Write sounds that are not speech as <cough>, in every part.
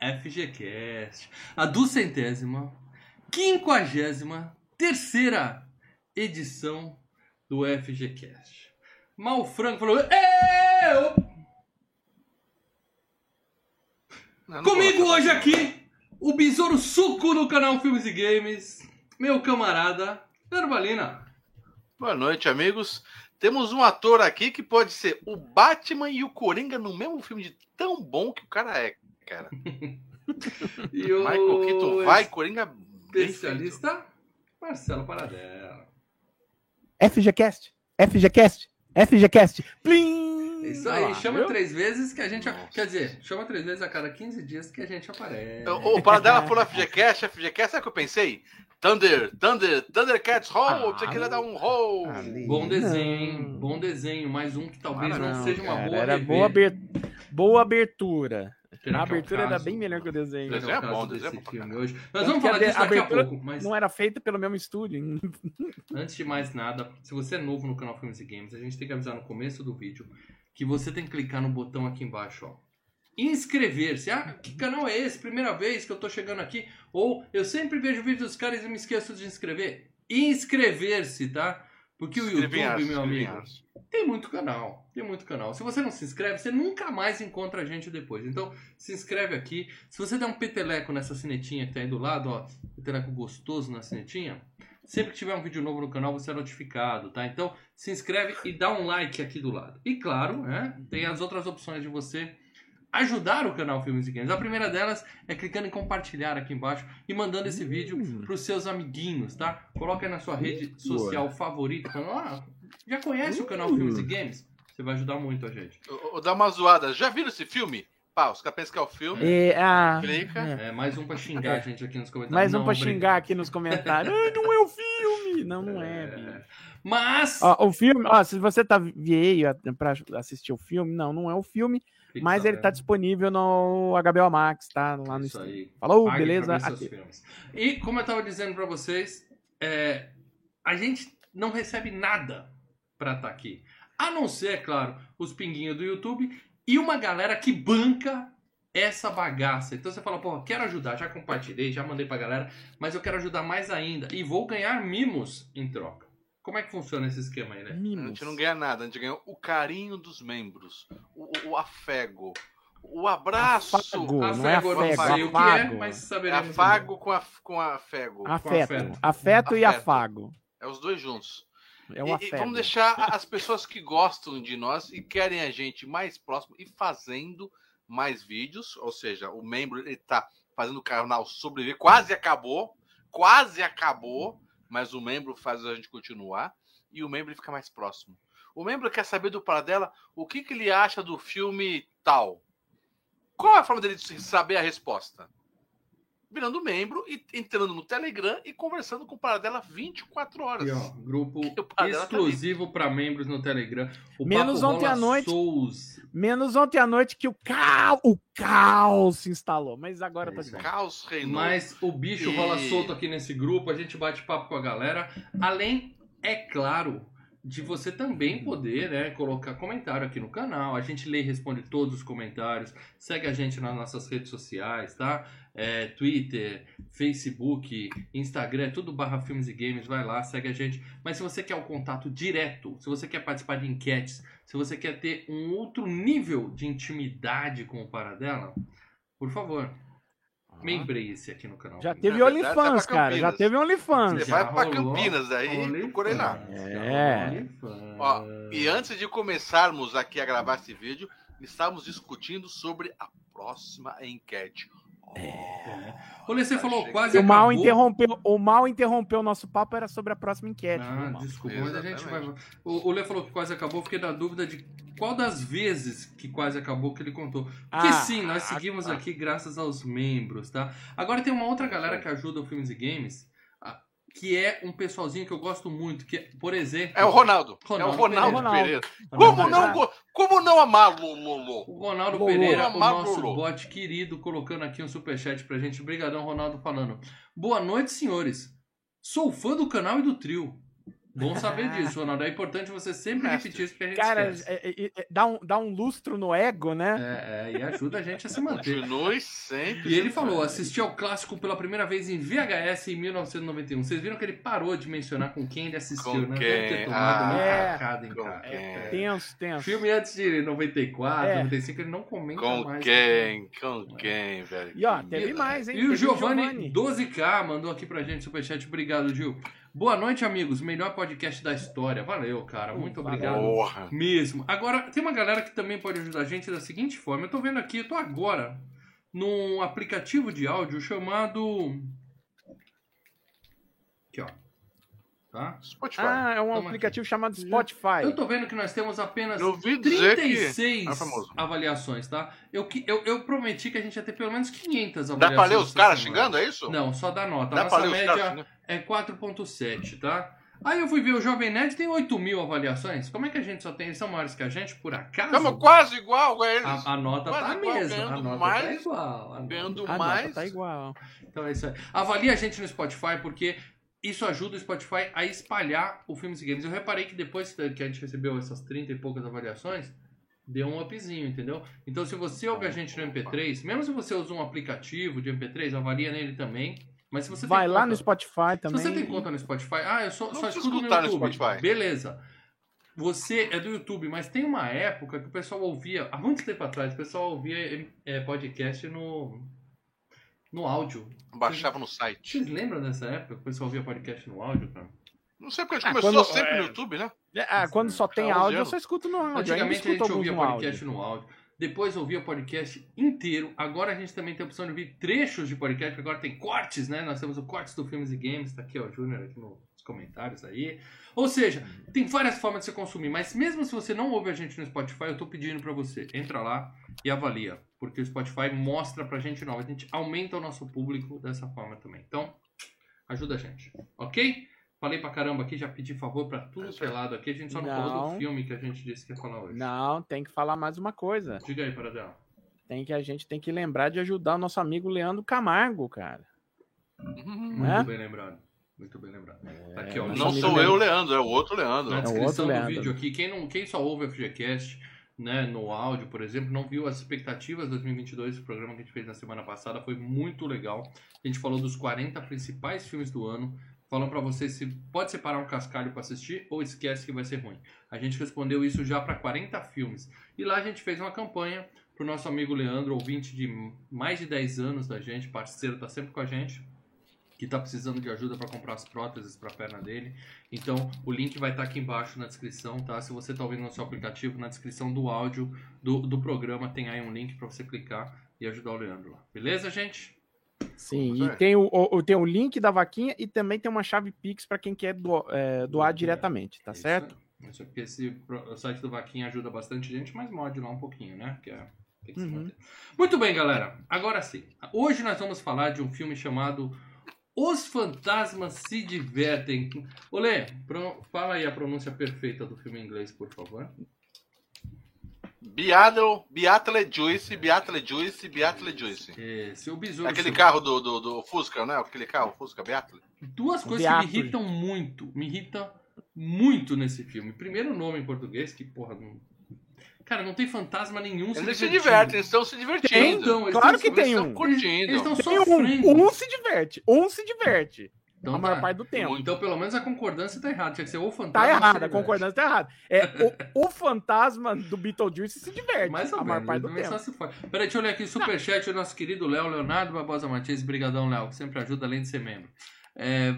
FGCast, a duzentésima, quinquagésima, terceira edição do FGCast. Mal Franco falou: "Eu!" Não, não Comigo hoje aqui, o Besouro Suco do canal Filmes e Games, meu camarada Ervalina. Boa noite, amigos. Temos um ator aqui que pode ser o Batman e o Coringa no mesmo filme de tão bom que o cara é, cara. <laughs> E o Michael Keaton vai, Coringa especialista Marcelo Paradela. FGCast, FGCast, FGCast. Plim! É Isso aí, lá, chama viu? três vezes que a gente. Nossa. Quer dizer, chama três vezes a cada 15 dias que a gente aparece. O, o Paradela falou FGCast, FGCast, sabe o que eu pensei? Thunder, Thunder, Thundercats, roll, Ah, você queria dar um roll. Bom desenho. Bom desenho. Mais um que talvez não, Não, seja uma cara, boa. Era boa, aber- boa abertura. A que é o abertura era bem melhor que o desenho. Desenho é o bom, desenho é pra filme hoje. Nós Tanto vamos falar disso daqui a abertura pouco, mas Não era feita pelo mesmo estúdio. <laughs> Antes de mais nada, se você é novo no canal Filmes e Games, a gente tem que avisar no começo do vídeo que você tem que clicar no botão aqui embaixo, ó. Inscrever-se. Ah, que canal é esse? Primeira vez que eu tô chegando aqui. Ou eu sempre vejo vídeo dos caras e me esqueço de inscrever. Inscrever-se, tá? Porque o YouTube, meu amigo. Tem muito canal. Tem muito canal. Se você não se inscreve, você nunca mais encontra a gente depois. Então, se inscreve aqui. Se você der um peteleco nessa sinetinha que tá aí do lado, ó, peteleco gostoso na sinetinha, sempre que tiver um vídeo novo no canal, você é notificado, tá? Então, se inscreve e dá um like aqui do lado. E claro, né, tem as outras opções de você ajudar o canal Filmes e Games. A primeira delas é clicando em compartilhar aqui embaixo e mandando esse vídeo Hum. para os seus amiguinhos, tá? Coloca aí na sua rede social favorita. Ah, já conhece o canal Filmes e Games? Você vai ajudar muito a gente. Ô, Dá uma zoada. Já viram esse filme? Pá, os caras pensam que é o filme. Ah, Clica. é. É, mais um pra xingar a gente aqui nos comentários. Mais um Não, pra obrigado. xingar aqui nos comentários. Ah, não é o filme! Não, não é, bicho. Mas. Ó, o filme, ó, se você tá veio pra assistir o filme, não, não é o filme, fique mas ele tá disponível no HBO Max, tá? Lá no Isso aí. Falou, Pague beleza? E como eu tava dizendo pra vocês, é, a gente não recebe nada pra estar aqui. A não ser, é claro, os pinguinhos do YouTube e uma galera que banca essa bagaça. Então você fala, pô, quero ajudar, já compartilhei, já mandei pra galera, mas eu quero ajudar mais ainda e vou ganhar mimos em troca. Como é que funciona esse esquema aí, né? A Mimos. gente não ganha nada, a gente ganha o carinho dos membros, o, o- o afego, o abraço. Afago, não é Afego, não afego, sei o que é, afago. mas É saberemos. afago com, a, com afego. Afeto. afeto. Afeto e Afeto. afago. É os dois juntos. É o E- e, afeto. vamos deixar as pessoas que gostam de nós e querem a gente mais próximo e fazendo mais vídeos. Ou seja, o membro ele tá fazendo o canal sobreviver. Quase acabou. Quase acabou. Mas o membro faz a gente continuar. E o membro fica mais próximo. O membro quer saber do Paradela o que, que ele acha do filme tal. Qual é a forma dele de saber a resposta? Virando membro e entrando no Telegram e conversando com o Paradela 24 horas. Aqui, ó, grupo <laughs> tá exclusivo pra membros no Telegram. O Menos Papo ontem à noite. Souls. Menos ontem à noite que o caos, o caos se instalou. Mas agora tá de. Caos reinou. Mas o bicho E- rola solto aqui nesse grupo, a gente bate papo com a galera. Além, é claro, de você também poder né, colocar comentário aqui no canal. A gente lê e responde todos os comentários. Segue a gente nas nossas redes sociais, tá? É, Twitter, Facebook, Instagram, é tudo barra filmes e games. Vai lá, segue a gente. Mas se você quer o contato direto, se você quer participar de enquetes, se você quer ter um outro nível de intimidade com o Paradela, por favor, membreie-se aqui no canal. Já teve OnlyFans, cara. Já teve OnlyFans. Você Já vai pra rolou Campinas aí, OnlyFans. procura lá. É. Ó, e antes de começarmos aqui a gravar esse vídeo, estávamos discutindo sobre a próxima enquete. O Lê, você falou Achei quase o mal acabou. interrompeu, o mal interrompeu o nosso papo era sobre a próxima enquete. Ah, desculpa, mas a gente vai. O, o Lê falou que quase acabou, fiquei na dúvida de qual das vezes que quase acabou que ele contou. Porque Ah, sim, nós seguimos ah. aqui graças aos membros, tá? Agora tem uma outra galera que ajuda o Filmes e Games, ah, que é um pessoalzinho que eu gosto muito, que, é, por exemplo. É o Ronaldo. Ronaldo é o Ronaldo Pereira. Pereira. Como não, como não amar Lolo? O Ronaldo Lolo. Pereira, o Amar nosso Lolo. bot querido, colocando aqui um superchat pra gente. Obrigadão, Ronaldo, falando. Boa noite, senhores. Sou fã do canal e do trio. Bom saber disso, Ronaldo. É importante você sempre Mestre. repetir isso que a gente Cara, é- é- é- dá, um, dá um lustro no ego, né? É, é, e ajuda a gente a se manter. Continue sempre. E ele falou, assisti ao clássico pela primeira vez em VHS em 1991. Vocês viram que ele parou de mencionar com quem ele assistiu, Com né? Deve ter quem? tomado Ah, uma é. facada em Com quem? É. Tenso, tenso. Filme antes de 94, É. 95, ele não comenta Com mais. quem? Com quem, velho? E ó, teve mais, hein? E o Teve Giovanni 12K mandou aqui pra gente superchat. Obrigado, Gil. Boa noite, amigos. Melhor podcast da história. Valeu, cara. Muito Valeu. obrigado. Porra. Mesmo. Agora, tem uma galera que também pode ajudar a gente da seguinte forma. Eu tô vendo aqui, eu tô agora num aplicativo de áudio chamado. Aqui, ó. Tá? Spotify. Ah, é um Toma aplicativo chamado Spotify. Eu tô vendo que nós temos apenas Eu ouvi dizer que 36 é avaliações, tá? Eu, que- eu, eu prometi que a gente ia ter pelo menos 500 Dá avaliações. pra ler os caras xingando, é isso? Não, só dá nota. Dá a nossa caras média é 4.7, tá? Aí eu fui ver o Jovem Nerd tem 8 mil avaliações. Como é que a gente só tem? Eles são maiores que a gente, por acaso? Estamos quase igual a eles. A, a nota Quase tá igual, mesmo. A nota tá mais, igual. A nota- A mais. nota tá igual. Então é isso aí. Avalie a gente no Spotify, porque isso ajuda o Spotify a espalhar o Filmes e Games. Eu reparei que depois que a gente recebeu essas 30 e poucas avaliações, deu um upzinho, entendeu? Então se você ouve a gente no MP3, mesmo se você usa um aplicativo de MP3, avalia nele também. Mas se você Vai tem lá conta- no Spotify Se também. você tem conta no Spotify, ah, eu só, Não só escuto no escutar no YouTube. Spotify. Beleza. Você é do YouTube, mas tem uma época que o pessoal ouvia, há muito tempo atrás, o pessoal ouvia é, podcast no, no áudio. Baixava no site. Vocês lembram dessa época que o pessoal ouvia podcast no áudio, cara? Não sei porque a gente Ah, começou quando- sempre é. no YouTube, né? Ah, quando só tem áudio, eu só escuto no áudio. Antigamente a gente ouvia no podcast áudio. no áudio. Depois ouvia o podcast inteiro. Agora a gente também tem a opção de ouvir trechos de podcast, porque agora tem cortes, né? Nós temos o cortes do Filmes e Games, tá aqui, ó, o Júnior aqui nos comentários aí. Ou seja, tem várias formas de você consumir, mas mesmo se você não ouve a gente no Spotify, eu tô pedindo pra você, entra lá e avalia, porque o Spotify mostra pra gente nova, a gente aumenta o nosso público dessa forma também. Então, ajuda a gente, ok? Falei pra caramba aqui, já pedi favor pra tudo É pelado aqui, a gente só não, falou do Não. filme que a gente disse que ia falar hoje. Não, tem que falar mais uma coisa. Diga aí, Paradela. Tem que a gente tem que lembrar de ajudar o nosso amigo Leandro Camargo, cara. Muito Né? bem lembrado. Muito bem lembrado. Tá aqui, ó. Não sou eu, Leandro, é o outro Leandro. Na É o descrição outro do Leandro. vídeo aqui, quem, não, quem só ouve o FGCast, né, no áudio, por exemplo, não viu as expectativas 2022, o programa que a gente fez na semana passada, foi muito legal. A gente falou dos 40 principais filmes do ano, falando pra você se pode separar um cascalho pra assistir ou esquece que vai ser ruim. A gente respondeu isso já pra 40 filmes. E lá a gente fez uma campanha pro nosso amigo Leandro, ouvinte de mais de 10 anos da gente, parceiro, tá sempre com a gente. Que tá precisando de ajuda para comprar as próteses para a perna dele. Então, o link vai estar aqui embaixo na descrição, tá? Se você está ouvindo no seu aplicativo, na descrição do áudio do, do programa tem aí um link para você clicar e ajudar o Leandro lá. Beleza, gente? Sim, e tem o, o- tem o link da vaquinha e também tem uma chave Pix para quem quer do- é, doar diretamente, tá Isso certo? Isso é porque esse, o site do Vaquinha ajuda bastante gente, mas morde lá um pouquinho, né? Que é, tem que se Uhum. Muito bem, galera. Agora sim. Hoje nós vamos falar de um filme chamado Os Fantasmas Se Divertem. Olê, fala aí a pronúncia perfeita do filme em inglês, por favor. Beatle, Beatle Juice, Beatle Juice, Beatle Juice. Esse, o besouro. Aquele seu- carro do, do, do Fusca, né? Aquele carro, Fusca Beatle. Duas coisas que me irritam muito. Me irritam muito nesse filme. Primeiro, o nome em português, que porra. Não... Cara, não tem fantasma nenhum Eles se divertindo. divertem, eles estão se divertindo. Tem, Então, eles claro tão- que tem Eles um. estão curtindo. Eles estão sofrendo. um, um se diverte, um se diverte. Então a maior tá. parte do tempo. Então, pelo menos a concordância tá errada. Tinha que ser o fantasma. Tá se errado, a concordância tá errada. É, o, o fantasma do Beetlejuice se diverte Mais ou a maior parte do tempo. se for. Peraí, deixa eu olhar aqui o superchat do nosso querido Léo Leonardo Barbosa Matias. Brigadão, Léo, que sempre ajuda além de ser membro. É,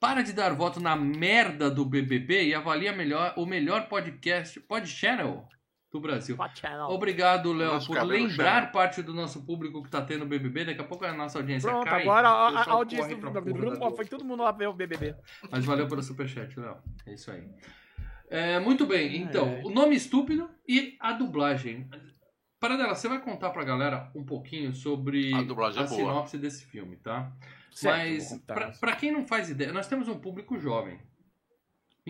para de dar voto na merda do BBB e avalia melhor, o melhor podcast, Pod Channel. Do Brasil. Obrigado, Léo, por lembrar chama. parte do nosso público que tá tendo BBB. Daqui a pouco a nossa audiência Pronto, cai. agora a, o a, a audiência. Ó, Globo. Foi todo mundo lá ver o BBB. Mas valeu pelo superchat, Léo. É isso aí. É, muito bem, então, É. o nome estúpido e a dublagem. Paradela, você vai contar pra galera um pouquinho sobre A é boa. sinopse desse filme, tá? Certo, Mas, pra, pra quem não faz ideia, nós temos um público jovem.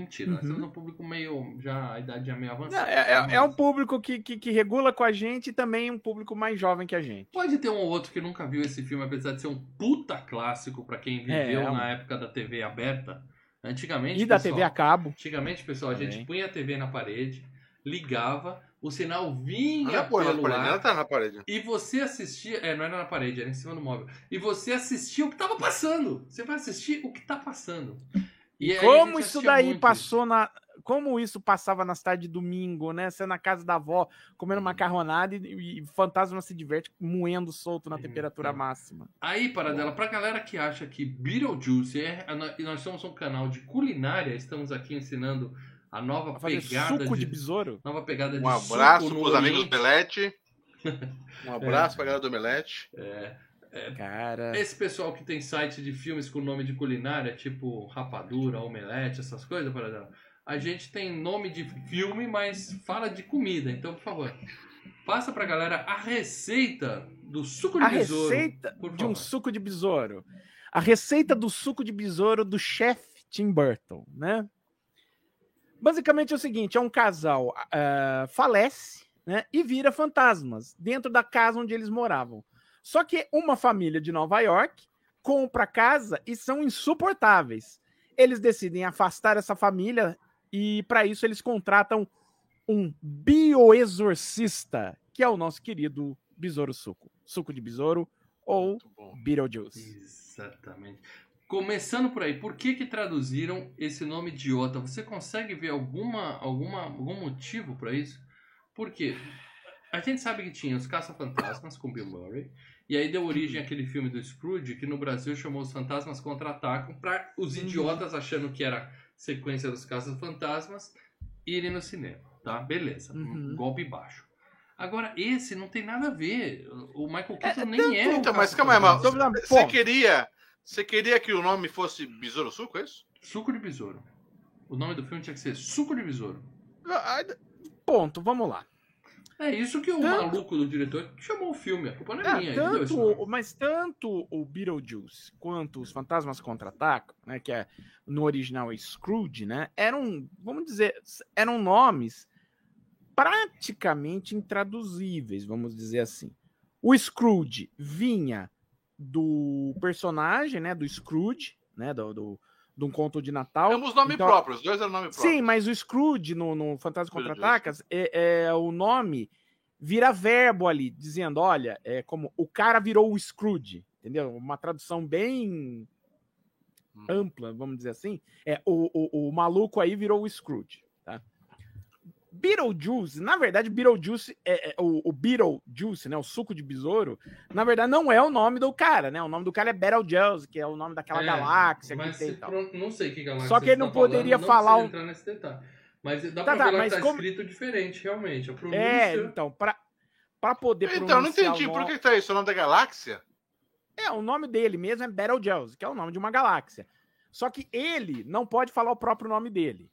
Mentira, nós Uhum. temos um público meio. já a idade já meio avançada. É, é, é um público que, que, que regula com a gente e também um público mais jovem que a gente. Pode ter um ou outro que nunca viu esse filme, apesar de ser um puta clássico pra quem viveu É, um- na época da TV aberta. Antigamente. E da pessoal, TV a cabo. Antigamente, pessoal, a gente Também. punha a TV na parede, ligava, o sinal vinha Ela põe na pelo parede, ar tá na parede. e você assistia. É, não era na parede, era em cima do móvel. E você assistia o que tava passando. Você vai assistir o que tá passando. E a Como isso daí muito passou na. Como isso passava nas tardes de domingo, né? Você na casa da avó, comendo macarronada e, e fantasma se diverte moendo solto na Uhum. temperatura máxima. Aí, Paradela, pra galera que acha que Beetlejuice é. E nós somos um canal de culinária, estamos aqui ensinando a nova fazer pegada suco de, de. besouro. Nova pegada de Um abraço suco pros amigos do Omelete. <laughs> Um abraço pra galera do Omelete. Cara. Esse pessoal que tem site de filmes com nome de culinária, tipo Rapadura, Omelete, essas coisas, Paradela, a gente tem nome de filme, mas fala de comida. Então, por favor, passa pra galera a receita do suco de A besouro. receita por de um suco de besouro. A receita do suco de besouro do chefe Tim Burton, né? Basicamente é o seguinte: é um casal ah, falece né, e vira fantasmas dentro da casa onde eles moravam. Só que uma família de Nova York compra casa e são insuportáveis. Eles decidem afastar essa família e, para isso, eles contratam um bioexorcista, que é o nosso querido Besouro Suco. Suco de besouro ou. Beetlejuice. Exatamente. Começando por aí, por que que traduziram esse nome idiota? Você consegue ver alguma, alguma, algum motivo pra isso? Por quê? A gente sabe que tinha os Caça-Fantasmas com Bill Murray, e aí deu origem àquele filme do Scrooge, que no Brasil chamou Os Fantasmas Contra-Atacam, pra os Uhum. idiotas achando que era sequência dos Caça-Fantasmas irem no cinema, tá? Beleza, um Uhum. golpe baixo. Agora, esse não tem nada a ver. O Michael Keaton É, nem é. um Então, mas calma aí, mas você queria, você queria que o nome fosse Besouro Suco, é isso? Suco de besouro. O nome do filme tinha que ser Suco de Besouro. Ah, Ponto, vamos lá. É isso que o Tanto- maluco do diretor chamou o filme. A culpa não é, É, minha. tanto, mas tanto o Beetlejuice quanto os Fantasmas Contra-Atacam, né, que é no original é Scrooge, né, eram, vamos dizer, eram nomes praticamente intraduzíveis, vamos dizer assim. O Scrooge vinha do personagem, né, do Scrooge, né, do, do, de um conto de Natal. Temos nome Então- próprio, os dois eram nome próprio. Sim, mas o Scrooge no, no Fantasma. Contra-Atacas, é, é, o nome vira verbo ali, dizendo, olha, é como o cara virou o Scrooge, entendeu? Uma tradução bem Hum. ampla, vamos dizer assim. É, o, o, o maluco aí virou o Scrooge? Beetlejuice, na verdade, Beetlejuice, é, é, o, o Beetlejuice, né, o suco de besouro, na verdade não é o nome do cara, né? O nome do cara é Betelgeuse, que é o nome daquela É, galáxia que mas tem se e tal. pro- Não sei que galáxia Só que ele não tá falando, poderia não falar um- entrar nesse detalhe. Mas dá Tá, pra tá, ver mas que tá como- escrito diferente, realmente. A pronúncia... É, então, pra, pra poder Então, eu não entendi. o Por nome- que tá isso? O nome da galáxia? É, o nome dele mesmo é Betelgeuse, que é o nome de uma galáxia. Só que ele não pode falar o próprio nome dele.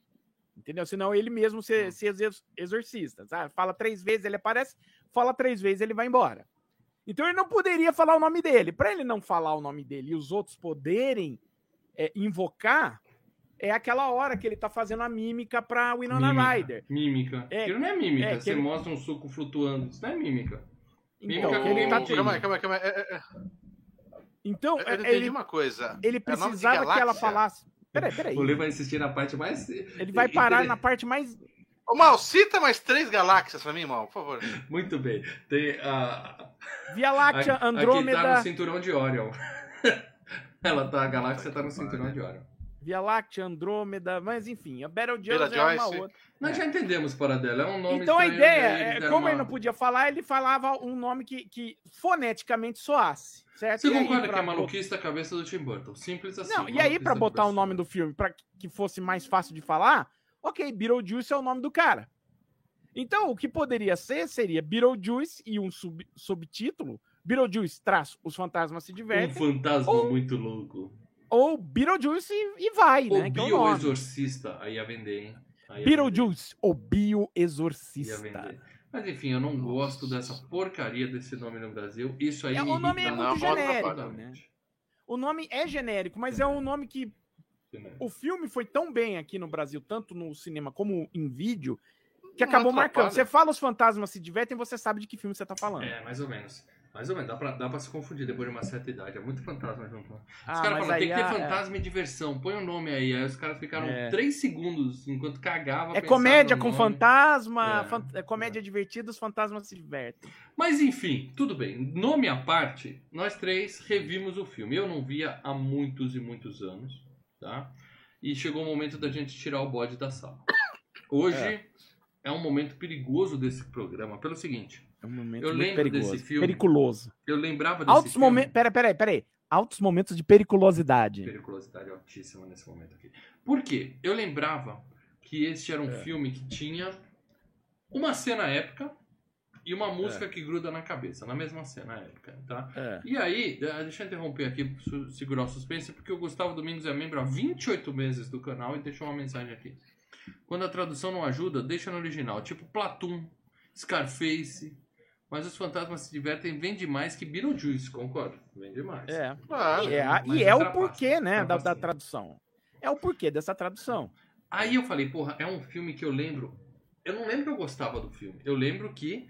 Entendeu? Senão ele mesmo se, se exor- exorcista. Sabe? Fala três vezes, ele aparece, fala três vezes, ele vai embora. Então ele não poderia falar o nome dele. Para ele não falar o nome dele e os outros poderem é, invocar, é aquela hora que ele tá fazendo a mímica pra Winona Mímica. Ryder. Mímica. É, Aquilo não é mímica. é, Você ele- mostra um suco flutuando. Isso não é mímica. Então, Mímica ele tá Calma aí, calma aí, calma aí. É, é, é. então Eu é, entendi ele, uma coisa. ele É precisava que ela falasse. Peraí, peraí. O Lê vai insistir na parte mais... Ele vai parar na parte mais Ô, Mal, cita mais três galáxias pra mim, Mal, por favor. Muito bem. Tem a... Via Láctea, Aqui tá Andrômeda. no cinturão de Orion. <laughs> Ela tá, a galáxia tá no cinturão de Orion. Via Láctea, Andrômeda, mas enfim, a Betelgeuse é uma outra. Nós já entendemos para dela, é um nome Então a ideia, é, deram como uma- ele não podia falar, ele falava um nome que, que foneticamente soasse, certo? Você E aí, concorda que pra é maluquice da cabeça do Tim Burton? Simples assim. Não, e aí pra maluquice botar o nome do filme para que fosse mais fácil de falar, ok, Beetlejuice é o nome do cara. Então, o que poderia ser seria Beetlejuice e um sub- subtítulo. Beetlejuice, traço, os fantasmas se Um divertem. fantasma Ou- muito louco. Ou Beetlejuice e, e vai, O né? que é o nome. Bio-exorcista. Aí ia vender, hein? Aí Beetlejuice, o Ia Bio-exorcista. Mas enfim, eu não gosto dessa porcaria desse nome no Brasil. Isso aí É, o nome é muito genérico, profundamente. O nome é genérico, mas é um nome que o filme foi tão bem aqui no Brasil, tanto no cinema como em vídeo, que Não acabou atrapalha. marcando. Você fala os fantasmas se divertem, você sabe de que filme você tá falando. É, mais ou menos. Mais ou menos. Dá pra, dá pra se confundir depois de uma certa idade. É muito fantasma junto. Os Ah, caras falam, tem que ter a- fantasma e diversão. Põe o nome aí. Aí os caras ficaram É. três segundos enquanto cagava. É comédia no com nome. fantasma, É, fan- é comédia divertida, os fantasmas se divertem. Mas enfim, tudo bem. Nome à parte, nós três revimos o filme. Eu não via há muitos e muitos anos, tá? E chegou o momento da gente tirar o bode da sala. Hoje é, um momento perigoso desse programa, pelo seguinte. É um momento Eu muito perigoso. desse filme. Periculoso. Eu lembrava desse Altos filme. momentos. Pera, pera aí, pera aí. Altos momentos de periculosidade. Periculosidade altíssima nesse momento aqui. Por quê? Eu lembrava que este era um É. filme que tinha uma cena épica e uma música que gruda na cabeça, na mesma cena épica, tá? É. E aí, eh, deixa eu interromper aqui, segurar o suspense, porque o Gustavo Domingos é membro há 28 meses do canal e deixou uma mensagem aqui. Quando a tradução não ajuda, deixa no original, tipo Platum, Scarface, mas os fantasmas se divertem, vem demais que Beetlejuice, concordo? Vem demais. É. Claro. E é, e é o ultrapassa, porquê, né, da, da tradução. É o porquê dessa tradução. Aí eu falei, porra, é um filme que eu lembro. Eu não lembro que eu gostava do filme. Eu lembro que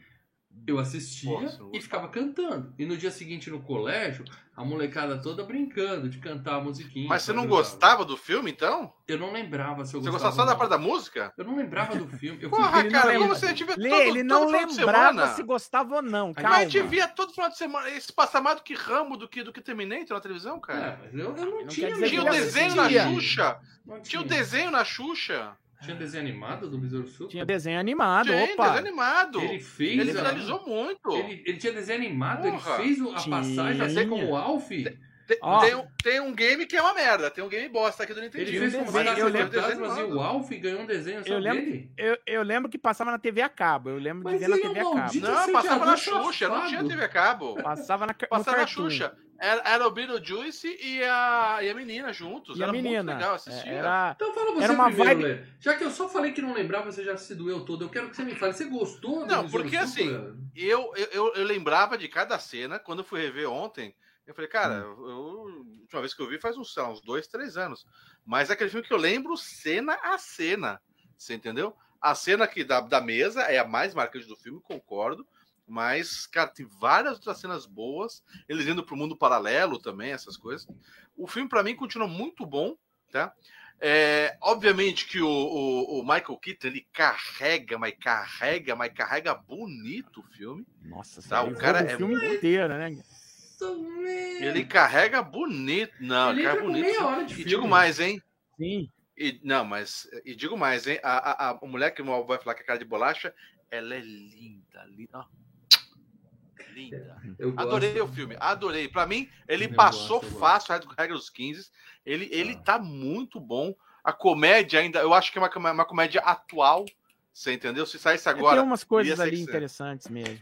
eu assistia não e ficava cantando. E no dia seguinte no colégio, a molecada toda brincando de cantar a musiquinha. Mas você não gostava do filme, então? Eu não lembrava se eu Você gostava. gostava só da parte da música? Eu não lembrava do filme. Eu <laughs> fui Porra, não cara, como você tiver Lê, todo, ele não todo lembrava semana. se gostava ou não. Calma. Mas a gente via todo final de semana. Isso passa mais do que Rambo, do que, do que Terminator na televisão, É, cara. mas eu, eu não, Não tinha. Tinha o desenho na Xuxa. Tinha o desenho na Xuxa. Tinha desenho animado do Besouro Sul? Tinha desenho animado, Tinha, opa. desenho animado. Ele Ele, fez. a- finalizou muito. Ele, ele tinha desenho animado, Porra. ele fez a Tinha. passagem assim como o Alf. Tem, Ó. tem um, tem um game que é uma merda. Tem um game bosta aqui do Ele Nintendo. fez um desenho, eu lembro- Fantasmas e o Alf ganhou um desenho Eu lembro, dele. eu, eu lembro que passava na TV a cabo. Eu lembro Mas de ver na ele é TV a cabo. Não, passava na Xuxa, não tinha TV a cabo. Passava na, Passava na. Xuxa. Era, era o Beetlejuice e a, e a menina juntos. E a era menina. muito legal é, assistir. Era... Então fala você Era uma primeiro, vibe- Lê. Já que eu só falei que não lembrava, você já se doeu todo. Eu quero que você me fale. Você gostou Não, porque assim, eu, eu, eu lembrava de cada cena. Quando eu fui rever ontem, eu falei, cara, Hum. eu, eu- a última vez que eu vi faz uns, sei lá, uns dois, três anos. Mas é aquele filme que eu lembro cena a cena. Você entendeu? A cena aqui da, da mesa é a mais marcante do filme, concordo. Mas, cara, tem várias outras cenas boas. Eles indo pro mundo paralelo também, essas coisas. O filme, pra mim, continua muito bom, tá? É, obviamente que o, o, o Michael Keaton, ele carrega, mas carrega, mas carrega bonito o filme. Nossa, Tá, o cara o é filme inteiro, né? Ele carrega bonito. Não, Ele carrega bonito. meia hora de E filme. digo mais, hein? Sim. E, não, mas. E digo mais, hein? A, a, a mulher que vai falar que é cara de bolacha, ela é linda, linda. Linda. Eu gosto. Adorei o filme, adorei. Pra mim, ele Eu passou gosto, fácil a regra dos 15. Ele, ele Ah. tá muito bom. A comédia ainda, eu acho que é uma, uma comédia atual. Você entendeu? Se saísse agora. Tem umas coisas ali interessantes mesmo.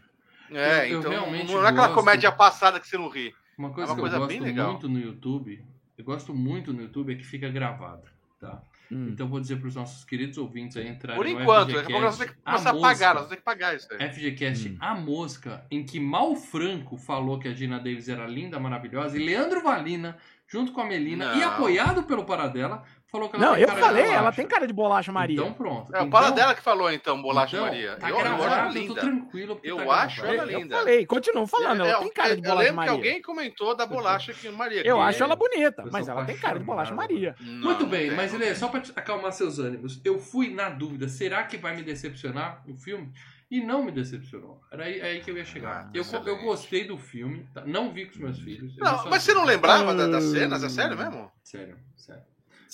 É, Eu- eu então realmente não é aquela gosto. comédia passada que você não ri. Uma coisa É uma que coisa eu bem gosto legal. muito no YouTube, eu gosto muito no YouTube é que fica gravado, tá? Hum. Então vou dizer para os nossos queridos ouvintes aí entrarem Por no enquanto, FGCast, daqui a pouco nós vamos ter que começar a mosca. pagar, nós vamos ter que pagar isso aí. FGCast Hum. A Mosca, em que Mal Franco falou que a Gina Davis era linda, maravilhosa, e Leandro Valina, junto com a Melina, Não. e apoiado pelo Paradela, falou que ela Não, tem eu falei, ela tem cara de bolacha Maria. Então pronto. É, o então, para dela que falou então, Bolacha então, Maria. Tá eu, eu gravado, acho ela eu tô linda. tranquilo. Eu tá acho gravado. ela eu linda. falei, continuo falando, ela É, tem cara de eu bolacha lembro Maria. que alguém comentou da bolacha que Maria. Eu acho ela bonita, Eu mas ela tem cara de bolacha. Maria. Não, Muito bem, mas ele só pra te acalmar seus ânimos, eu fui na dúvida, será que vai me decepcionar o filme? E não me decepcionou. Era aí, aí que eu ia chegar. Ah, eu, excelente. eu gostei do filme, tá? não vi com os meus filhos. eu Não, mas você não lembrava da- das Hum. cenas? É sério mesmo? Sério, sério.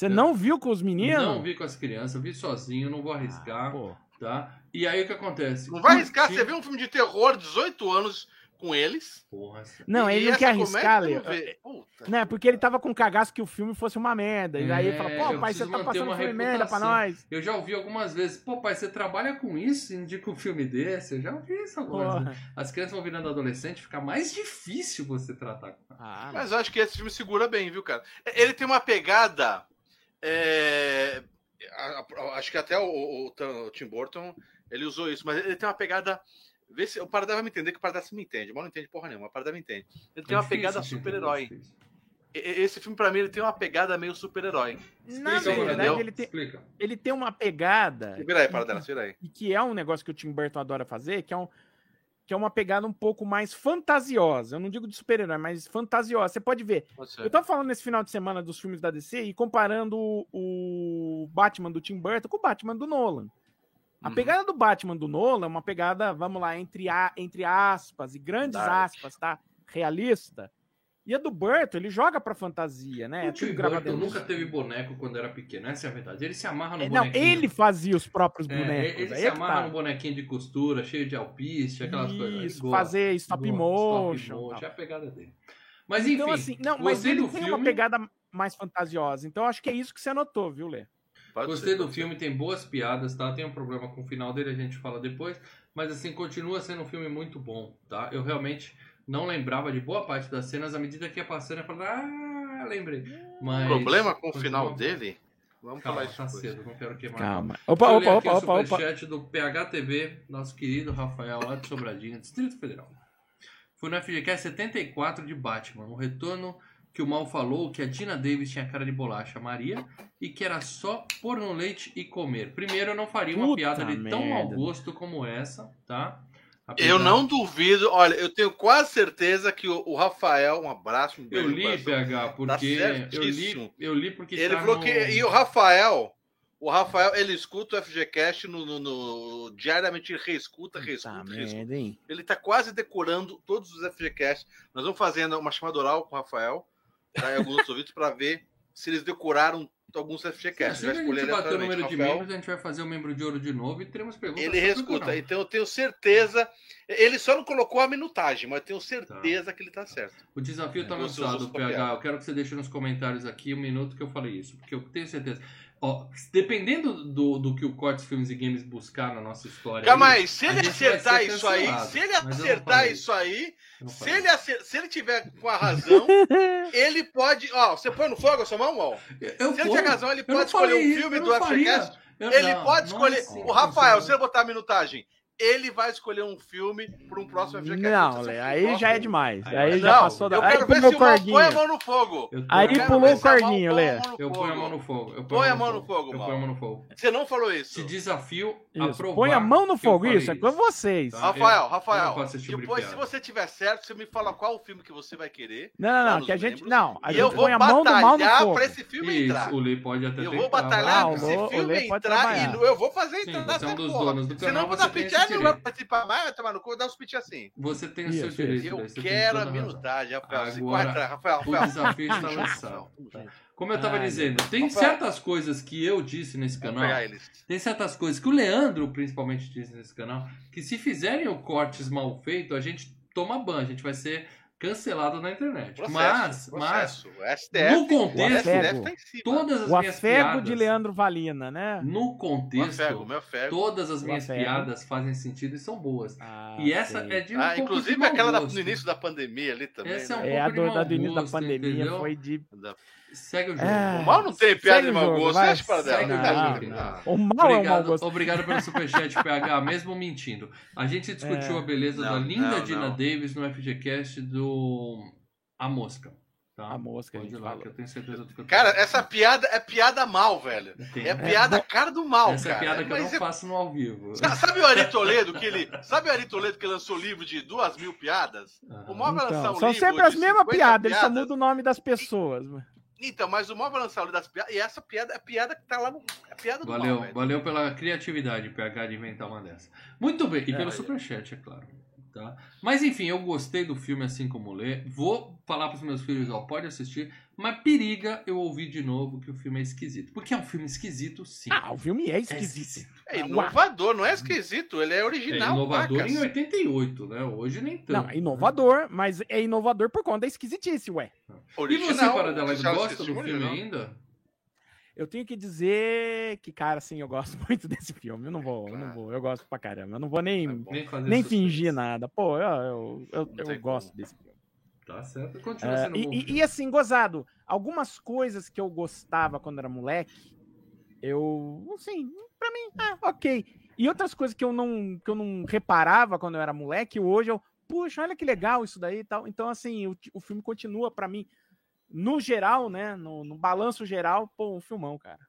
Você não viu com os meninos? Não vi com as crianças, vi sozinho, não vou arriscar, Pô, tá? E aí o que acontece? Não vai arriscar, Curti- você vê um filme de terror, 18 anos, com eles. Porra, Não, ele não quer arriscar, Leo. Né, porque ele tava com cagaço que o filme fosse uma merda. E aí ele É, fala, eu pô, pai, você tá passando uma um filme merda pra nós. Eu já ouvi algumas vezes, pô, pai, você trabalha com isso e indica um filme desse? Eu já ouvi isso algumas vezes. As crianças vão virando adolescente, fica mais difícil você tratar com Ah, Mas eu acho que esse filme segura bem, viu, cara? Ele tem uma pegada. É, a- a- acho que até o, o- o Tim Burton ele usou isso, mas ele tem uma pegada. Vê se, o Paradar vai me entender que o Paradar se me entende. Mas não entende porra nenhuma. O Paradar me entende. Ele tem uma difícil, pegada super-herói. Esse filme, pra mim, ele tem uma pegada meio super-herói. Na Explica, verdade, ele tem, Explica. ele tem uma pegada Vira aí, Paradar, vira aí. e que é um negócio que o Tim Burton adora fazer, que é, um, que é uma pegada um pouco mais fantasiosa. Eu não digo de super-herói, mas fantasiosa. Você pode ver. Ser. Eu tava falando nesse final de semana dos filmes da DC e comparando o, o Batman do Tim Burton com o Batman do Nolan. A Uhum. pegada do Batman do Nolan é uma pegada, vamos lá, entre, a, entre aspas e grandes Dark. aspas, tá? Realista. E a do Burton, ele joga pra fantasia, né? É o Tim tudo gravado Burton nunca teve boneco quando era pequeno, essa é a verdade. Ele se amarra no É, Não, bonequinho. ele fazia os próprios É, bonecos. ele aí se é amarra tá. no bonequinho de costura, cheio de alpiste, aquelas coisas. Ele Isso, fazer stop Gosta, motion. stop motion, é a pegada dele. Mas enfim, então, assim, não, mas ele tem filme. uma pegada mais fantasiosa. Então, acho que é isso que você notou, viu, Lê? Pode Gostei ser, do pode ser. filme, tem boas piadas, tá? Tem um problema com o final dele, a gente fala depois. Mas assim, continua sendo um filme muito bom, tá? Eu realmente não lembrava de boa parte das cenas, à medida que ia passando, eu falava, ah, lembrei. Mas. Problema com o final dele? Vamos Calma, falar isso tá depois. cedo, não quero queimar. Calma. Opa, eu opa, opa, o opa, opa. superchat do PHTV, nosso querido Rafael, lá de Sobradinho, Distrito Federal. Foi no FGCast 74 de Batman, um retorno que o mal falou que a Dina Davis tinha cara de bolacha Maria e que era só pôr no leite e comer. Primeiro, eu não faria uma Puta piada de tão mau merda. gosto como essa, tá? Eu não duvido, olha, eu tenho quase certeza que o, o Rafael, um abraço, um Eu beijo li, coração. PH, porque eu li, eu li porque Ele tá falou no- que. E o Rafael, o Rafael, ele escuta o FGCast no, no, no- diariamente, ele reescuta, Puta reescuta, reescuta. merda, hein? Ele tá quase decorando todos os FGCast. Nós vamos fazendo uma chamada oral com o Rafael, tá, em alguns <laughs> ouvintes, para ver se eles decoraram alguns FGCast. Assim Vai que a gente bater o número de Rafael, membros, a gente vai fazer o membro de ouro de novo e teremos perguntas. Ele reescuta. Então eu tenho certeza. Ele só não colocou a minutagem, mas eu tenho certeza que ele tá certo. O desafio tá É, lançado, PH. Eu quero que você deixe nos comentários aqui o minuto que eu falei isso, porque eu tenho certeza. Ó, dependendo do, do que o Cortes Filmes e Games buscar na nossa história. Calma aí, se ele acertar isso aí, se ele acertar isso aí, se ele, acer- se ele tiver com a razão, <laughs> ele pode. Ó, você põe no fogo a sua mão, ó. Eu Se ele tiver razão, ele pode escolher um filme do. Eu- Ele não, pode escolher. o Rafael, se ele botar a minutagem, ele vai escolher um filme para um próximo FGCast. Não, Lê, não aí já é demais. Aí Aí eu- já Não, passou da. Eu Aí quero ver pulou se o Mal põe a mão no fogo. Eu Aí Eu pulou ver o se corguinho, Lê. Eu ponho a mão no fogo. Eu Põe a mão no fogo, Eu Mal. ponho a mão no fogo. Você não falou isso. Te desafio Isso, a provar. Põe a mão no eu fogo, isso, é com vocês. Tá? Rafael, Eu- eu Rafael, não depois, se você tiver certo, você me fala qual o filme que você vai querer. Não, não, não, que a gente. Não, a gente eu vou põe a mão do mal no batalhar fogo. pra esse filme entrar. O Lê pode até Eu vou batalhar Ah, pra esse filme entrar e não- eu vou fazer entrar você é um dos donos do canal, Senão, você pitch esse não vai participar mais, vai tomar no cu, dá uns pitch assim. Você tem o seu direito. Eu quero a toda razão. minutagem, Rafael. Agora, atrás, Rafael, O Rafael. desafio está lançado. Como eu estava dizendo, tem Rafael. certas coisas que eu disse nesse canal, tem certas coisas que o Leandro principalmente disse nesse canal, que se fizerem o cortes mal feito, a gente toma ban, a gente vai ser cancelado na internet. Processo, mas, processo. Mas, STF, no contexto, tá todas as O minhas afego piadas, de Leandro Valina, né? no contexto, fego, meu fego. todas as O minhas afego. piadas fazem sentido e são boas. Ah, e essa sei. é de um Ah, inclusive de aquela da- no início da pandemia ali também. Essa é um né? É, a do, da do início da pandemia entendeu? foi de. Da- Segue o jogo. É. O mal não tem piada Segue de o mau jogo, gosto, para Segue o dela. jogo. Não. O mal é um mau Obrigado, gosto. obrigado pelo superchat, PH, mesmo mentindo. A gente discutiu É. a beleza da Não, linda não, Dina não. Davis no FGCast do A Mosca. Tá? A mosca, a Pode ir gente lá, eu tenho certeza do que eu Cara, essa piada é piada mal, velho. Tem. É piada cara do mal, Essa é a cara. piada que eu Mas não é- faço no ao vivo. Sa- Sabe o Ari Toledo que ele. Sabe o Ari Toledo que lançou livro de duas mil piadas? Aham. O Mal vai lançar Então, um são livro sempre as mesmas 50 piadas, ele só piadas. muda o nome das pessoas. Então, mas o Mal vai lançar o livro das piadas. E essa piada é a piada que tá lá no. É a piada do Valeu, mal, valeu pela criatividade, PH, de inventar uma dessa. Muito bem, e É, pelo é. superchat, é claro. Tá? Mas enfim, eu gostei do filme assim como lê. Vou falar pros meus filhos, ó, pode assistir. Mas periga eu ouvir de novo que o filme é esquisito. Porque é um filme esquisito, sim. Ah, o filme é É esquisito. É inovador, não é esquisito, ele é É original. inovador pacas. em 88, né? Hoje nem tanto. Não, é inovador, mas é inovador por conta da esquisitice, ué. E Original. você, Paradela, gosta do filme original. ainda? Eu tenho que dizer que, cara, assim, eu gosto <laughs> muito desse filme. Eu não vou, eu não Claro. vou, eu gosto pra caramba. Eu não vou nem, Nem, fazer nem suspense. fingir nada. Pô, eu, eu, eu, eu gosto desse filme. Tá certo. Continua É, sendo bom. e- e, assim, gozado, algumas coisas que eu gostava quando era moleque, eu, assim, pra mim, ah, ok. E outras coisas que eu não, que eu não reparava quando eu era moleque, hoje eu, puxa, olha que legal isso daí e tal. Então, assim, o, o filme continua pra mim, no geral, né, no, no balanço geral, pô, um filmão, cara.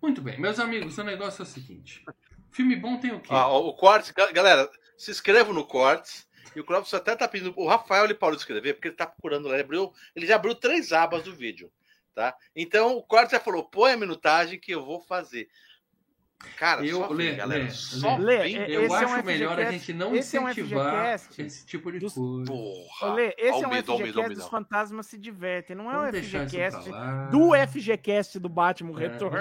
Muito bem, meus amigos, o negócio é o seguinte. Filme bom tem o quê? Ah, o Cortes, ga- galera, se inscrevam no Cortes. E o Clóvis até tá pedindo. O Rafael ele parou de escrever, porque ele tá procurando lá. Ele, abriu, ele já abriu três abas do vídeo. Tá? Então o Cortes já falou: põe a minutagem que eu vou fazer. Cara, Eu- só Lê, vem, galera. Lê, só Lê, vem. é- Eu esse é acho um melhor a gente não esse é um incentivar esse tipo de dos- coisa. Porra. Olê, esse é um o midão, midão, FGCast dos midão. fantasmas se divertem, não é Vamos um FGCast do FGCast do Batman É, Retorno.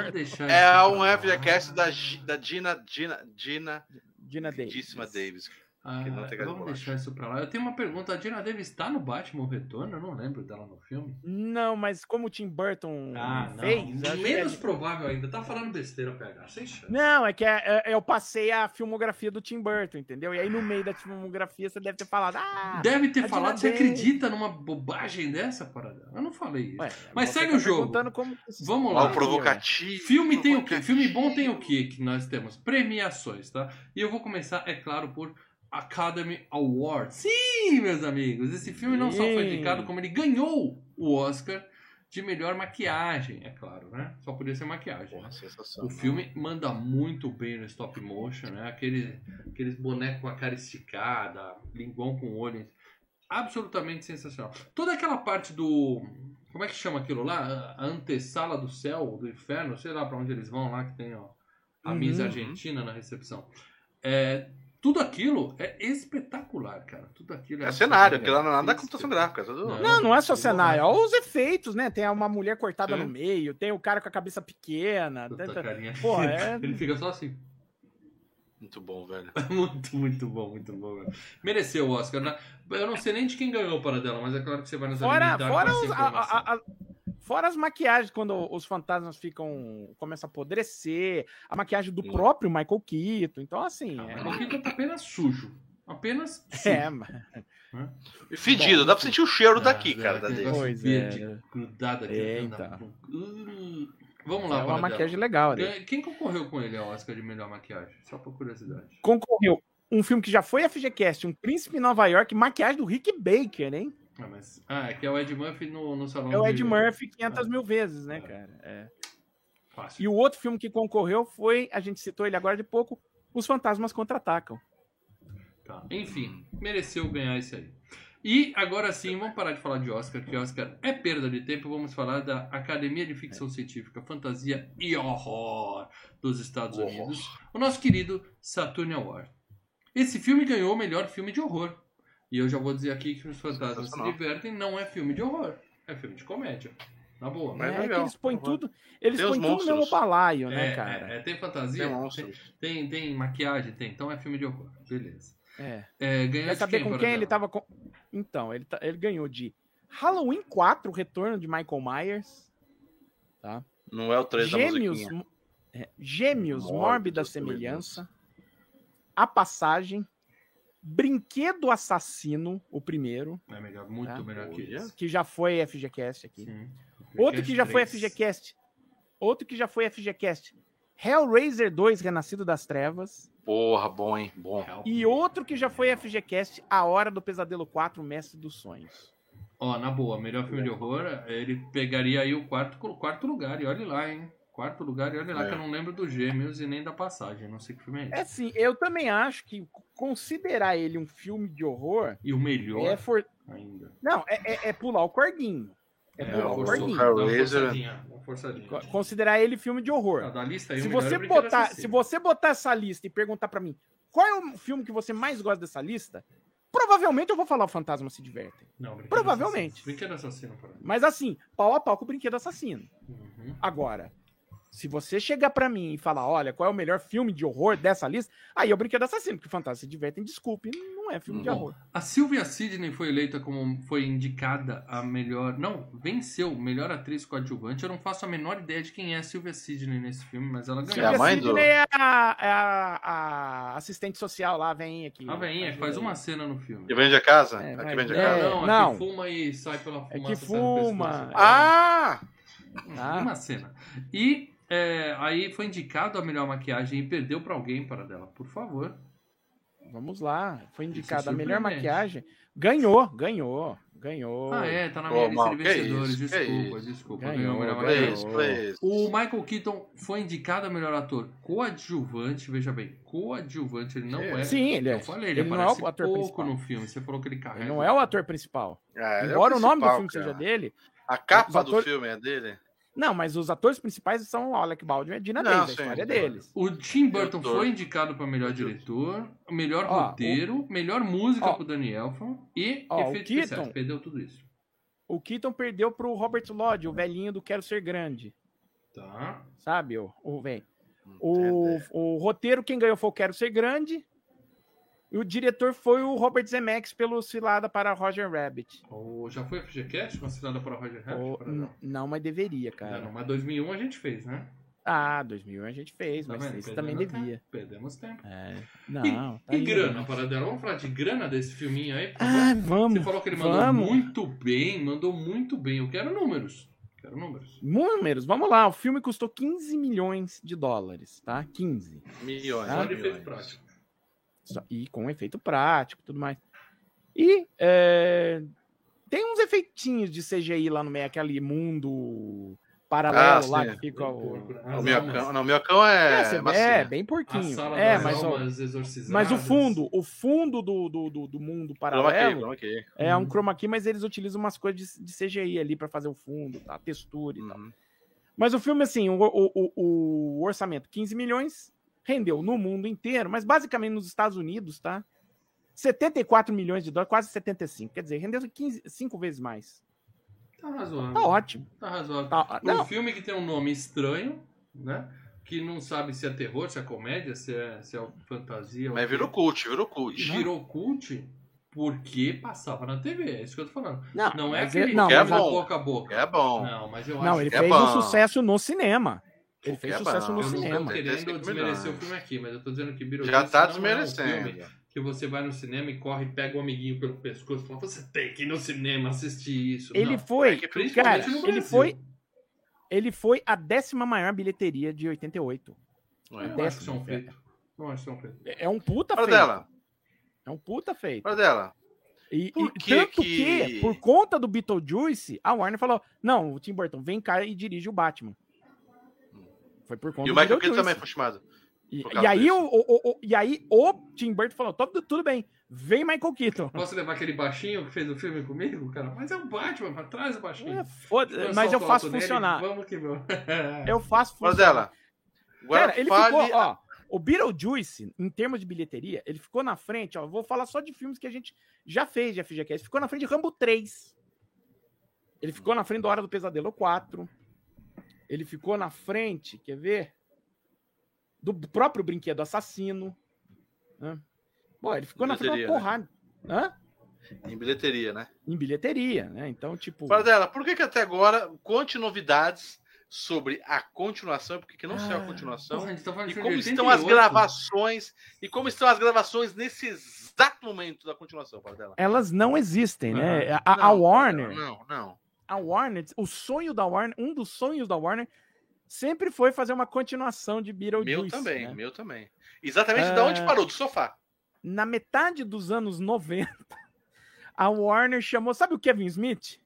É um. FGCast da, da Gina, Gina, Gina, Dina Davis. Davis. Ah, não vamos deixar isso pra lá. Eu tenho uma pergunta. A Dina Davis está no Batman o Retorno? Eu não lembro dela no filme. Não, mas como o Tim Burton fez. acho que Menos é- provável ainda. Tá falando besteira, PH. Sem chance. Não, é que é- é- eu passei a filmografia do Tim Burton, entendeu? E aí no meio da filmografia você deve ter falado. Ah, Deve ter a falado. Você Davis. acredita numa bobagem dessa, parada? Eu não falei isso. ué, Mas segue tá o jogo. Como... Vamos lá. o provocativo. Filme tem o quê? provocativo. Filme bom tem o quê que nós temos? Premiações, tá? E eu vou começar, é claro, por Academy Awards. Sim, meus amigos, esse filme não só foi indicado, como ele ganhou o Oscar de melhor maquiagem, é claro, né? Só podia ser maquiagem. Porra. O filme manda muito bem no stop motion, né? Aquele, aqueles bonecos com a cara esticada, linguão com olho. Absolutamente sensacional. Toda aquela parte do. Como é que chama aquilo lá? A antessala do céu, do inferno, sei lá pra onde eles vão lá, que tem ó, a Uhum. Miss Argentina na recepção. É, tudo aquilo é espetacular, cara. Tudo aquilo É cenário, aquilo lá não é nada espetacular. computação gráfica. é tudo- Não. Não, não é só Sim, cenário, olha os efeitos, né? Tem uma mulher cortada Sim. no meio, tem o cara com a cabeça pequena. Puta tenta- carinha. Pô, <laughs> é- Ele fica só assim. Muito bom, velho. <laughs> Muito, muito bom, muito bom. velho. Mereceu o Oscar. né? Eu não sei nem de quem ganhou para dela, mas é claro que você vai nos Fora, alimentar fora, os- a- a- fora as maquiagens, quando os fantasmas ficam. começam a apodrecer, a maquiagem do Sim. próprio Michael Keaton. Então, assim. Ah, é- o Keaton tá apenas sujo. Apenas <laughs> sujo. É, mas- E fedido, dá pra sentir o cheiro Ah, daqui, cara, da Pois é. verde grudado aqui. É, então. Uh, Vamos lá, é uma maquiagem legal ali. Quem concorreu com ele ao Oscar de melhor maquiagem? Só por curiosidade. Concorreu um filme que já foi FGCast, Um Príncipe em Nova York, maquiagem do Rick Baker, hein? Ah, mas... ah, é que é o Ed Murphy no, no salão É o de- Ed Murphy 500 mil vezes, né, cara? É. Fácil. E o outro filme que concorreu foi, a gente citou ele agora de pouco, Os Fantasmas Contra-Atacam. Tá. Enfim, mereceu ganhar esse aí. E agora sim, vamos parar de falar de Oscar, que Oscar é perda de tempo. Vamos falar da Academia de Ficção Científica, Fantasia e Horror dos Estados. Unidos. O nosso querido Saturn Award. Esse filme ganhou o melhor filme de horror. E eu já vou dizer aqui que os fantasmas se divertem não é filme de horror, é filme de comédia. Na boa. Mas é legal. que eles põem Uhum. tudo, eles Tem põem tudo no mesmo balaio, né, É, cara? é, é, tem fantasia, Tem tem, tem, tem maquiagem, tem. Então é filme de horror. Beleza. É. É, ganhou Quer de saber com quem ele tava com... Então, ele, tá- ele ganhou de Halloween 4, o retorno de Michael Myers. Tá? Não é o 3 da Gêmeos, musiquinha. mo- é, Gêmeos, Mórbida Mórbida Semelhança. A Passagem. Brinquedo Assassino, o primeiro, É melhor, muito Tá. melhor que esse. que já foi FGCast aqui. Sim. Outro que já foi. FGCast. Outro que já foi FGCast. Hellraiser 2, Renascido das Trevas. Porra, bom, hein? Bom. E outro que já foi FGCast, A Hora do Pesadelo 4, Mestre dos Sonhos. Ó, na boa, melhor filme de horror, ele pegaria aí o quarto, o quarto lugar, e olhe lá, hein? Quarto lugar, e olhe lá, É. que eu não lembro dos gêmeos e nem da passagem, não sei que filme é esse. É assim, eu também acho que considerar ele um filme de horror E o melhor é for... ainda. Não, é, é- é pular o corguinho. É, pular o o corguinho. Forçadinha, uma forçadinha. Co- Considerar ele filme de horror. Ah, da lista aí, se você é botar, se você botar essa lista e perguntar pra mim qual é o filme que você mais gosta dessa lista? Provavelmente eu vou falar o Fantasma se diverte. Não, Brinquedo Provavelmente. Assassino. Brinquedo Assassino. Mas assim, pau a pau com o Brinquedo Assassino. Uhum. Agora, se você chegar pra mim e falar, olha, qual é o melhor filme de horror dessa lista, aí é o Brinquedo Assassino, porque Fantasma se divertem, desculpe, não é filme de horror. A Sylvia Sidney foi eleita como foi indicada a melhor. Não, venceu melhor atriz coadjuvante. Eu não faço a menor ideia de quem é a Sylvia Sidney nesse filme, mas ela É a ganhou. Sylvia mãe do- Sidney é a, é a- a assistente social lá, vem aqui. A veinha que faz uma cena no filme. Que vende a casa? É, a que vende a é, casa? não, a não. que fuma e sai pela fumaça. É que fuma. Ah! Ah. Uma cena. E é, aí foi indicado a melhor maquiagem e perdeu pra alguém para dela. Por favor. Vamos lá, foi indicada a melhor maquiagem. Ganhou, ganhou, ganhou. Ah, é, tá na Ô, minha lista mal, de vencedores. isso, desculpa, desculpa. Ganhou, Ganhou a melhor ganhou. maquiagem. Please, please. O Michael Keaton foi indicado a melhor ator coadjuvante, veja bem, coadjuvante, ele não Que é. Sim, ele é. Eu falei, ele, ele não é o ator pouco principal. no filme. Você falou que ele carrega. Ele não é o ator principal. Ah, ele é Embora o, nome do principal, filme cara. seja dele. A capa ator- do filme é dele? Não, mas os atores principais são o Alec Baldwin e a Dina Não, Davis, a história é sim. deles. O Tim Burton Diretor. foi indicado para melhor diretor, melhor Ó, roteiro, melhor música ó, pro Danny Elfman e ó, o efeitos Keaton- especiais. Perdeu tudo isso. O Keaton perdeu pro Robert Lodge, o velhinho do Quero Ser Grande. Tá. Sabe, o, o velho. Não O, tem ideia. o roteiro, quem ganhou foi o Quero Ser Grande. E o diretor foi o Robert Zemeckis pelo Cilada para Roger Rabbit. O, já foi a FGCast considerada para Roger Rabbit? O- Para não. não, mas deveria, cara. não, mas 2001 a gente fez, né? Ah, 2000 a gente fez, Tá mas vendo? esse também devia. tempo. Perdemos tempo. É, E, não, tá e aí, grana, né? para dela. Vamos falar de grana desse filminho aí? Ah, Você vamos. falou que ele mandou vamos. muito bem, mandou muito bem. Eu quero números. Quero números. Números, vamos lá. O filme custou 15 milhões de dólares, tá? 15. Milhões. Ah, Só de efeito prático. E com efeito prático e tudo mais. E é, tem uns efeitinhos de CGI lá no meio, aquele mundo paralelo Ah, lá sim. que fica o. O almas- não, o minhocão é. É, é, bem porquinho. É, mas, ó, mas o fundo, o fundo do, do, do, do mundo Chroma key, paralelo chroma key. é um Uhum. chroma key, mas eles utilizam umas coisas de, de CGI ali pra fazer o fundo, tá? a textura e tal. Uhum. Mas o filme, assim, o, o, o- o orçamento, 15 milhões, rendeu no mundo inteiro, mas basicamente nos Estados Unidos, tá? 74 milhões de dólares, quase 75. Quer dizer, rendeu 15, 5 vezes mais. Tá razoável. Tá ótimo. Tá razoável. Tá, Um não, filme que tem um nome estranho, né? Que não sabe se é terror, se é comédia, se é, se é fantasia. Mas virou cult, virou cult. Virou cult porque passava na TV. É isso que eu tô falando. não, Não é aquele ele- não, que é bom. boca a boca. É bom. Não, mas eu não, acho ele que é fez bom. um sucesso no cinema. Ele fez é sucesso no eu não cinema. tô querendo 75 desmerecer o filme aqui, mas eu tô dizendo que Já Beetlejuice tá não é um desmerecendo. filme que você vai no cinema e corre, pega o amiguinho pelo pescoço e fala, você tem que ir no cinema assistir isso. Ele Não. foi, É cara, no ele foi, ele foi a décima maior bilheteria de 88. Eu É. não acho décimo, feitos. Não acho que são feitos. É um puta Para feito. dela. É um puta feito. Para dela. E, Por e que tanto que- que... por conta do Beetlejuice, a Warner falou: não, o Tim Burton, vem cá e dirige o Batman. Foi por conta E o Michael Keaton também foi chamado. E, e aí o, o- o- e aí o Tim Burton falou: tudo, tudo bem, vem Michael Keaton. Posso levar aquele baixinho que fez o filme comigo, cara? Mas é o Batman, pra trás o baixinho. É, foda- Eu mas eu faço alto nele, funcionar. Vamos que vamos. <laughs> Eu faço funcionar. dela. Agora Cara, ele fale. ficou, ó, o Beetlejuice, em termos de bilheteria, ele ficou na frente, ó, vou falar só de filmes que a gente já fez de FGCast, ficou na frente de Rambo 3. Ele ficou na frente do Hora do Pesadelo 4. Ele ficou na frente, quer ver? Do próprio Brinquedo Assassino. né? Bom, ele ficou na frente uma Bilheteria, porrada. Hã? Em bilheteria, né? Em bilheteria, né? Então, tipo. Para dela, por que, que até agora conte novidades sobre a continuação? Por que, que não saiu a Ah, continuação? Porra, a tá E como estão as 88. gravações? E como estão as gravações nesse exato momento da continuação, para dela? Elas não existem, né? Aham. A, a Não, Warner. Não, não. A Warner, o sonho da Warner, um dos sonhos da Warner sempre foi fazer uma continuação de Beetlejuice. Meu também, né? meu também. Exatamente da onde parou, do sofá. Na metade dos anos 90, <laughs> a Warner chamou, sabe o Kevin Smith?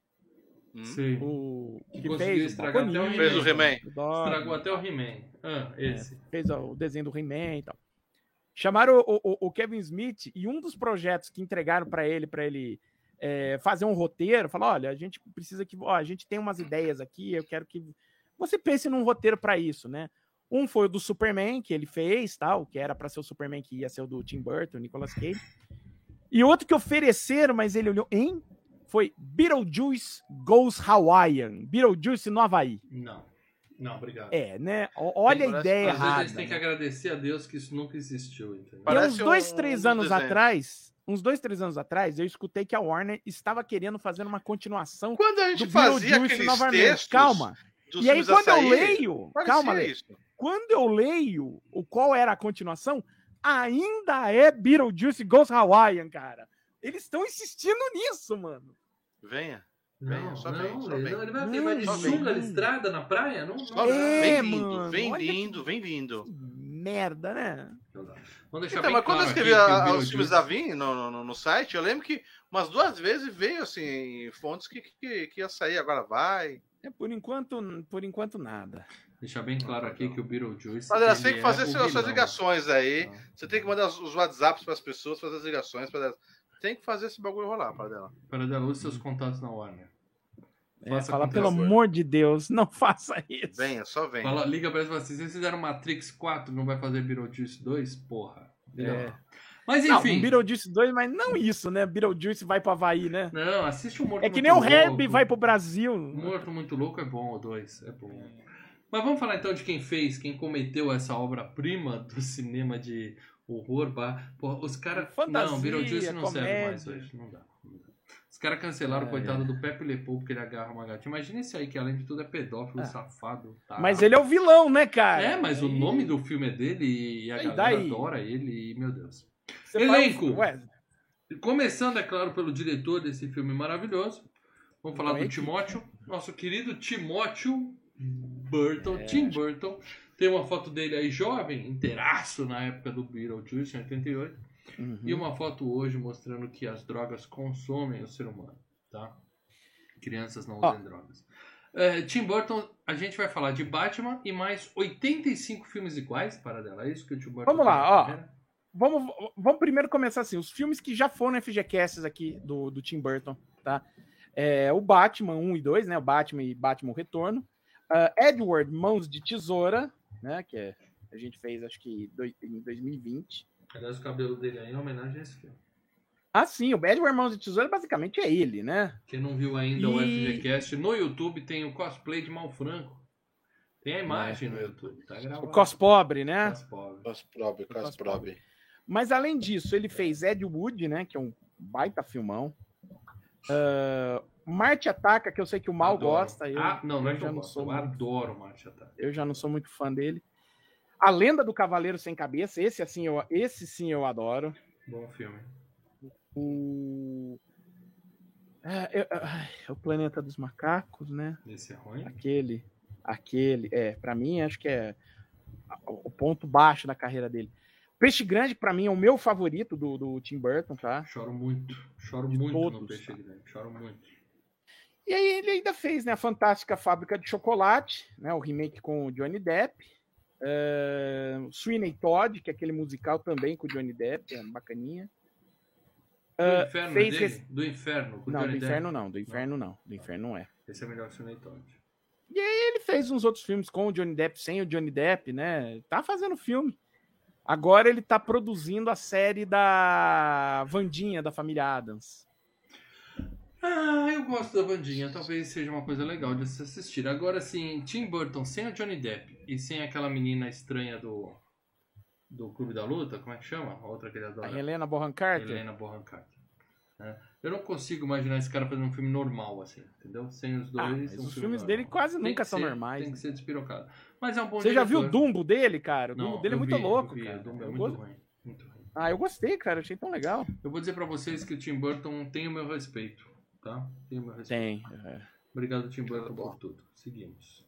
Hum. Sim. O que Conseguiu fez o estragar até o Fez o He-Man. Estragou até o He-Man. Ah, esse. fez o desenho do He-Man e tal. Chamaram o, o- o Kevin Smith e um dos projetos que entregaram para ele, para ele é, fazer um roteiro, falou: olha, a gente precisa que, ó, a gente tem umas ideias aqui, eu quero que você pense num roteiro para isso, né? Um foi o do Superman, que ele fez, tal, que era pra ser o Superman que ia ser o do Tim Burton, Nicolas Cage. E outro que ofereceram, mas ele olhou, hein? Foi Beetlejuice Goes Hawaiian. Beetlejuice no Havaí. Não. Não, obrigado. É, né? Olha a Parece- ideia Às vezes errada. eles têm que agradecer a Deus que isso nunca existiu, entendeu? E Parece uns dois, um- três um anos desenho. atrás, uns dois, três anos atrás, eu escutei que a Warner estava querendo fazer uma continuação Quando a do gente fazia Beetlejuice aqueles novamente. textos Calma. E aí, quando eu leio, calma, Lê. isso. Quando eu leio o qual era a continuação, ainda é Beetlejuice Goes Hawaiian, cara. Eles estão insistindo nisso, mano. Venha. Não, Vem, só não, vem, só ele, vem. não, ele vai, Não, ele vai de só sunga vem. listrada na praia? Não, Só não. É, vem vindo, vem olha vindo, vem vindo. Merda, né? Então, bem mas quando eu escrevi a- os Beetlejuice- filmes da Vin no, no, no site, eu lembro que umas duas vezes veio assim, fontes que, que, que ia sair, agora vai. É, por enquanto, por enquanto nada. Deixar bem claro aqui que o Beetlejuice. Mas você tem que fazer é suas, suas ligações aí. Não. Você tem que mandar os, os WhatsApps para as pessoas, fazer as ligações para Tem que fazer esse bagulho rolar para dela. Para dar use seus contatos na Warner. É, Faça fala, pelo amor de Deus, não <laughs> faça isso. Venha, só venha. Fala, liga pra eles e fala assim: se vocês fizeram Matrix 4, não vai fazer Beetlejuice 2? Porra. É. Mas Não, enfim. um Beetlejuice 2, mas não isso, né? Beetlejuice vai pro Havaí, né? Não, assiste o Morto É que Muito nem o. Herbie vai pro Brasil. Morto Muito Louco é bom, o 2. É bom. Mas vamos falar então de quem fez, quem cometeu essa obra-prima do <laughs> cinema de horror. Bah. Porra, os caras. Não, Beetlejuice não serve mais comédia. hoje. Não dá. Os caras cancelaram o É. coitado do Pepe Le Pew porque ele agarra uma gatinha. Imagina esse aí, que além de tudo é pedófilo, Ah. safado. Tá. Mas ele é o vilão, né, cara? É, mas o Aí- nome do filme é dele e a E galera daí? adora ele e, meu Deus. Você faz- Elenco. Ué, Começando, é claro, pelo diretor desse filme maravilhoso. Vamos falar Então, do equipe. Timóteo. Nosso querido Timóteo Burton, É, Tim Burton. Tem uma foto dele aí jovem, inteiraço na época do Beetlejuice, em 88. Uhum. E uma foto hoje mostrando que as drogas consomem o ser humano, tá? Crianças não usam drogas. É, Tim Burton, a gente vai falar de Batman e mais 85 filmes iguais para dela. É isso que o Tim Burton Vamos lá, na ó. Vamos, vamos primeiro começar assim, os filmes que já foram FGCasts aqui do, do Tim Burton, tá? É, o Batman 1 e 2, né? O Batman e Batman Retorno. Ah, Edward Mãos de Tesoura, né? Que é- a gente fez, acho que doi- em 2020. Aliás, o cabelo dele aí é em homenagem a esse filme. Ah, sim, o Edward Mãos de Tesoura basicamente é ele, né? Quem não viu ainda o E- FGCast, no YouTube tem o cosplay de Malfranco. Tem a imagem no YouTube, tá gravado. O cos pobre, né? Cos pobre. Cos probe, cos cos probe. Mas além disso, ele fez Ed Wood, né? Que é um baita filmão. Ah, Marte Ataca, que eu sei que o Mal Adoro. gosta. Eu, ah, não, não é eu que já eu não gosto. sou Eu muito, adoro Marte Ataque. eu já não sou muito fã dele. A Lenda do Cavaleiro Sem Cabeça, esse assim, eu, esse sim eu adoro. Bom filme. O eu- ah, o Planeta dos Macacos, né? Esse é ruim. Aquele, aquele, é, para mim acho que é o ponto baixo da carreira dele. Peixe Grande, pra mim, é o meu favorito do, do Tim Burton, tá? Choro muito. Choro De muito no todos, Peixe tá? Grande. Choro muito. E aí ele ainda fez, né, a Fantástica Fábrica de Chocolate, né, o remake com o Johnny Depp. Sweeney Todd, que é aquele musical também com o Johnny Depp, é bacaninha. Do inferno fez Do inferno. Não, Johnny do Depp. inferno não, do inferno não, do inferno não é. Esse é melhor que o Ney Todd. Ele fez uns outros filmes com o Johnny Depp, sem o Johnny Depp, né? Tá fazendo filme. Agora ele tá produzindo a série da Vandinha, da família Adams. Ah, eu gosto da bandinha. Talvez seja uma coisa legal de se assistir. Agora, sim, Tim Burton sem o Johnny Depp e sem aquela menina estranha do do Clube da Luta, como é que chama? A outra que ele A adora. Helena Bonham Carter. Helena Bonham Carter. né? Eu não consigo imaginar esse cara fazendo um filme normal, assim, entendeu? Sem os dois. Ah, um os filme filmes normal. dele quase Tem nunca são ser- normais. Tem né? que ser despirocado. Mas é um bom Você já viu o diretor. Dumbo dele, cara? O Não, Dumbo dele é muito vi, louco, vi, cara. O Dumbo é muito go- ruim. Muito ruim. Ah, eu gostei, cara. Achei tão legal. Eu vou dizer pra vocês que o Tim Burton tem o meu respeito, tá? Tem o meu respeito. Tem. é. Obrigado, Tim Burton, bom. por tudo. Seguimos.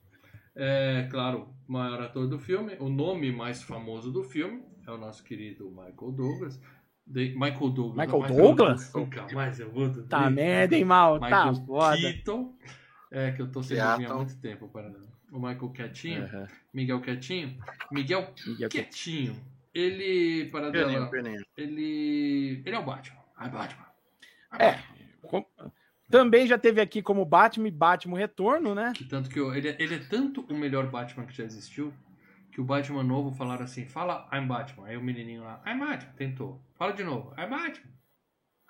É, claro, o maior ator do filme, o nome mais famoso do filme é o nosso querido Michael Douglas. De- Michael Douglas. Michael não, Douglas? Nunca mais eu vou Tá merda, hein, mal? Tá Michael foda. Keaton. É, que eu tô sem dormir há muito tempo. Para... O Michael Quietinho. Aham. Miguel Quietinho. Miguel Miguel Quietinho. Quietinho. Ele, para dela, ele, ele é o Batman. Ai, Batman. Ai, É. Batman. Com- Também já teve aqui como Batman e Batman Retorno, né? Que tanto que eu, ele, é- ele é tanto o melhor Batman que já existiu que o Batman novo falaram assim, fala I'm Batman. Aí o menininho lá, I'm Batman, tentou. Fala de novo, I'm Batman.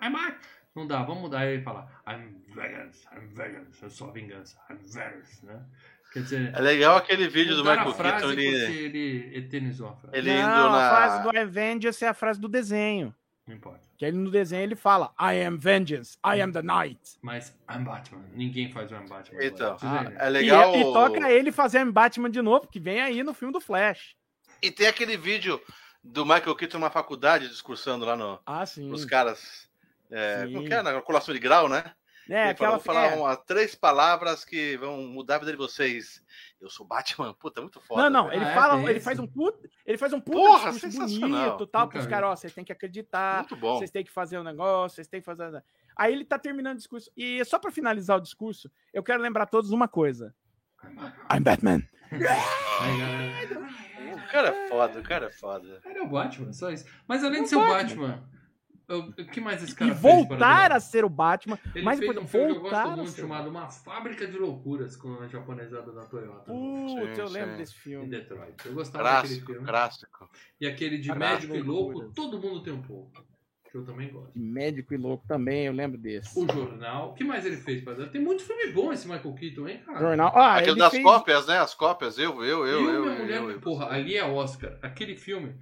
I'm Batman. Não dá, vamos mudar. Aí ele fala, I'm vengeance, I'm vengeance. Eu sou a vingança, I'm vengeance, né? Quer dizer... É legal aquele vídeo do Michael Keaton, ele, ele eternizou a frase. ele Não, indo a na... frase do Vengeance é a frase do desenho. Não importa. Que ele no desenho ele fala I am vengeance, I am the night. Mas I'm Batman. Ninguém faz o I'm Batman. Então, ver. é legal... E, e toca ele fazer I'm Batman de novo, que vem aí no filme do Flash. E tem aquele vídeo do Michael Keaton numa faculdade discursando lá no, Ah, sim. nos caras. É, Sim. como que é? Na colação de grau, né? É, Ele falou, aquela vou falar é. uma, três palavras que vão mudar a vida de vocês. Eu sou Batman, puta, é muito foda. Não, não, velho. ele Ah, é, fala, tem ele faz um puta, ele faz um puta Porra, bonito, tal, pros caras, ó, vocês têm que acreditar, Muito bom. vocês têm que fazer o negócio, vocês têm que fazer. Aí ele tá terminando o discurso. E só pra finalizar o discurso, eu quero lembrar a todos uma coisa. I'm Batman. <laughs> O cara é foda, o cara é foda. Ele é o Batman, só isso. Mas além de É ser o o Batman. Batman, o que mais esse E cara fez? voltar a ser o Batman, Ele mais fez um filme que eu voltar gosto muito chamado Uma Fábrica de Loucuras com a japonesada da Toyota Putz, eu lembro desse em filme. Detroit. Eu gostava daquele Clássico, filme. clássico. E aquele de Clássico, médico e louco, loucuras. todo mundo tem um pouco. Que eu também gosto. Médico e louco também, eu lembro desse. O Jornal. O que mais ele fez, Paradela? Tem muito filme bom esse Michael Keaton, hein, cara? Jornal. Ah, Aquele ele das fez... cópias, né? As cópias, eu, eu, eu, e eu. minha eu, mulher, eu, eu. porra, ali é Oscar. Aquele filme,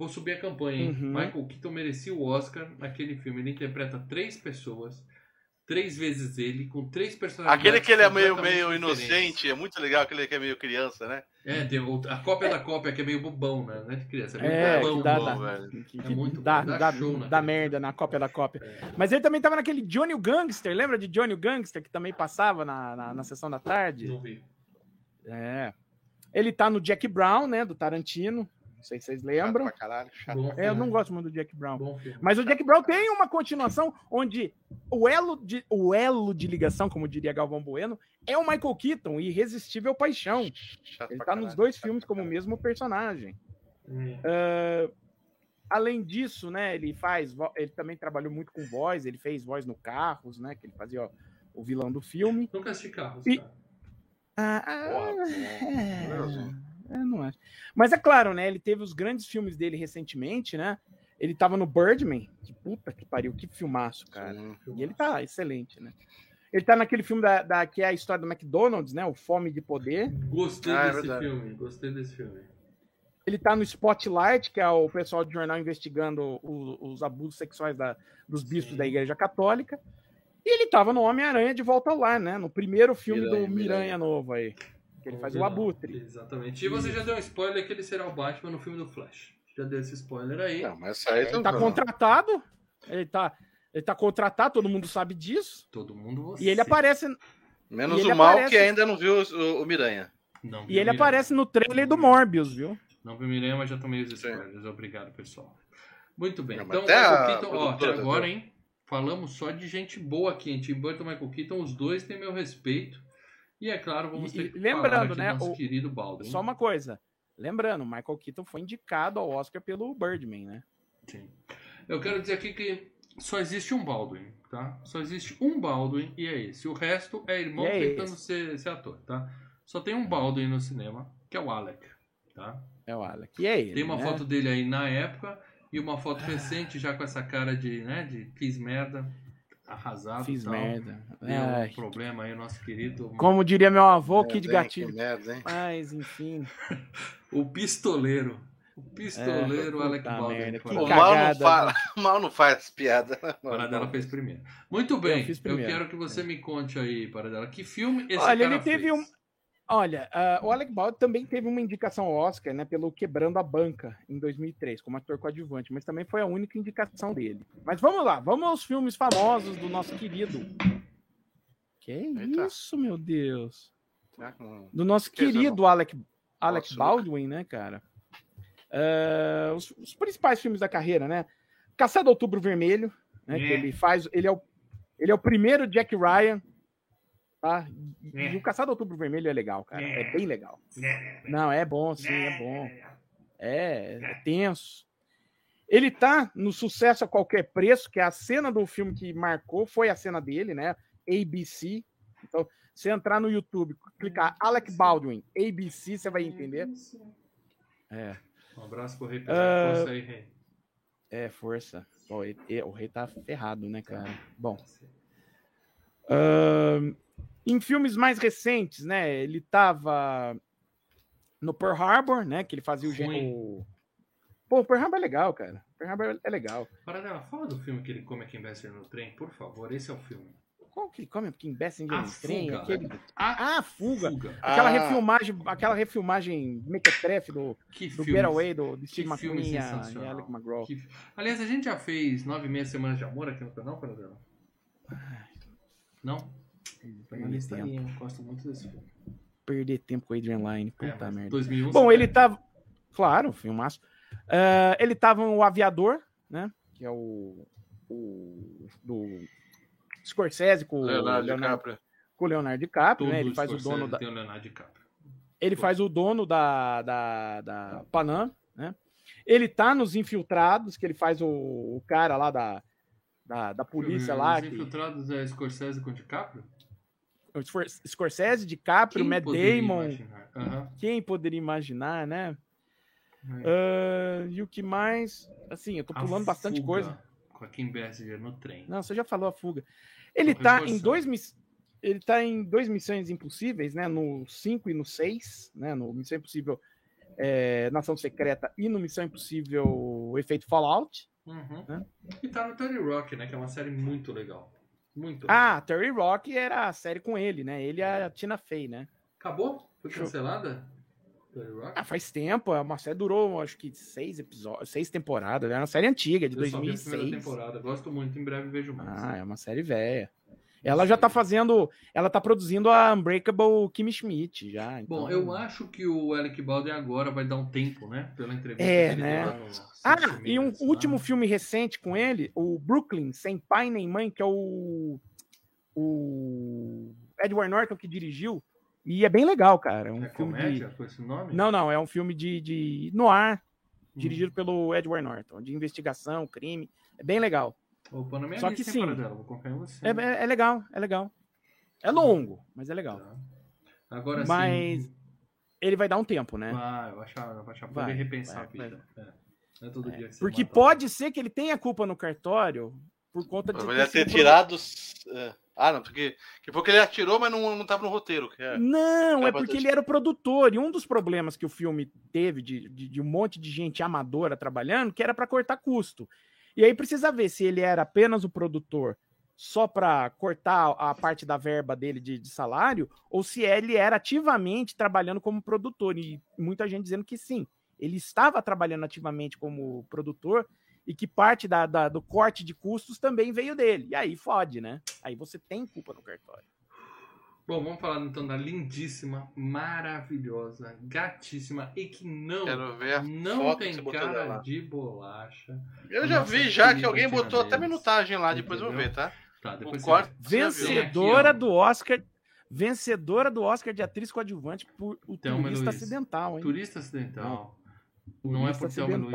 vou subir a campanha, hein? Uhum. Michael Keaton merecia o Oscar naquele filme. Ele interpreta três pessoas, três vezes ele, com três personagens. Aquele que ele é meio, meio inocente, é muito legal, aquele que é meio criança, né? É, tem o- a cópia da cópia que é meio bobão, né? Não é de criança, é meio É, bobão. dá, bom, dá, velho. que, É muito dá, bom, dá dá, show dá merda na cópia da cópia. É. Mas ele também tava naquele Johnny o Gangster, lembra de Johnny o Gangster, que também passava na, na, na sessão da tarde? Não vi. É. Ele tá no Jack Brown, né, do Tarantino. Não sei se vocês lembram. Chato pra caralho, chato. Bom É, eu não gosto muito do Jack Brown. Mas o Jack Brown tem uma continuação onde o elo de, o elo de ligação, como diria Galvão Bueno, é o Michael Keaton, Irresistível Paixão. Chato Ele tá nos caralho, dois chato filmes como o mesmo personagem. Hum. Além disso, né, ele faz, ele também trabalhou muito com voz, ele fez voz no Carros, né, que ele fazia ó, o vilão do filme. Nunca assisti carros, E- cara. Ah, ah, é, legalzinho. é, eu não acho. Mas é claro, né, ele teve os grandes filmes dele recentemente, né? Ele tava no Birdman, que puta que pariu, que filmaço, cara. Sim. E ele tá excelente, né? Ele tá naquele filme da, da- que é a história do McDonald's, né? O Fome de Poder. Gostei Ah, é desse verdade. filme, gostei desse filme. Ele tá no Spotlight, que é o pessoal do jornal investigando o- os abusos sexuais da- dos bispos Sim. da Igreja Católica. E ele tava no Homem-Aranha de Volta ao Lar, né? No primeiro filme Miranha, do Miranha, Miranha. novo aí. Que ele O faz o. Abutre. Exatamente. E você já deu um spoiler que ele será o Batman no filme do Flash. Já deu esse spoiler aí. Não, mas aí Ele tá não- contratado. Ele tá, ele tá contratado, todo mundo sabe disso. Todo mundo você. E ele aparece, Menos ele o mal aparece- que ainda não viu o, o Miranha. Não vi e ele Miranha. aparece no trailer do Morbius, viu? Não vi o Miranha, mas já tomei os spoilers. Obrigado, pessoal. Muito bem. Não, então, até Michael a Keaton, ó, até agora, hein? Falamos só de gente boa aqui, hein? Tim Burton e Michael Keaton, os dois têm meu respeito. E é claro, vamos E- ter que lembrando, né, nosso o- querido Baldwin. Só uma coisa. Lembrando, Michael Keaton foi indicado ao Oscar pelo Birdman, né? Sim. Eu quero dizer aqui que só existe um Baldwin, tá? Só existe um Baldwin e é esse. O resto é irmão é tentando ser, ser ator, tá? Só tem um Baldwin no cinema, que é o Alec, tá? É o Alec. E é ele. Tem uma né? foto dele aí na época e uma foto recente já com essa cara de, né, de fiz merda, arrasado Fiz tal. merda. Deu Ai, um problema aí, o nosso querido... como diria meu avô, Merda, Kid hein? Gatilho. Que merda, hein? Mas, enfim. <laughs> O pistoleiro. O pistoleiro É, Alec Baldwin. que O mal não, cagada, fala, o mal não faz piada. né? Paradela fez primeiro. Muito bem, eu, primeiro. quero que você me conte aí, Paradela, que filme esse Olha, cara ele teve fez? um- Olha, ah, o Alec Baldwin também teve uma indicação ao Oscar, né, pelo Quebrando a Banca, em 2003, como ator coadjuvante, mas também foi a única indicação dele. Mas vamos lá, vamos aos filmes famosos do nosso querido. Que Eita. isso, meu Deus? Do nosso querido Alec, Alec Baldwin, né, cara? Ah, os, os principais filmes da carreira, né? Caçado Outubro Vermelho, né? Que É. ele faz. Ele é, o, ele é o primeiro Jack Ryan. Tá? E, É. e o Caçado Outubro Vermelho é legal, cara. É, É. bem legal. Né, Não, é bom, sim, é bom. É, é tenso. Ele tá no sucesso a qualquer preço, que é a cena do filme que marcou, foi a cena dele, né? ABC. Então, se entrar no YouTube, clicar Alec Baldwin, ABC, você vai entender. É. Um abraço pro Rei Ah, Pelé. Força aí, Rei. É, força. Pô, o rei tá ferrado, né, cara? Bom. ahn, em filmes mais recentes, né? Ele tava no Pearl Harbor, né? Que ele fazia o gênero. Pô, o Pearl Harbor é legal, cara. Pearl Harbor é legal. Paradela, fala do filme que ele come aqui em Bester no trem, por favor. Esse é o filme. Qual que ele come? Que imbecil A de trem? Fuga. Aquele... A Ah, fuga. Fuga. Aquela Ah. refilmagem, aquela refilmagem mequetrefe do, Que do filme. Getaway, do, do Steve que filme McQueen e a-. Alec McGraw. Que- Aliás, a gente já fez nove e meia semanas de amor aqui no canal, Paradela? Não? Tá gosto muito desse filme. Perder tempo com o Adrian Lyne. É, Puta mas merda. 2001 Bom, ele tava. Claro, filmaço. Ah, ele tava no Aviador, né? Que é o. o do Scorsese com o Leonardo Leonardo, DiCaprio. com o Leonardo DiCaprio, Todo né? Ele faz o dono da, Tem o Leonardo DiCaprio. ele faz o dono da, da, da Panam, né? Ele tá nos Infiltrados, que ele faz o, o cara lá da, da, da polícia lá. Os que- infiltrados é Scorsese com DiCaprio? Scorsese, DiCaprio, Matt poderia Damon. Aham. Quem poderia imaginar, né? É. Ah, e o que mais? Assim, eu tô A pulando bastante Fuga, coisa. Com a Kim Basinger no trem. Não, você já falou a fuga. Ele Tô tá em dois miss- ele tá em dois Missões Impossíveis, né? No 5 e no 6, né? No Missão Impossível é, Nação Secreta e no Missão Impossível Efeito Fallout. Uhum. Né? E tá no Tony Rock, né? Que é uma série muito legal. Muito Ah, Terry Rock era a série com ele, né? Ele e a Tina Fey, né? Acabou? Foi cancelada? Ah, faz tempo, é uma série durou acho que seis episódios, seis temporadas, era uma série antiga, de Eu só vi a primeira 2006. temporada. Gosto muito, em breve vejo mais. Ah, é uma série velha. Ela já tá fazendo, ela tá produzindo a Unbreakable Kimmy Schmidt já. Bom, então- eu acho que o Alec Baldwin agora vai dar um tempo, né? Pela entrevista É, né? no Ah, e um último filme recente com ele, o Brooklyn, Sem Pai Nem Mãe, que é o, o Edward Norton que dirigiu. E é bem legal, cara. É um É filme comédia de... com esse nome? Não, não, é um filme de, de noir, Hum. dirigido pelo Edward Norton, de investigação, crime. É bem legal. Opa, na minha Só lista, que sim. Paradela? Vou confiar em você. É, é- é legal, é legal. É longo, mas é legal. Tá. Agora Mas sim. Ele vai dar um tempo, né? Vai, vai achar, vai achar Vai, poder repensar vai, a vida. É. Não é todo dia que você Porque mata pode ser que ele tenha culpa no cartório por conta de. Ele ter ter tirado. é. Ah, não, porque, que porque ele atirou, mas não, não tava no roteiro. Que é. Não, é porque ele era o produtor. E um dos problemas que o filme teve de, de, de um monte de gente amadora trabalhando, que era para cortar custo. E aí precisa ver se ele era apenas o produtor só para cortar a parte da verba dele de, de salário, ou se ele era ativamente trabalhando como produtor. E muita gente dizendo que sim, ele estava trabalhando ativamente como produtor e que parte da, da- do corte de custos também veio dele. E aí fode, né? Aí você tem culpa no cartório. Bom, vamos falar então da lindíssima, maravilhosa, gatíssima e que não, Quero ver a não tem cara de bolacha. Eu já vi já que alguém botou até minutagem lá, depois eu vou ver, tá? Tá, depois O. Vencedora do Oscar. Vencedora do Oscar de atriz coadjuvante por O Thelma Turista Luiz. Acidental, hein? Turista acidental. Não, é Turista por Thelma. Luiz.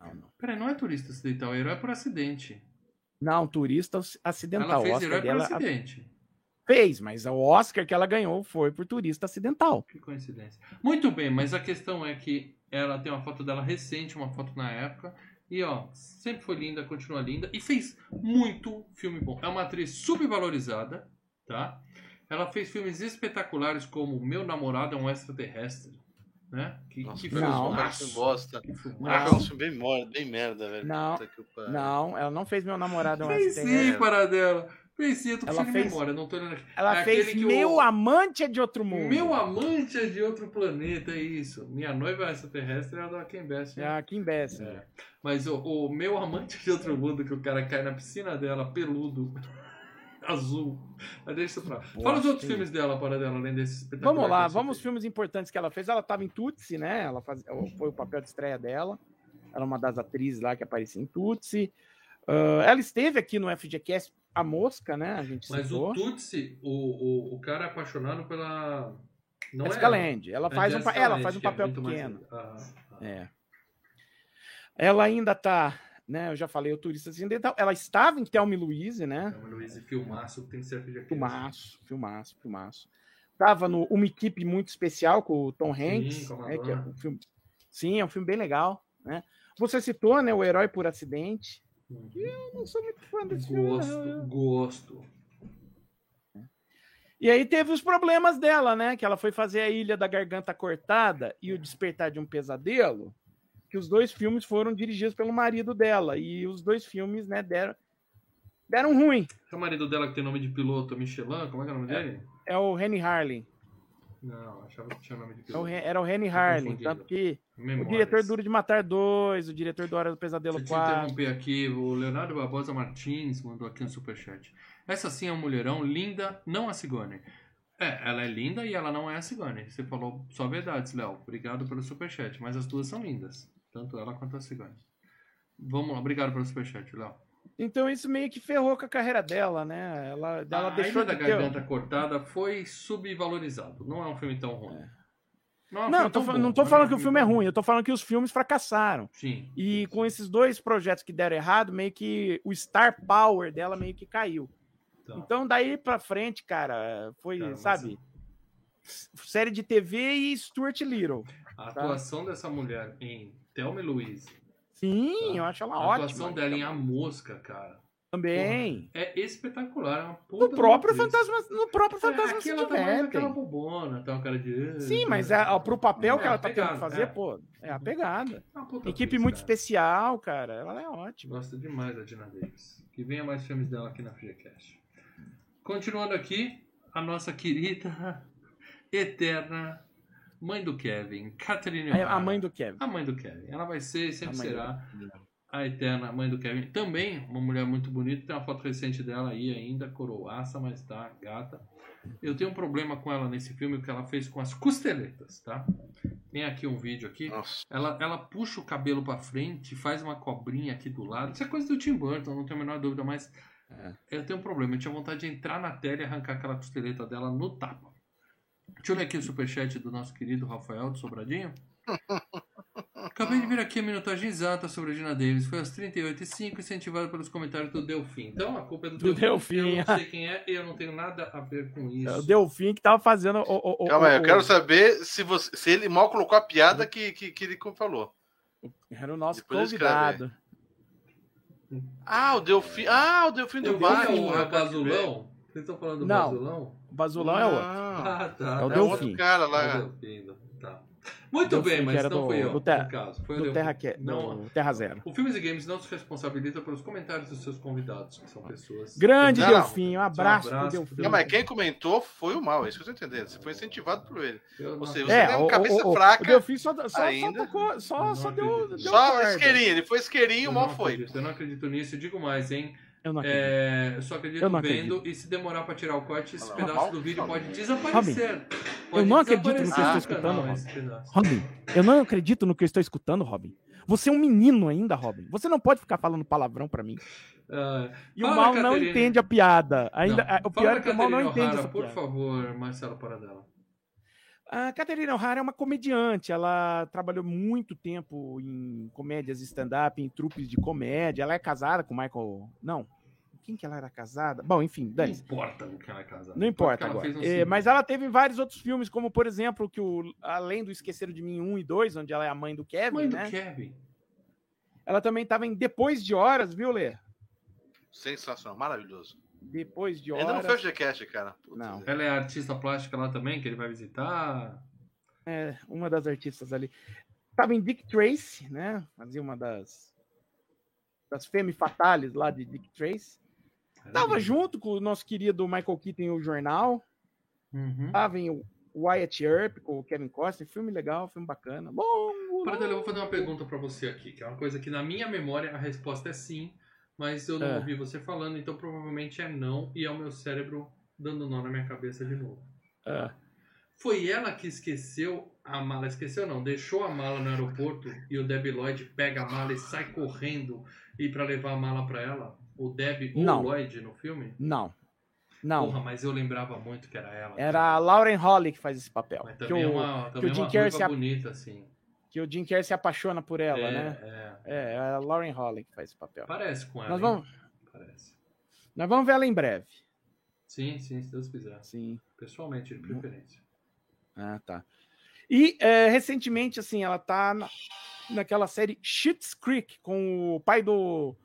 Não, não. Peraí, não é turista acidental, é herói por acidente. Não, Turista Acidental. Ela fez Oscar herói por dela acidente. Fez, mas o Oscar que ela ganhou foi por Turista Acidental. Que coincidência. Muito bem, mas a questão é que ela tem uma foto dela recente, uma foto na época. E ó, sempre foi linda, continua linda. E fez muito filme bom. É uma atriz subvalorizada, tá? Ela fez filmes espetaculares como Meu Namorado é um Extraterrestre. Né? Que, Nossa, que um bosta. Que filme bem, bem merda, velho. Não. Puta que pariu. Não, ela não fez Meu Namorado é um Extraterrestre. sim, Paradela. Fez sim, eu tô Ela fez- memória, não tô olhando aqui. Ela É fez Meu Amante é de Outro Mundo. Meu amante é de outro planeta, é isso. Minha noiva é extraterrestre é a da Kim Best. É a Kim Bessinger. É. Mas o, o meu amante de outro mundo, que o cara cai na piscina dela, peludo, <laughs> azul. Mas deixa isso pra lá. Fala os outros filmes dela, para dela, além desse espetacular. Vamos lá, vamos filmes importantes que ela fez. Ela estava em Tutsi, né? Ela faz... Foi o papel de estreia dela. Ela é uma das atrizes lá que aparecia em Tutsi. Ah, ela esteve aqui no FGCast, a Mosca, né? A gente Mas citou. o Tutsi, o, o, o cara é apaixonado pela. Não Jessica é Lange. Ela É faz, um, Jessica ela faz um que é papel muito mais- pequeno. Ah, ah. É. Ela ainda tá, né? Eu já falei, o Turista Acidental. Ela estava em Thelma Louise, né? Thelma Louise, filmaço, tem que ser FGCast. Filmaço, filmaço, filmaço. tava no Uma Equipe Muito Especial com o Tom Hanks. Sim, né, que é um filme... Sim, é um filme bem legal. Né? Você citou né, o Herói por Acidente. Eu não sou muito fã desse filme. não. Gosto, gosto. E aí teve os problemas dela, né? Que ela foi fazer a Ilha da Garganta Cortada e o Despertar de um Pesadelo, que os dois filmes foram dirigidos pelo marido dela. E os dois filmes, né, deram, deram ruim. É o marido dela que tem nome de piloto, Michelin, como é que é o nome dele? É o Rennie Harlin. Não, achava que tinha nome de É o. Ren- Era o Tô Harlin. confundindo. Tanto que o Memórias. diretor Duro de Matar 2, o diretor do Hora do Pesadelo Deixa eu 4. interromper aqui, o Leonardo Barbosa Martins mandou aqui um superchat. Essa sim é um mulherão, linda, não a Cigone. É, ela é linda e ela não é a Cigone. Você falou só verdades, Léo. Obrigado pelo superchat, mas as duas são lindas. Tanto ela quanto a Cigone. Vamos lá, obrigado pelo superchat, Léo. Então isso meio que ferrou com a carreira dela, né? Ela, ela a deixou Ilha da. Garganta Cortada foi subvalorizado. Não é um filme tão ruim. Não, é Não, filme eu tô bom, não tô mas falando que o filme é ruim, eu tô falando que os filmes fracassaram. Sim. E com esses dois projetos que deram errado, meio que o star power dela meio que caiu. Tá. Então daí pra frente, cara, foi, Cara, mas- sabe? Série de TV e Stuart Little. A atuação dessa mulher em Thelma e Louise, Sim, Tá. eu acho ela a ótima. atuação dela em A Mosca, cara, Também. é espetacular. É uma puta No próprio. Fantasma, no próprio Fantasma é, se aqui ela tá aquela bobona, tá uma cara de... Sim, mas é, ó, pro papel É, que ela a tá pegada, tendo que fazer, é. pô, é a pegada. É Equipe atriz, muito cara. especial, cara. Ela é ótima. Gosto demais da Dina Davis. Que venha mais filmes dela aqui na FreeCast. Continuando aqui, a nossa querida, <laughs> eterna mãe do Kevin, Catherine É O'Hara. a mãe do Kevin. A mãe do Kevin. Ela vai ser e sempre será a eterna mãe do Kevin. Também uma mulher muito bonita. Tem uma foto recente dela aí ainda, coroaça, mas tá gata. Eu tenho um problema com ela nesse filme, o que ela fez com as costeletas, tá? Tem aqui um vídeo aqui. Nossa. Ela, ela puxa o cabelo pra frente, faz uma cobrinha aqui do lado. Isso é coisa do Tim Burton, não tenho a menor dúvida, mas É. eu tenho um problema. Eu tinha vontade de entrar na tela e arrancar aquela costeleta dela no tapa. Deixa eu ler aqui o superchat do nosso querido Rafael do Sobradinho. <laughs> Acabei de vir aqui a minutagem exata sobre a Gina Davis. Foi às 38h05, incentivado pelos comentários do Delfim. Então a culpa é do, Do Delfim, Eu é. não sei quem é e eu não tenho nada a ver com É isso. o Delfim que tava fazendo o. o- o- Calma aí, o- eu quero saber se, você, se ele mal colocou a piada que, que, que ele falou. Era o nosso Depois aí. convidado. Ah, o Delfim. Ah, o Delfim do Eu Batman. o Basulão. Vocês estão falando do Não. Basulão? É outro. Ah, Ah, tá. É o é outro Delfim. cara É o lá. Delfim, tá. Muito Delfim, bem, mas não do- fui eu, no caso. Foi o Do. Terra, que... Não, do Terra Zero. o Filmes e Games não se responsabiliza pelos comentários dos seus convidados, que são pessoas... Grande Não, não. Delfim, um abraço, abraço pro Delfim. Não, mas quem comentou foi o mal, é isso que eu tô entendendo. Você foi incentivado por ele. Eu Ou não- seja, você É, uma cabeça o, o, fraca o Delfim só, só, só tocou, só, Não só deu, deu Só isqueirinho, ele foi isqueirinho, eu o mal não foi. acredito, Eu não acredito nisso, digo mais, hein? Eu não acredito. É, eu só acredito Eu não vendo e se demorar pra tirar o corte, esse Não, pedaço do vídeo pode desaparecer. Pode não acredito no que eu estou escutando, esse pedaço. Robin, eu não acredito no que eu estou escutando, Robin. Você é um menino ainda, Robin. Você não pode ficar falando palavrão pra mim. Ah, E o mal não entende a piada. Ainda, não. o pior é que o mal não entende O'Hara, essa Por piada. favor, Marcelo Paradela. A Caterina O'Hara é uma comediante. Ela trabalhou muito tempo em comédias stand-up, em trupes de comédia. Ela é casada com o Michael. Não. Quem que ela era casada? Bom, enfim, Não dane importa com quem ela é casada. Não importa agora. um É, mas ela teve vários outros filmes, como por exemplo, que o Além do Esqueceram de Mim 1 e 2, onde ela é a mãe do Kevin, Mãe do né? Kevin. Ela também estava em Depois de Horas, viu, Lê? Sensacional, maravilhoso. Depois de Horas. Ainda não foi o Gcast, cara. Putz, Não. Ela é artista plástica lá também, que ele vai visitar. É, uma das artistas ali. Tava em Dick Tracy, né? Fazia uma das das Femme Fatales lá de Dick Tracy. Tava junto com o nosso querido Michael Keaton em O Jornal. Uhum. Tava em Wyatt Earp com o Kevin Costner. Filme legal, filme bacana. Longo. Paradela, eu vou fazer uma pergunta pra você aqui, que é uma coisa que na minha memória a resposta é sim, mas eu não É. ouvi você falando, então provavelmente é não, e é o meu cérebro dando nó na minha cabeça de novo. É. Foi ela que esqueceu a mala, esqueceu não, deixou a mala no aeroporto e o Debbie Lloyd pega a mala e sai correndo e para levar a mala pra ela? O Debbie ou o Lloyd no filme? Não. Não. Porra, mas eu lembrava muito que era ela. Era a Lauren Holly que faz esse papel. Mas Que também é o, uma, que também o Jim uma Carrey se a- bonita, assim. Que o Jim Carrey se apaixona por ela, é, né? é. É, a Lauren Holly que faz esse papel. Parece com ela. Nós vamos, Parece. nós vamos ver ela em breve. Sim, sim, se Deus quiser. Sim. Pessoalmente, de preferência. Ah, tá. E é, recentemente, assim, ela tá na, naquela série Schitt's Creek com o pai do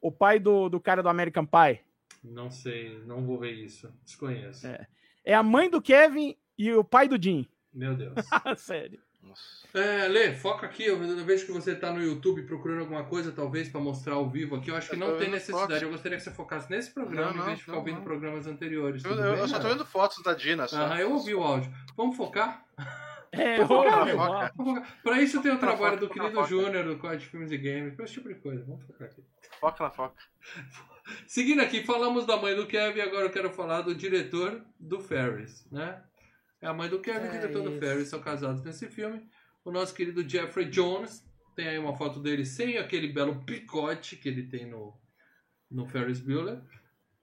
o pai do, do cara do American Pie. Não sei, não vou ver isso. Desconheço. É. É a mãe do Kevin e o pai do Jim. Meu Deus. <laughs> Sério. Nossa. É, Lê, foca aqui. Eu vejo que você tá no YouTube procurando alguma coisa, talvez, pra mostrar ao vivo aqui. Eu acho que Eu não tem necessidade. fotos. Eu gostaria que você focasse nesse programa Não, em vez de não, ficar não, ouvindo não. programas anteriores. Eu, eu- bem, eu só tô cara? vendo fotos da Dina. Só. Aham, eu ouvi o áudio. Vamos focar? É. <laughs> Pra isso tem o Foca, trabalho do foca, querido foca. Júnior, do Código de Filmes e Games, esse tipo de coisa. Vamos focar aqui. Foca na foca. Seguindo aqui, falamos da mãe do Kevin, agora eu quero falar do diretor do Ferris, né? É a mãe do Kevin e o É diretor do. Ferris são casados nesse filme. O nosso querido Jeffrey Jones, tem aí uma foto dele sem aquele belo picote que ele tem no, no Ferris Bueller.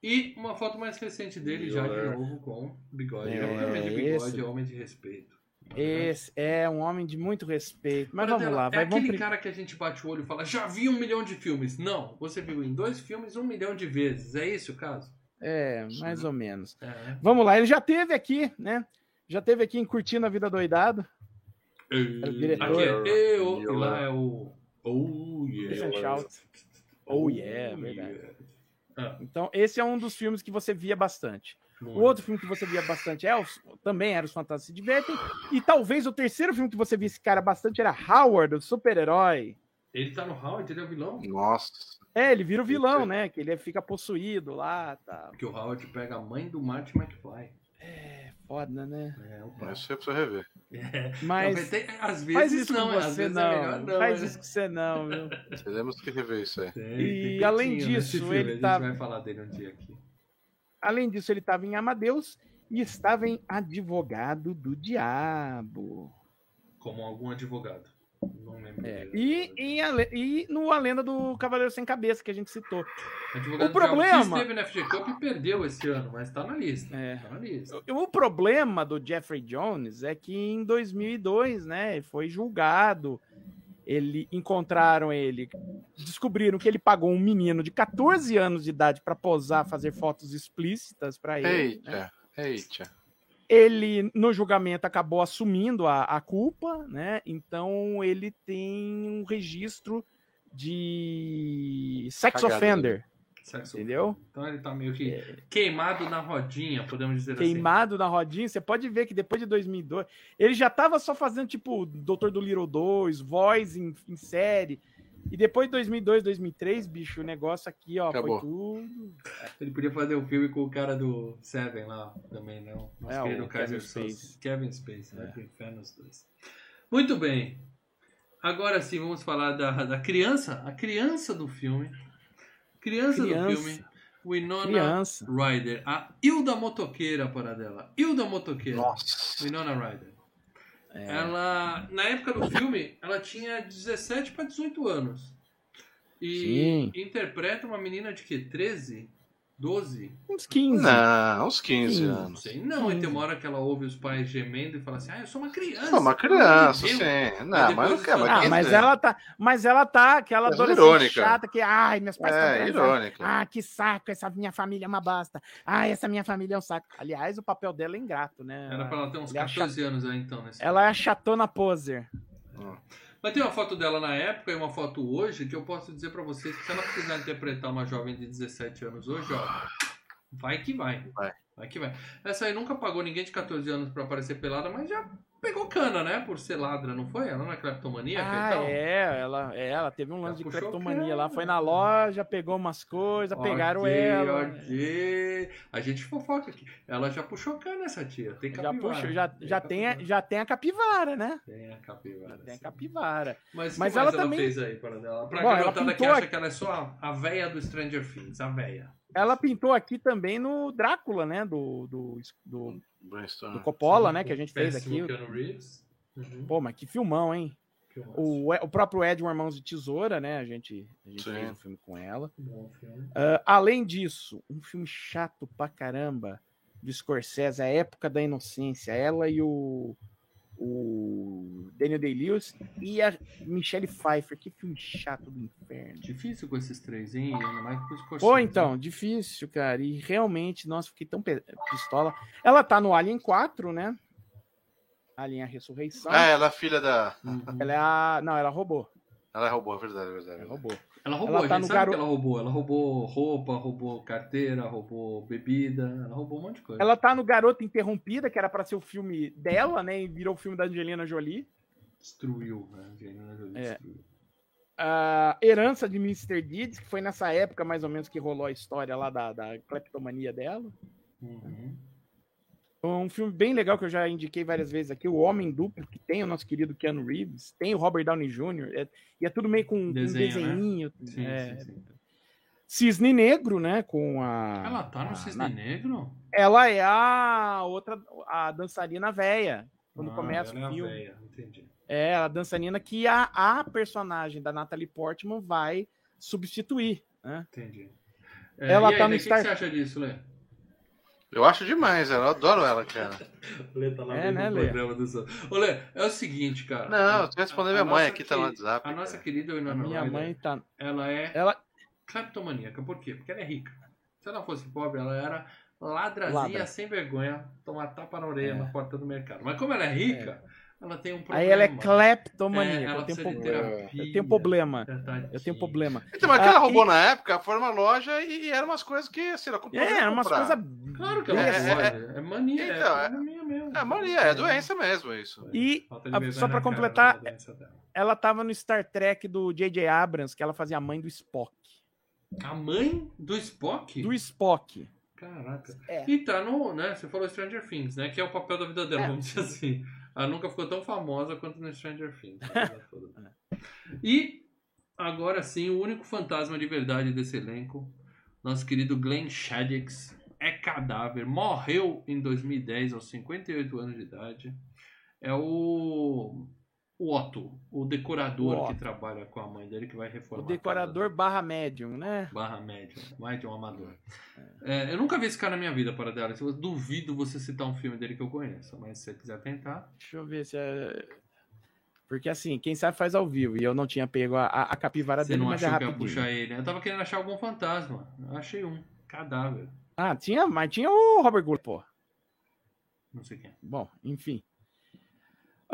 E uma foto mais recente dele, já de Bueller. novo, com bigode. É, É, homem de bigode, esse. é homem de respeito. Esse é um homem de muito respeito. Mas vamos Paradela, lá, vai, É vamos aquele cara que a gente bate o olho e fala, já vi um milhão de filmes. Não, você viu em dois filmes um milhão de vezes. É esse o caso? É, mais ou menos. É. Vamos lá, ele já teve aqui, né? Já teve aqui em Curtindo a Vida Doidado. Aqui diretor. é eu, e lá é o. Oh yeah. Shout. Oh, yeah, verdade. Então, esse é um dos filmes que você via bastante. O outro filme que você via bastante é os, também era Os Fantasmas Se Divertem. E talvez o terceiro filme que você via esse cara bastante era Howard, o super-herói. Ele tá no Howard, ele é o vilão. Nossa. É, ele vira o vilão, né? Que ele fica possuído lá, tá. Porque o Howard pega a mãe do Marty McFly. É foda, né? É, o pai. Isso é pra você rever. É. Mas Não, tem- às vezes faz isso não, com às você vezes não. é melhor não. faz né? isso com você não, viu? Teremos que rever isso aí. Tem, E tem além disso, filme, ele a gente tá- vai falar dele um dia aqui. Além disso, ele estava em Amadeus e estava em Advogado do Diabo. Como algum advogado. Não lembro. É, e, em A e no A Lenda do Cavaleiro Sem Cabeça, que a gente citou. O problema- que esteve na FG Cup e perdeu esse ano, mas tá na lista. É. Tá na lista. O problema do Jeffrey Jones é que em 2002, né, foi julgado. Ele encontraram ele, descobriram que ele pagou um menino de 14 anos de idade para posar, fazer fotos explícitas para ele. né? Eita, eita. Ele, no julgamento, acabou assumindo a, a culpa, né? Então ele tem um registro de sex Cagada, offender, Sexo. entendeu? Então ele tá meio que queimado na rodinha, podemos dizer assim. Queimado na rodinha. Você pode ver que depois de 2002, ele já tava só fazendo, tipo, Doutor do Little 2, voz em, em série. E depois de 2002, 2003, bicho, o negócio aqui, ó, Acabou. foi tudo. Ele podia fazer um filme com o cara do Seven lá também, não. Nosso É, querido o Kaiser Kevin Soze. Spacey. Kevin Space, né? É. Pro inferno os dois. Muito bem. Agora sim, vamos falar da, da criança, a criança do filme. Criança, Criança. do filme. Winona Criança. Ryder. A Hilda Motoqueira, para dela. Hilda Motoqueira. Nossa. Winona Ryder. É. Ela, na época do filme, ela tinha 17 para 18 anos. E Sim. interpreta uma menina de que? 13? 12? Uns 15. Não, uns 15 Sim. Não anos. sei não. E tem uma hora que ela ouve os pais gemendo e fala assim: Ah, eu sou uma criança. Não, uma criança, Deus." sim. Não, Aí mas não quer, os Ah, mas ela tá, mas ela tá aquela É adolescente irônica. chata que, ai, meus pais estão É, transando. irônica. Ah, que saco, essa minha família é uma bosta. Ah, essa minha família é um saco. Aliás, o papel dela é ingrato, né? Era pra ela ter uns Ela é 14 anos aí então. Nesse Ela é a chatona poser. Hum. Mas tem uma foto dela na época e uma foto hoje que eu posso dizer pra vocês que se ela precisar interpretar uma jovem de 17 anos hoje, ó, vai que vai. Vai. Vai que vai. Essa aí nunca pagou ninguém de 14 anos pra aparecer pelada, mas já pegou cana, né? Por ser ladra, não foi? Ela não é cleptomaníaca Ah, e tal? é, ela, é, ela teve um lance de puxou cleptomania cana. lá, foi na loja, pegou umas coisas, pegaram ela. A gente fofoca aqui. Ela já puxou cana, essa tia. Tem Já, capivara. puxa, já, já, tem, a- capivara. já tem a capivara, né? Tem a capivara. Tem a capivara. Mas, Mas ela, ela ela também- fez aí para dela? Pra Bom, ela garotada que pintou acha aqui- que ela é só a véia do Stranger Things, a véia. Ela pintou aqui também no Drácula, né? Do, do, do, do Coppola, Sim, né? Que a gente fez aqui. Uhum. Pô, mas que filmão, hein? O, o próprio Ed, o Irmãos de Tesoura, né? A gente, a gente Sim. fez um filme com ela. Bom filme. Ah, além disso, um filme chato pra caramba do Scorsese, A Época da Inocência. Ela e o, o Daniel Day-Lewis e a Michelle Pfeiffer. Que filme chato do inferno. Difícil com esses três, hein? Ainda mais com os Pô, Scorsese. então, difícil, cara. E realmente, nossa, fiquei tão pistola. Ela tá no Alien 4, né? Alien a Ressurreição. Ah, ela é filha da. Ela é a. Não, ela roubou. Ela é robô, é verdade, é verdade. Ela roubou. Ela roubou, Ela a tá gente no sabe garo- que ela roubou. Ela roubou roupa, roubou carteira, roubou bebida, ela roubou um monte de coisa. Ela tá no Garota Interrompida, que era pra ser o filme dela, né? E virou o filme da Angelina Jolie. Destruiu, né? Angelina Jolie É. destruiu. A Herança de Mr. Deeds, que foi nessa época mais ou menos que rolou a história lá da, da cleptomania dela. Uhum. Um filme bem legal que eu já indiquei várias vezes aqui, O Homem Duplo, que tem o nosso querido Keanu Reeves, tem o Robert Downey Jr., é- e é tudo meio com Desenho, um desenho. Sim, é. sim, sim. Cisne Negro, né? Com a. Ela tá no a- Cisne na- Negro? Ela é a outra, a dançarina véia. Quando Ah, começa é o a filme. véia, entendi. É, a dançarina que a, a personagem da Natalie Portman vai substituir. Né? Entendi. Ela e aí, tá no Star- que que você acha disso, Lê? Eu acho demais, eu adoro ela, cara. O <laughs> Lê tá lá É, né, o Lê? programa do Sol. Ô, Lê, é o seguinte, cara. Não, eu tô respondendo a- minha a mãe nossa aqui, tá no que- WhatsApp, A nossa cara. querida A Winona minha mãe tá. ela é Ela. cleptomaníaca. Por quê? Porque ela é rica. Se ela fosse pobre, ela era ladrazinha Ladra. sem vergonha, tomar tapa na orelha É. na porta do mercado. Mas como ela é rica, ela tem um problema. Aí ela é É, cleptomaníaca. ela eu, tenho terapia. eu tenho problema. Eu tenho problema. Então, mas que ela Ah, roubou e- na época foi uma loja e, e eram umas coisas que, assim, ela comprou. É, umas comprar. coisas. Claro que ela É, é, é. É, mania. Então, é, é- mania mesmo. É, Maria, é doença mesmo isso. E Falta de a- só pra completar, é ela tava no Star Trek do J.J. Abrams, que ela fazia a mãe do Spock. A mãe do Spock? Do Spock. Caraca. É. E tá no, né? Você falou Stranger Things, né? Que é o papel da vida dela, É. vamos dizer assim. Ela nunca ficou tão famosa quanto no Stranger Things. <laughs> e agora sim, o único fantasma de verdade desse elenco, nosso querido Glenn Shaddix, é cadáver, morreu em 2010 aos 58 anos de idade. É o o Otto, o decorador O Otto. que trabalha com a mãe dele que vai O reformar. casa decorador barra médium, né? barra médium, mais de um amador. É, eu nunca vi esse cara na minha vida, para dela. Eu duvido você citar um filme dele que eu conheço, mas se você quiser tentar. Deixa eu ver se é. Porque assim, quem sabe faz ao vivo. E eu não tinha pego a, a, capivara Você dele, não mas é que ia puxar ele? Eu tava querendo achar algum fantasma. Eu achei um. Cadáver. Ah, tinha, mas tinha o Robert Gould, pô. Não sei quem. Bom, enfim.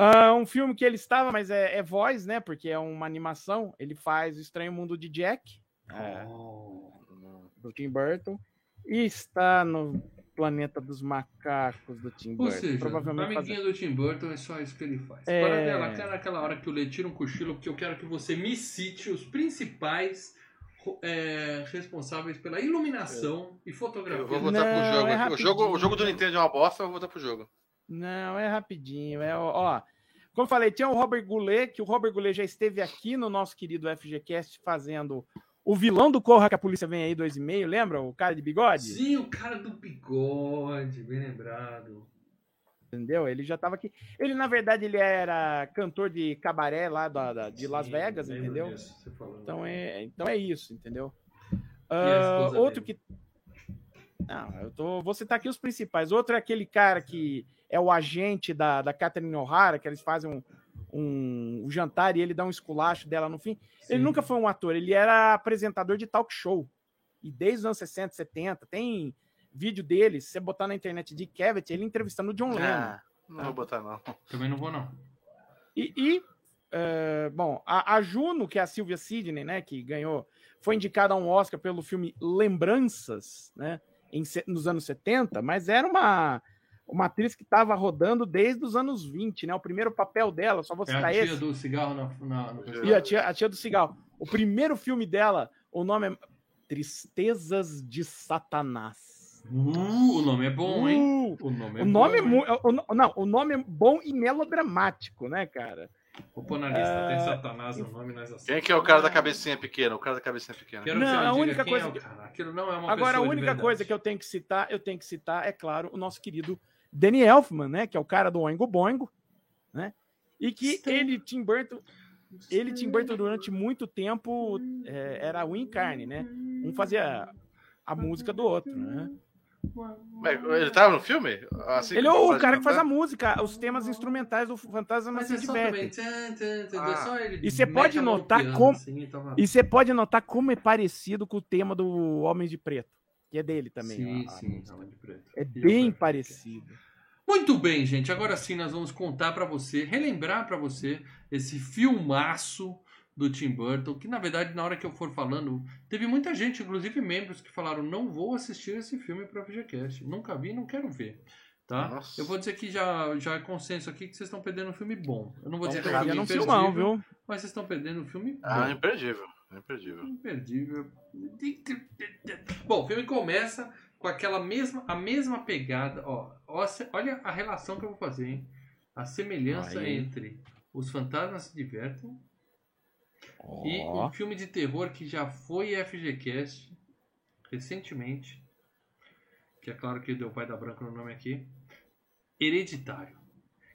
Ah, um filme que ele estava, mas é, é voz, né? Porque é uma animação. Ele faz O Estranho Mundo de Jack, é, Oh. do Tim Burton. E está no Planeta dos Macacos do Tim Ou Burton. seja, Provavelmente amiguinho fazendo- do Tim Burton é só isso que ele faz. É. Para dela, aquela, aquela hora que o Lê tira um cochilo, porque eu quero que você me cite os principais é, responsáveis pela iluminação e fotografia. Eu vou botar Não, pro jogo. é aqui. o, jogo o jogo do Nintendo é uma bosta, eu vou botar pro jogo. Não, é rapidinho. É, ó. Como eu falei, tinha o Robert Goulet, que o Robert Goulet já esteve aqui no nosso querido FGCast fazendo o vilão do Corra que a polícia vem aí, dois e meio, lembra? O cara de bigode? Sim, o cara do bigode, bem lembrado. Entendeu? Ele já estava aqui. Ele, na verdade, ele era cantor de cabaré lá da, da- de Las Sim, Vegas, lembro entendeu? disso. Então é, então é isso, entendeu? esposa outro dele? que. Não, eu tô. Vou citar aqui os principais. Outro é aquele cara que é o agente da, da Catherine O'Hara, que eles fazem um, um, um jantar e ele dá um esculacho dela no fim. Ele Sim. nunca foi um ator, ele era apresentador de talk show. E desde os anos 60, 70, tem vídeo dele, se você botar na internet de Cavett, ele entrevistando o John Lennon. Ah, não vou botar, não. Também não vou, não. E, e, eh, bom, a, a Juno, que é a Sylvia Sidney, né, que ganhou, foi indicada a um Oscar pelo filme Lembranças, né, em nos anos 70, mas era uma, uma atriz que estava rodando desde os anos 20, né, o primeiro papel dela, só vou É a citar tia esse, do cigarro na, na, no e a tia, a tia do cigarro. O primeiro filme dela, o nome é Tristezas de Satanás. Uh, o nome é bom, hein? Uh, O nome é o nome é bom, hein? muito. Não, o nome é bom e melodramático, né, cara? Vou pôr na lista. Tem Ah, Satanás no nome, nós Quem é que é o cara da cabecinha pequena? O cara da cabecinha pequena. Quero Não, você a única quem coisa é o que-. Aquilo não é uma Agora, a única coisa que eu tenho que citar, eu tenho que citar, é claro, o nosso querido Danny Elfman, né? Que é o cara do Oingo Boingo, né? E que Stan- ele, Tim Burton, ele, Tim Burton, durante muito tempo, é, era um encarne, né? Um fazia a música do outro, né? Ele tava no filme? Assim Ele é o cara que faz a música, os temas instrumentais do Fantasma Mas se é diverte. tchan, Ah. só ele E você pode notar piano, como- assim, e E você pode notar como é parecido com o tema do Homem de Preto, que é dele também. Sim, a- a sim, de Preto. É E bem falei, parecido. Muito bem, gente. Agora sim nós vamos contar pra você, relembrar pra você esse filmaço do Tim Burton, que na verdade na hora que eu for falando, teve muita gente, inclusive membros que falaram: "Não vou assistir esse filme para VGCast. Nunca vi, não quero ver". Tá? Nossa. Eu vou dizer que já já é consenso aqui que vocês estão perdendo um filme bom. Eu não vou dizer que é um filme não viu? mas vocês estão perdendo um filme bom. Ah, imperdível. Imperdível. Imperdível. Bom, o filme começa com aquela mesma, a mesma pegada. Ó, olha a relação que eu vou fazer, hein? A semelhança Aí. entre Os Fantasmas Se Divertem e Ó. um filme de terror que já foi FGCast recentemente. Que é claro que deu pai da branca no nome aqui. Hereditário.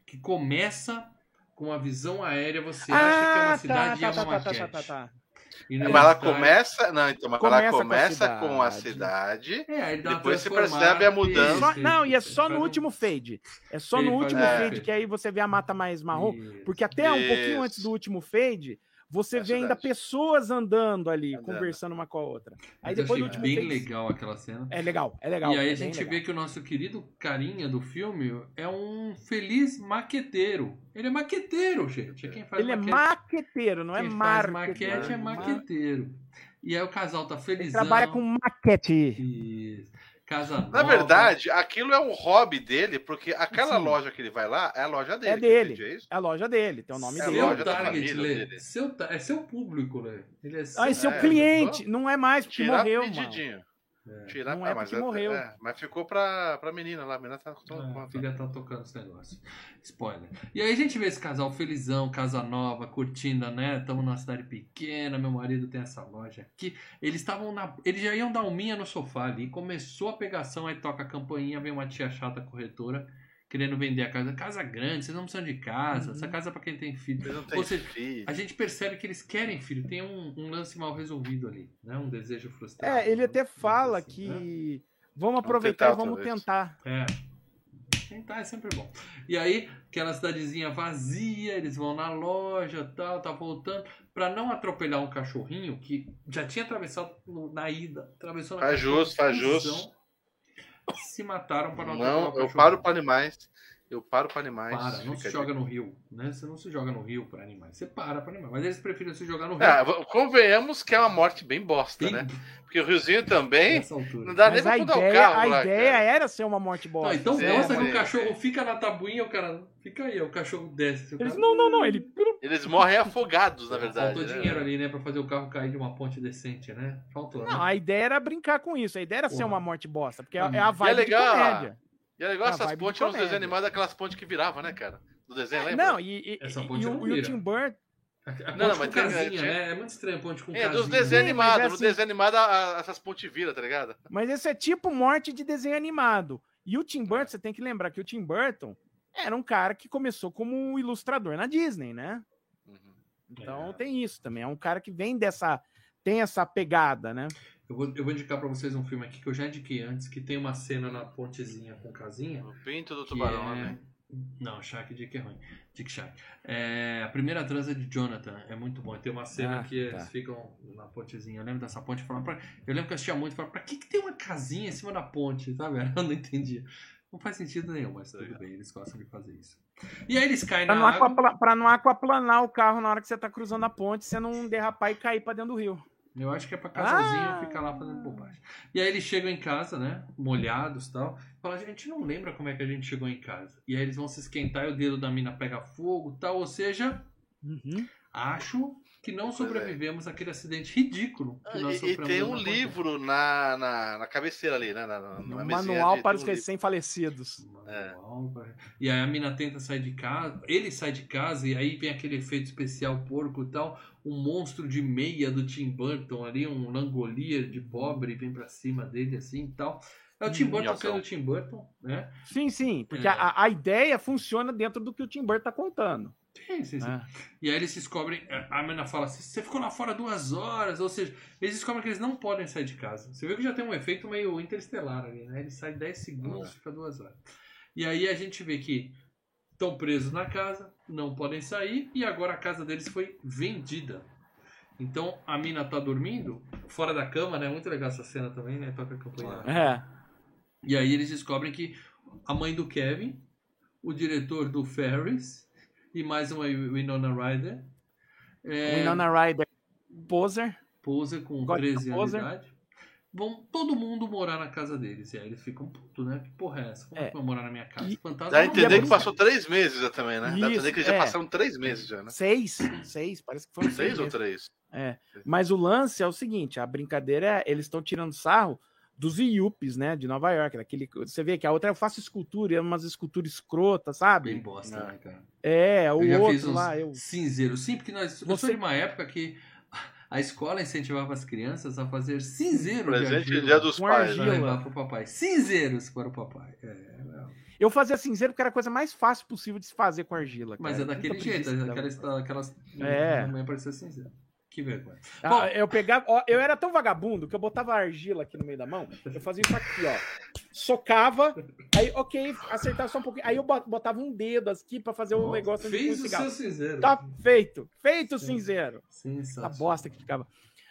Que começa com a visão aérea, você acha que é uma cidade e é tá, uma tá, tá, maquete. tá, tá, tá. E no Mas ela começa. Não, então, mas Começa ela com a começa com a cidade. cidade. É, Depois você percebe a mudança. Só- não, e é só no último fade. É só no último um fade que aí você vê a mata mais marrom. Isso. Porque até um pouquinho antes do último fade, você É vê ainda pessoas andando ali, Andando. conversando uma com a outra. Aí eu depois do achei último bem fade. legal aquela cena. É legal, é legal. e aí é a gente legal. vê que o nosso querido carinha do filme é um feliz maqueteiro. Ele é maqueteiro, gente. É quem faz Ele é maquete. maqueteiro, não é quem faz marketing. maquete é maqueteiro. E aí o casal tá Ele felizão. trabalha com maquete. Isso. Casa Na nova. verdade, aquilo é um hobby dele, porque aquela Sim. loja que ele vai lá é a loja dele. É dele. é? É a loja dele, tem o nome É a dele. Seu loja da target, família Lê. dele. Seu É seu público, Lê. Ele é seu... Ah, e seu É, cliente, não é mais porque Tirar morreu, mano. É. Tirar, Não é ah, mas porque morreu. é, mas ficou pra, pra menina lá. A menina tá Ah, tomando a filha tá tocando esse negócio. Spoiler. E aí a gente vê esse casal felizão, casa nova, curtindo, né? Estamos numa cidade pequena, meu marido tem essa loja aqui. Eles estavam na. Eles já iam dar um minha no sofá ali. Começou a pegação, aí toca a campainha, vem uma tia chata corretora querendo vender a casa. Casa grande, vocês não precisam de casa. Uhum. Essa casa é pra quem tem filho. Ou seja, filho. A gente percebe que eles querem filho. Tem um, um lance mal resolvido ali, né? Um desejo frustrado. É, ele até vamos dizer fala assim, que né? vamos aproveitar e vamos tentar. É. Tentar é sempre bom. E aí, aquela cidadezinha vazia, eles vão na loja tal, tá voltando. Pra não atropelar um cachorrinho que já tinha atravessado na ida, atravessou na Faz justo, faz justo. Se mataram para não Não, o eu paro pra animais. Eu paro pra animais. Para, não se joga no rio, né? Você não se joga no rio para animais. Você para para animais. Mas eles preferem se jogar no rio. Ah, v- convenhamos que é uma morte bem bosta, Tem- né? Porque o Riozinho também. Não dá nem Mas pra a mudar o ideia, carro a lá, ideia cara. era ser uma morte bosta. Não, então Sim, gosta que sim, o cachorro sim. fica na tabuinha, o cara fica aí, o cachorro desce. o Eles, cara- não, não, não, ele... Eles morrem afogados, na verdade. Faltou né? dinheiro ali, né? Pra fazer o carro cair de uma ponte decente, né? Faltou, Não, né? a ideia era brincar com isso. A ideia era ser Porra. uma morte bosta, porque é Hum. é a E é vibe legal, de comédia. E é legal Ah, essas pontes comédia. desenhos animados, aquelas pontes que viravam, né, cara? Do desenho, lembra? Não, e, e, Essa e- ponte e não o, e o. Tim Burton... A, Não, com mas tem- casinha, tinha- né? É muito estranho a ponte com É, casinha. dos desenhos Sim, animados. é No assim- desenho animado, a- a- essas pontes viram, tá ligado? Mas esse é tipo morte de desenho animado. E o Tim Burton, você tem que lembrar que o Tim Burton era um cara que começou como um ilustrador na Disney, né? Uhum. Então É. tem isso também. É um cara que vem dessa. tem essa pegada, né? Eu vou, eu vou indicar pra vocês um filme aqui que eu já indiquei antes, que tem uma cena na pontezinha com casinha. O pinto do tubarão, é... né? Não, Shark Dick é ruim. Dick Shark. É, a primeira transa de Jonathan é muito bom. Tem uma cena Ah, que tá. eles ficam na pontezinha. Eu lembro dessa ponte e falava pra... Eu lembro que eu assistia muito e falava, pra que, que tem uma casinha em cima da ponte? <laughs> Sabe? Eu não entendia. Não faz sentido nenhum, mas tudo bem, eles gostam de fazer isso. E aí eles caem Pra na não, água. aquapla- pra não aquaplanar o carro na hora que você tá cruzando a ponte, você não derrapar e cair pra dentro do rio. Eu acho que é pra casalzinho Ah! ficar lá fazendo bobagem. E aí eles chegam em casa, né? Molhados e tal. Fala, a gente não lembra como é que a gente chegou em casa. E aí eles vão se esquentar e o dedo da mina pega fogo e tal. Ou seja, Uhum. acho que não é. sobrevivemos àquele acidente ridículo que nós E, e sofremos. tem um livro na, na, na cabeceira ali, né? Na, na, na mesinha manual de- para os um recém-falecidos. Manual, vai. E aí a mina tenta sair de casa, ele sai de casa e aí vem aquele efeito especial porco e tal, um monstro de meia do Tim Burton ali, um langolier de pobre vem pra cima dele assim e tal. É o Tim Burton Minhocão. sendo o Tim Burton, né? Sim, sim, porque É. a, a ideia funciona dentro do que o Tim Burton tá contando. Sim, sim, sim. né? E aí eles descobrem, a menina fala assim, você ficou lá fora duas horas, ou seja, eles descobrem que eles não podem sair de casa. Você viu que já tem um efeito meio interestelar ali, né? Ele sai 10 segundos, É. fica duas horas. E aí a gente vê que estão presos na casa, não podem sair, e agora a casa deles foi vendida. Então a mina tá dormindo, fora da cama, né? Muito legal essa cena também, né? Toca a campanha. É. E aí eles descobrem que a mãe do Kevin, o diretor do Ferris e mais uma Winona Ryder. É, Winona Ryder poser. Poser com Gosta 13 anos de idade. Vão todo mundo morar na casa deles. E aí eles ficam putos, né? Que porra é essa? Como é É. que vai morar na minha casa? E- Fantasma Dá a entender que passou três meses já também, né? Dá a Isso, entender que já é. passaram três meses já, né? Seis. Seis, parece que foram seis. Seis ou três? É. Mas o lance é o seguinte: a brincadeira é eles estão tirando sarro dos Iupes, né? De Nova York. Daquele, você vê que a outra eu faço escultura, é umas esculturas escrotas, Bem sabe? bosta, Não. né, cara? É, o eu já fiz outro uns lá. Eu... cinzeiros. Sim, porque nós, eu Você- sou de uma época que a escola incentivava as crianças a fazer cinzeiro de Presente argila. dia dos Com pais, argila. né? levar pro papai. Cinzeiros para o papai. É, eu fazia cinzeiro porque era a coisa mais fácil possível de se fazer com argila. Mas cara. é daquele jeito, preguiça aquelas, dava. aquelas É. também aparecia cinzeiro. Que vergonha. Ah, Bom. eu pegava, ó, eu era tão vagabundo que eu botava argila aqui no meio da mão, eu fazia isso aqui, ó. Socava, aí, ok, acertava só um pouquinho. Aí eu bot- botava um dedo aqui pra fazer o negócio Fez o seu cinzeiro. Tá feito, feito o cinzeiro. A bosta que ficava.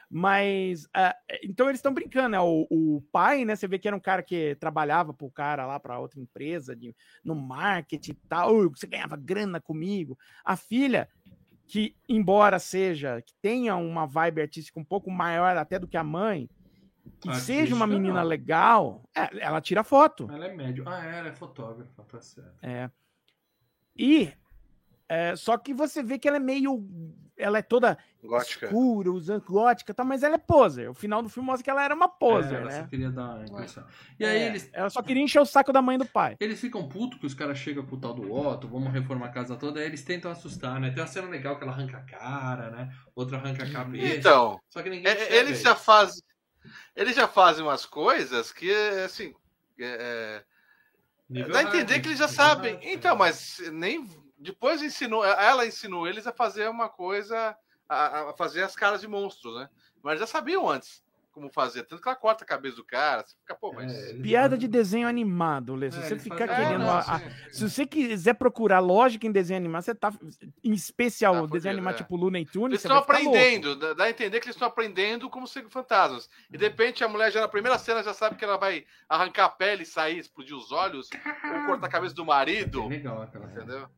Mas, ah, então eles estão brincando, né? O, o pai, né? Você vê que era um cara que trabalhava pro cara lá, pra outra empresa, de, no marketing e tal. "Ô, Você ganhava grana comigo. A filha, que embora seja, que tenha uma vibe artística um pouco maior até do que a mãe, que seja uma menina não. legal, é, ela tira foto. Ela é médio. Ah, é, ela é fotógrafa, tá certo. É. E é, só que você vê que ela é meio. Ela é toda Gótica. escura, usando gótica, tá, mas ela é poser. O final do filme mostra que ela era uma poser, É, ela né? só queria dar impressão. E aí É, eles, Ela só queria encher o saco da mãe do pai. eles ficam putos que os caras chegam com o tal do Otto, vamos reformar a casa toda, aí eles tentam assustar, né? Tem uma cena legal que ela arranca a cara, né? Outra arranca a cabeça. Então, Só que ninguém é- enxerga eles já fazem. Eles já fazem umas coisas que, assim. é, Nível dá a entender que eles já sabem. Então, né? mas nem. Depois ensinou. Ela ensinou eles a fazer uma coisa. A, a fazer as caras de monstros, né? Mas já sabiam antes como fazer. Tanto que ela corta a cabeça do cara. Você fica, pô, mas. É, Piada de desenho animado, Lê. Se É, você ficar fazem- querendo. não, a- a- se você quiser procurar lógica em desenho animado, você tá. Em especial, Tá desenho fudido, animado é. tipo Luna e Tunes, Eles estão aprendendo, dá dá a entender que eles estão aprendendo como ser fantasmas. E de repente a mulher já na primeira cena já sabe que ela vai arrancar a pele, sair, explodir os olhos, ou cortar a cabeça do É marido. legal aquela cena.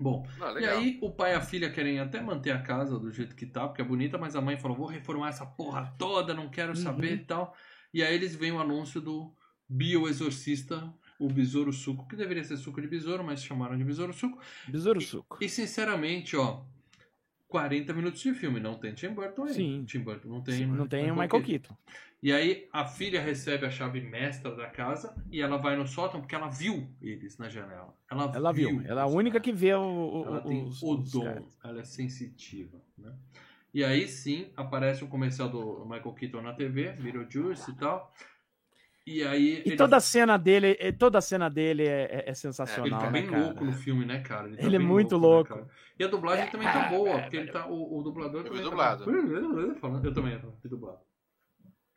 Bom, Não, e aí o pai e a filha querem até manter a casa do jeito que tá, porque é bonita, mas a mãe falou, vou reformar essa porra toda, não quero saber Uhum. e tal. E aí eles veem o anúncio do bioexorcista, o besouro suco, que deveria ser suco de besouro, mas chamaram de besouro suco. Besouro suco. E sinceramente, ó, 40 minutos de filme, não tem Tim Burton aí. Sim. Tim Burton não tem. Sim, não tem o Michael Keaton. E aí a filha recebe a chave mestra da casa e ela vai no sótão porque ela viu eles na janela. Ela, Ela viu. Ela é a única que vê o, o- Ela tem os, o dom, caras. ela é sensitiva, né? E aí sim aparece o comercial do Michael Keaton na TV, Beetlejuice e tal. E aí E ele, toda a cena dele, toda a cena dele é, é- é ele sensacional, tá né, bem cara? louco no filme, né, cara? tá Ele é muito né, louco. cara? e a dublagem também tá boa, porque ele tá o, o dublador Eu vi também dublado. Tá, eu também vi dublado.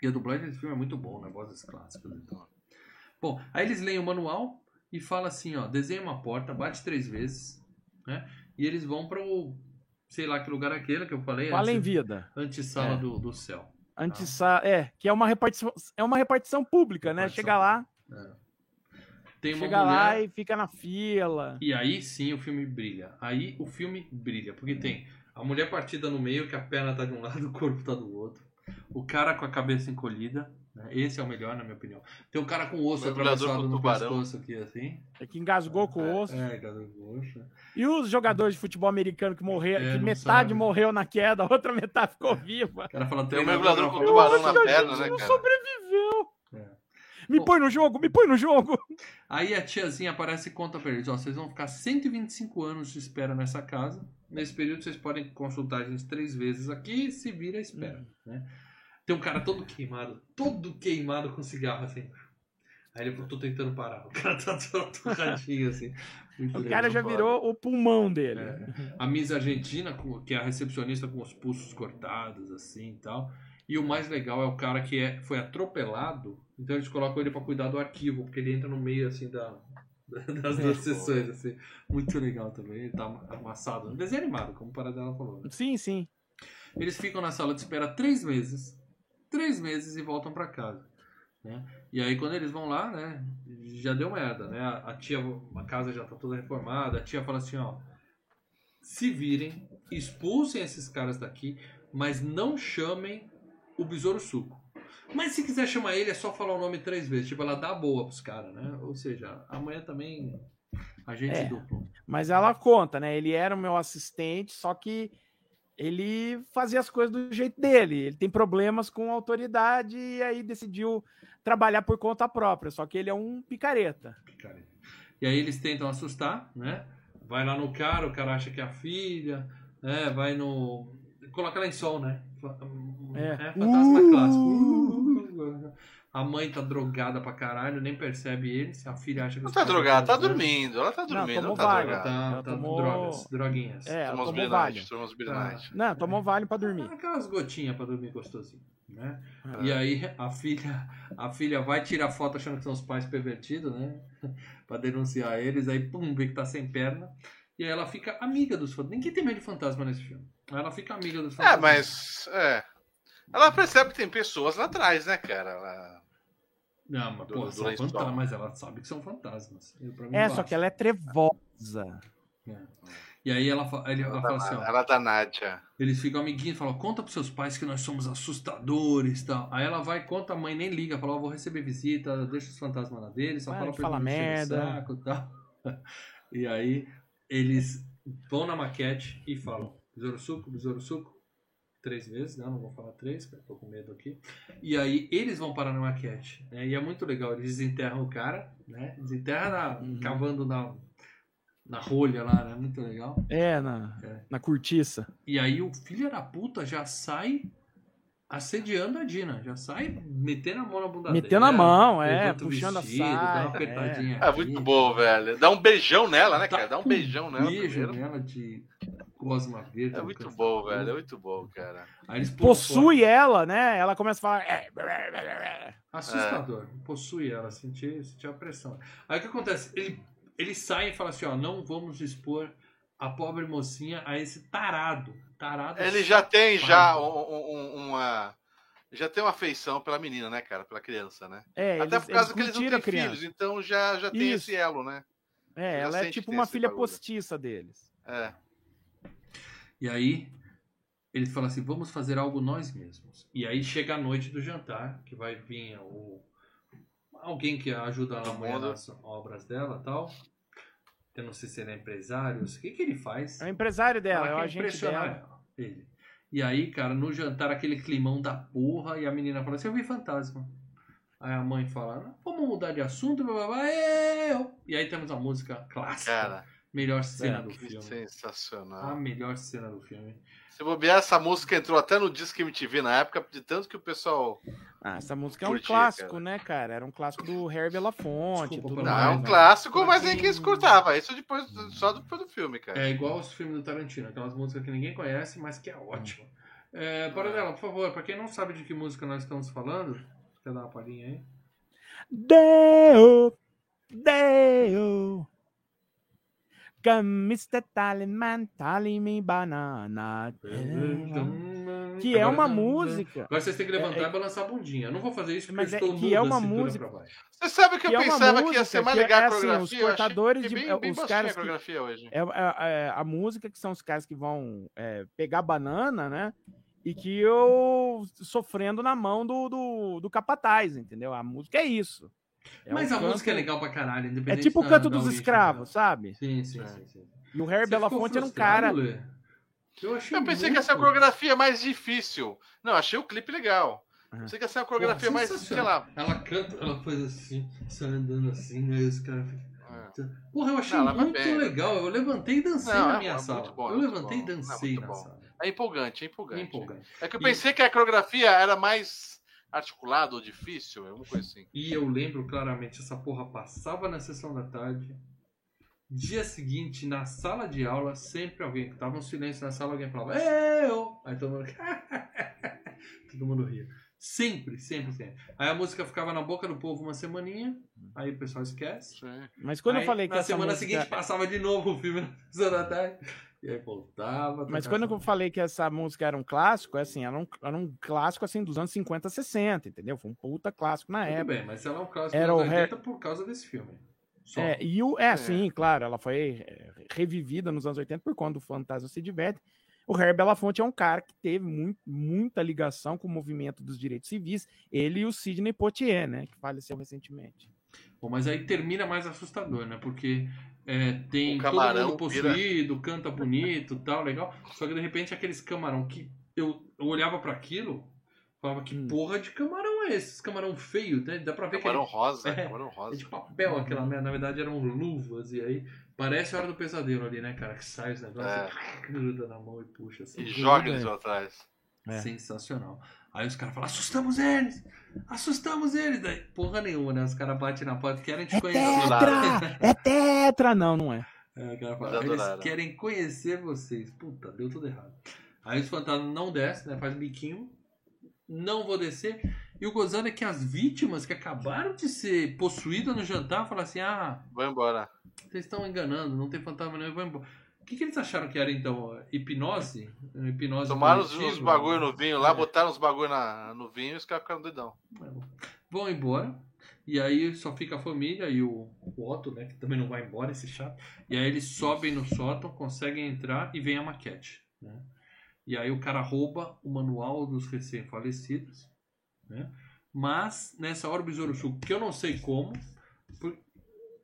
E a dublagem desse filme é muito bom, né? Vozes clássicas e tal. Bom, aí eles leem o manual e fala assim, ó, desenha uma porta, bate três vezes, né? E eles vão para o, sei lá que lugar é aquele que eu falei, O Além Vida. antessala É. do, do céu. Antes, é, que é uma repartição, é uma repartição pública, né? Repartição Chega lá, É. Tem uma chega mulher... lá e fica na fila. E aí sim o filme brilha. Aí o filme brilha, porque tem a mulher partida no meio, que a perna tá de um lado, <laughs> o corpo tá do outro. O cara com a cabeça encolhida, né? Esse é o melhor na minha opinião. Tem o cara com o osso atravessado com no tubarão. pescoço aqui, assim. É que engasgou com o osso. É, cara, poxa. E os jogadores de futebol americano que morreram, É, que não metade sabe. morreu na queda, a <laughs> outra metade ficou viva. O cara fala Tem um mergulhador na com foto. tubarão na perna, né, não cara? sobreviveu. É. Me Bom. põe no jogo, me põe no jogo. <laughs> Aí a tiazinha aparece e conta pra eles, ó, vocês vão ficar 125 anos de espera nessa casa. Nesse período vocês podem consultar a gente três vezes aqui e se vira a espera, né? Tem um cara todo queimado, todo queimado com cigarro assim. Aí ele falou, tô tentando parar. O cara tá <laughs> todo torradinho assim. Muito O cara já virou o pulmão dele. É. A Miss Argentina, que é a recepcionista com os pulsos cortados, assim e tal. E o mais legal é o cara que é, foi atropelado. Então eles colocam ele pra cuidar do arquivo, porque ele entra no meio, assim, da, das duas sessões, assim. Muito legal também. Ele tá amassado. Desenho animado, como o Paradela falou. né? Sim, sim. Eles ficam na sala de espera três meses. Três meses e voltam pra casa. Né? E aí quando eles vão lá, né? Já deu merda, né? A, a tia, a casa já tá toda reformada. A tia fala assim, ó. Se virem, expulsem esses caras daqui, mas não chamem o Besouro Suco. Mas se quiser chamar ele, é só falar o nome três vezes. Tipo, ela dá boa pros caras, né? Ou seja, amanhã também agente É. duplo. Mas ela conta, né? Ele era o meu assistente, só que ele fazia as coisas do jeito dele. Ele tem problemas com autoridade e aí decidiu trabalhar por conta própria. Só que ele é um picareta. picareta. E aí eles tentam assustar, né? Vai lá no cara, o cara acha que é a filha, né? Vai no. Coloca lençol, né? Fa- É. fantasma Uh! clássico. <laughs> A mãe tá drogada pra caralho, nem percebe eles. A filha acha que Não tá drogada, tá dormindo. Ela tá Não, dormindo, não, tomou tá Vale. Ela drogada. tá, Ela tá tomou- drogas, droguinhas. É, ela Tomou Vale. tomou os Billy Tá. Não, tomou vale pra dormir. Aquelas gotinhas pra dormir gostosinho, né? É. E aí a filha, a filha vai tirar foto achando que são os pais pervertidos, né? <laughs> pra denunciar eles, aí pum, vê que tá sem perna. E aí ela fica amiga dos fantasmas. Ninguém tem medo de fantasma nesse filme. Ela fica amiga dos É, fantasmas. mas. É. Ela percebe que tem pessoas lá atrás, né, cara? Ela- Não, mas do- são fantasmas, mas ela sabe que são fantasmas. É, só que ela é trevosa. E aí ela, ele- ela fala assim, ó, Ela da Nádia. eles ficam amiguinhos, falam, conta pros seus pais que nós somos assustadores e tal. Aí ela vai, conta, a mãe nem liga, fala, ó, vou receber visita, deixa os fantasmas lá deles, só Para fala pra o merda. saco e tal. <laughs> E aí eles vão na maquete e falam, besouro suco, besouro suco, três vezes, né? Não vou falar três, porque eu tô com medo aqui. E aí eles vão parar na maquete, né? E é muito legal, eles desenterram o cara, né? Desenterram na- Uhum. cavando na, na rolha lá, né? Muito legal. É, na, É. na cortiça. E aí o filho da puta já sai assediando a Dina, já sai metendo a mão na bunda Metendo a dela, mão, é, levanta o puxando a vestido, Dá uma saia, apertadinha É aqui. muito bom, velho. Dá um beijão nela, né, Dá cara? Dá um beijão nela Beijo primeiro. nela de gosma verde. É muito bom, da velho. É muito bom, cara. Aí Possui ela, né? Ela começa a falar. "É, fora. Assustador. Possui ela, senti, senti a pressão. Aí o que acontece? Ele, ele sai e fala assim, ó, não vamos expor a pobre mocinha a esse tarado. Tarado Ele já tem já um- um- uma. Já tem uma afeição pela menina, né, cara? Pela criança, né? É, Até eles, por causa que eles não têm filhos, então já, já tem Isso. esse elo, né? É, Já ela é tipo uma filha bagulho. postiça deles. É. E aí ele fala assim, vamos fazer algo nós mesmos. E aí chega a noite do jantar, que vai vir o alguém que ajuda a mulher nas obras dela tal. Eu não sei se ele é empresário, o que, que ele faz? É o empresário dela, Ela é o quer agente impressionar dela. ela, ele. E aí, cara, no jantar, aquele climão da porra, e a menina fala assim, eu vi fantasma. Aí a mãe fala, vamos mudar de assunto, blá, blá, blá, eu. E aí temos a música clássica. Cara, melhor cena É, do que filme. A sensacional. melhor cena do filme. Se bobear, essa música entrou até no Disque MTV na época, de tanto que o pessoal. Ah, essa música é um clássico, cara. né, cara? Era um clássico do Harry Belafonte. Desculpa, tudo Não, mais, é um né? clássico, mas ninguém escutava. Isso depois, só depois do filme, cara. É igual os filmes do Tarantino, aquelas músicas que ninguém conhece, mas que é ótimo. É, Paradela, por favor, pra quem não sabe de que música nós estamos falando, quer dar uma palhinha aí? Deo, Deo. Come, Mr. Me banana. Que é uma música. Agora vocês têm que levantar É, é- e balançar a bundinha. Eu não vou fazer isso porque Mas eu é- estou que nu é da uma música-. Você sabe que eu Que é pensava que ia música ser mais que legal é a assim, os coreografia? eu achei cortadores que de- bem, bem os caras a que- coreografia hoje. É, é- é a música que são os caras que vão é, pegar banana, né? E que eu sofrendo na mão do, do, do capataz, entendeu? A música é isso. É Mas um a canto- música é legal pra caralho, É independente tipo o da- canto da dos origem escravos, sabe? Sim, sim, É. sim. sim. E o Harry Você Belafonte era um cara. Lê? Eu achei Eu pensei que muito- ia ser a coreografia mais difícil. Não, achei o clipe legal. Uhum. Pensei que ia ser a coreografia Pô, mais, sei lá. Ela canta, ela faz assim, sai andando assim, aí os caras ficam. é. Porra, eu achei Não, muito bem, legal. Eu levantei e dancei Não, na é minha muito sala. bom, é eu muito levantei e bom. É dancei na bom. sala. É empolgante, é empolgante. Empolgante. É que eu E- pensei que a coreografia era mais articulado ou difícil, alguma coisa assim. E eu lembro claramente, essa porra passava na sessão da tarde. Dia seguinte, na sala de aula, sempre alguém que tava um silêncio na sala, alguém falava, eu! Aí todo mundo. <laughs> todo mundo ria. Sempre, sempre, sempre. Aí a música ficava na boca do povo uma semaninha, aí o pessoal esquece. Mas quando Aí, eu falei que na essa semana música... seguinte passava de novo o filme na sessão da tarde. E aí voltava. Mas quando eu falei que essa música era um clássico, é assim, era um, era um clássico assim dos anos 50, 60, entendeu? Foi um puta clássico na Tudo época. bem, mas ela é um clássico Era dos o 80 por causa desse filme. Só. É, e o, é, sim, claro, ela foi é, revivida nos anos 80 por quando o Fantasma se diverte. O Harry Belafonte é um cara que teve muito, muita ligação com o movimento dos direitos civis, ele e o Sidney Poitier, né, que faleceu recentemente. Bom, mas aí termina mais assustador, né? Porque é, tem O todo camarão mundo possuído, canta bonito tal, legal. Só que de repente aqueles camarão que eu, eu olhava para aquilo, falava que Hum. porra de camarão é esse? Esse camarão feio, né? Dá pra ver Camarão que rosa, É. camarão é rosa. de papel aquela Uhum. merda. Na verdade eram luvas e aí parece a hora do pesadelo ali, né, cara? Que sai os negócios É. e <laughs> gruda na mão e puxa assim. E joga eles é. lá atrás. É. Sensacional. Aí os caras falam, assustamos eles! Assustamos eles! Daí, porra nenhuma, né? Os caras batem na porta, querem te É conhecer. tetra! É tetra! Não, não é. É, o cara fala, Mas eles adoraram. querem conhecer vocês. Puta, deu tudo errado. Aí os fantasmas não descem, né? Faz biquinho. Não vou descer. E o gozado é que as vítimas que acabaram de ser possuídas no jantar falam assim: ah, Vai embora. vocês estão enganando, não tem fantasma nenhum, eu vou embora. O que, que eles acharam que era então? Hipnose? Hipnose Tomaram coletiva? os bagulho no vinho lá, É. botaram os bagulho na, no vinho e os caras ficaram doidão. Vão embora. E aí só fica a família e o, o Otto, né? Que também não vai embora, esse chato. E aí eles sobem no sótão, conseguem entrar e vem a maquete. Né? E aí o cara rouba o manual dos recém-falecidos. Né? Mas nessa hora o Besouro Sul, que eu não sei como,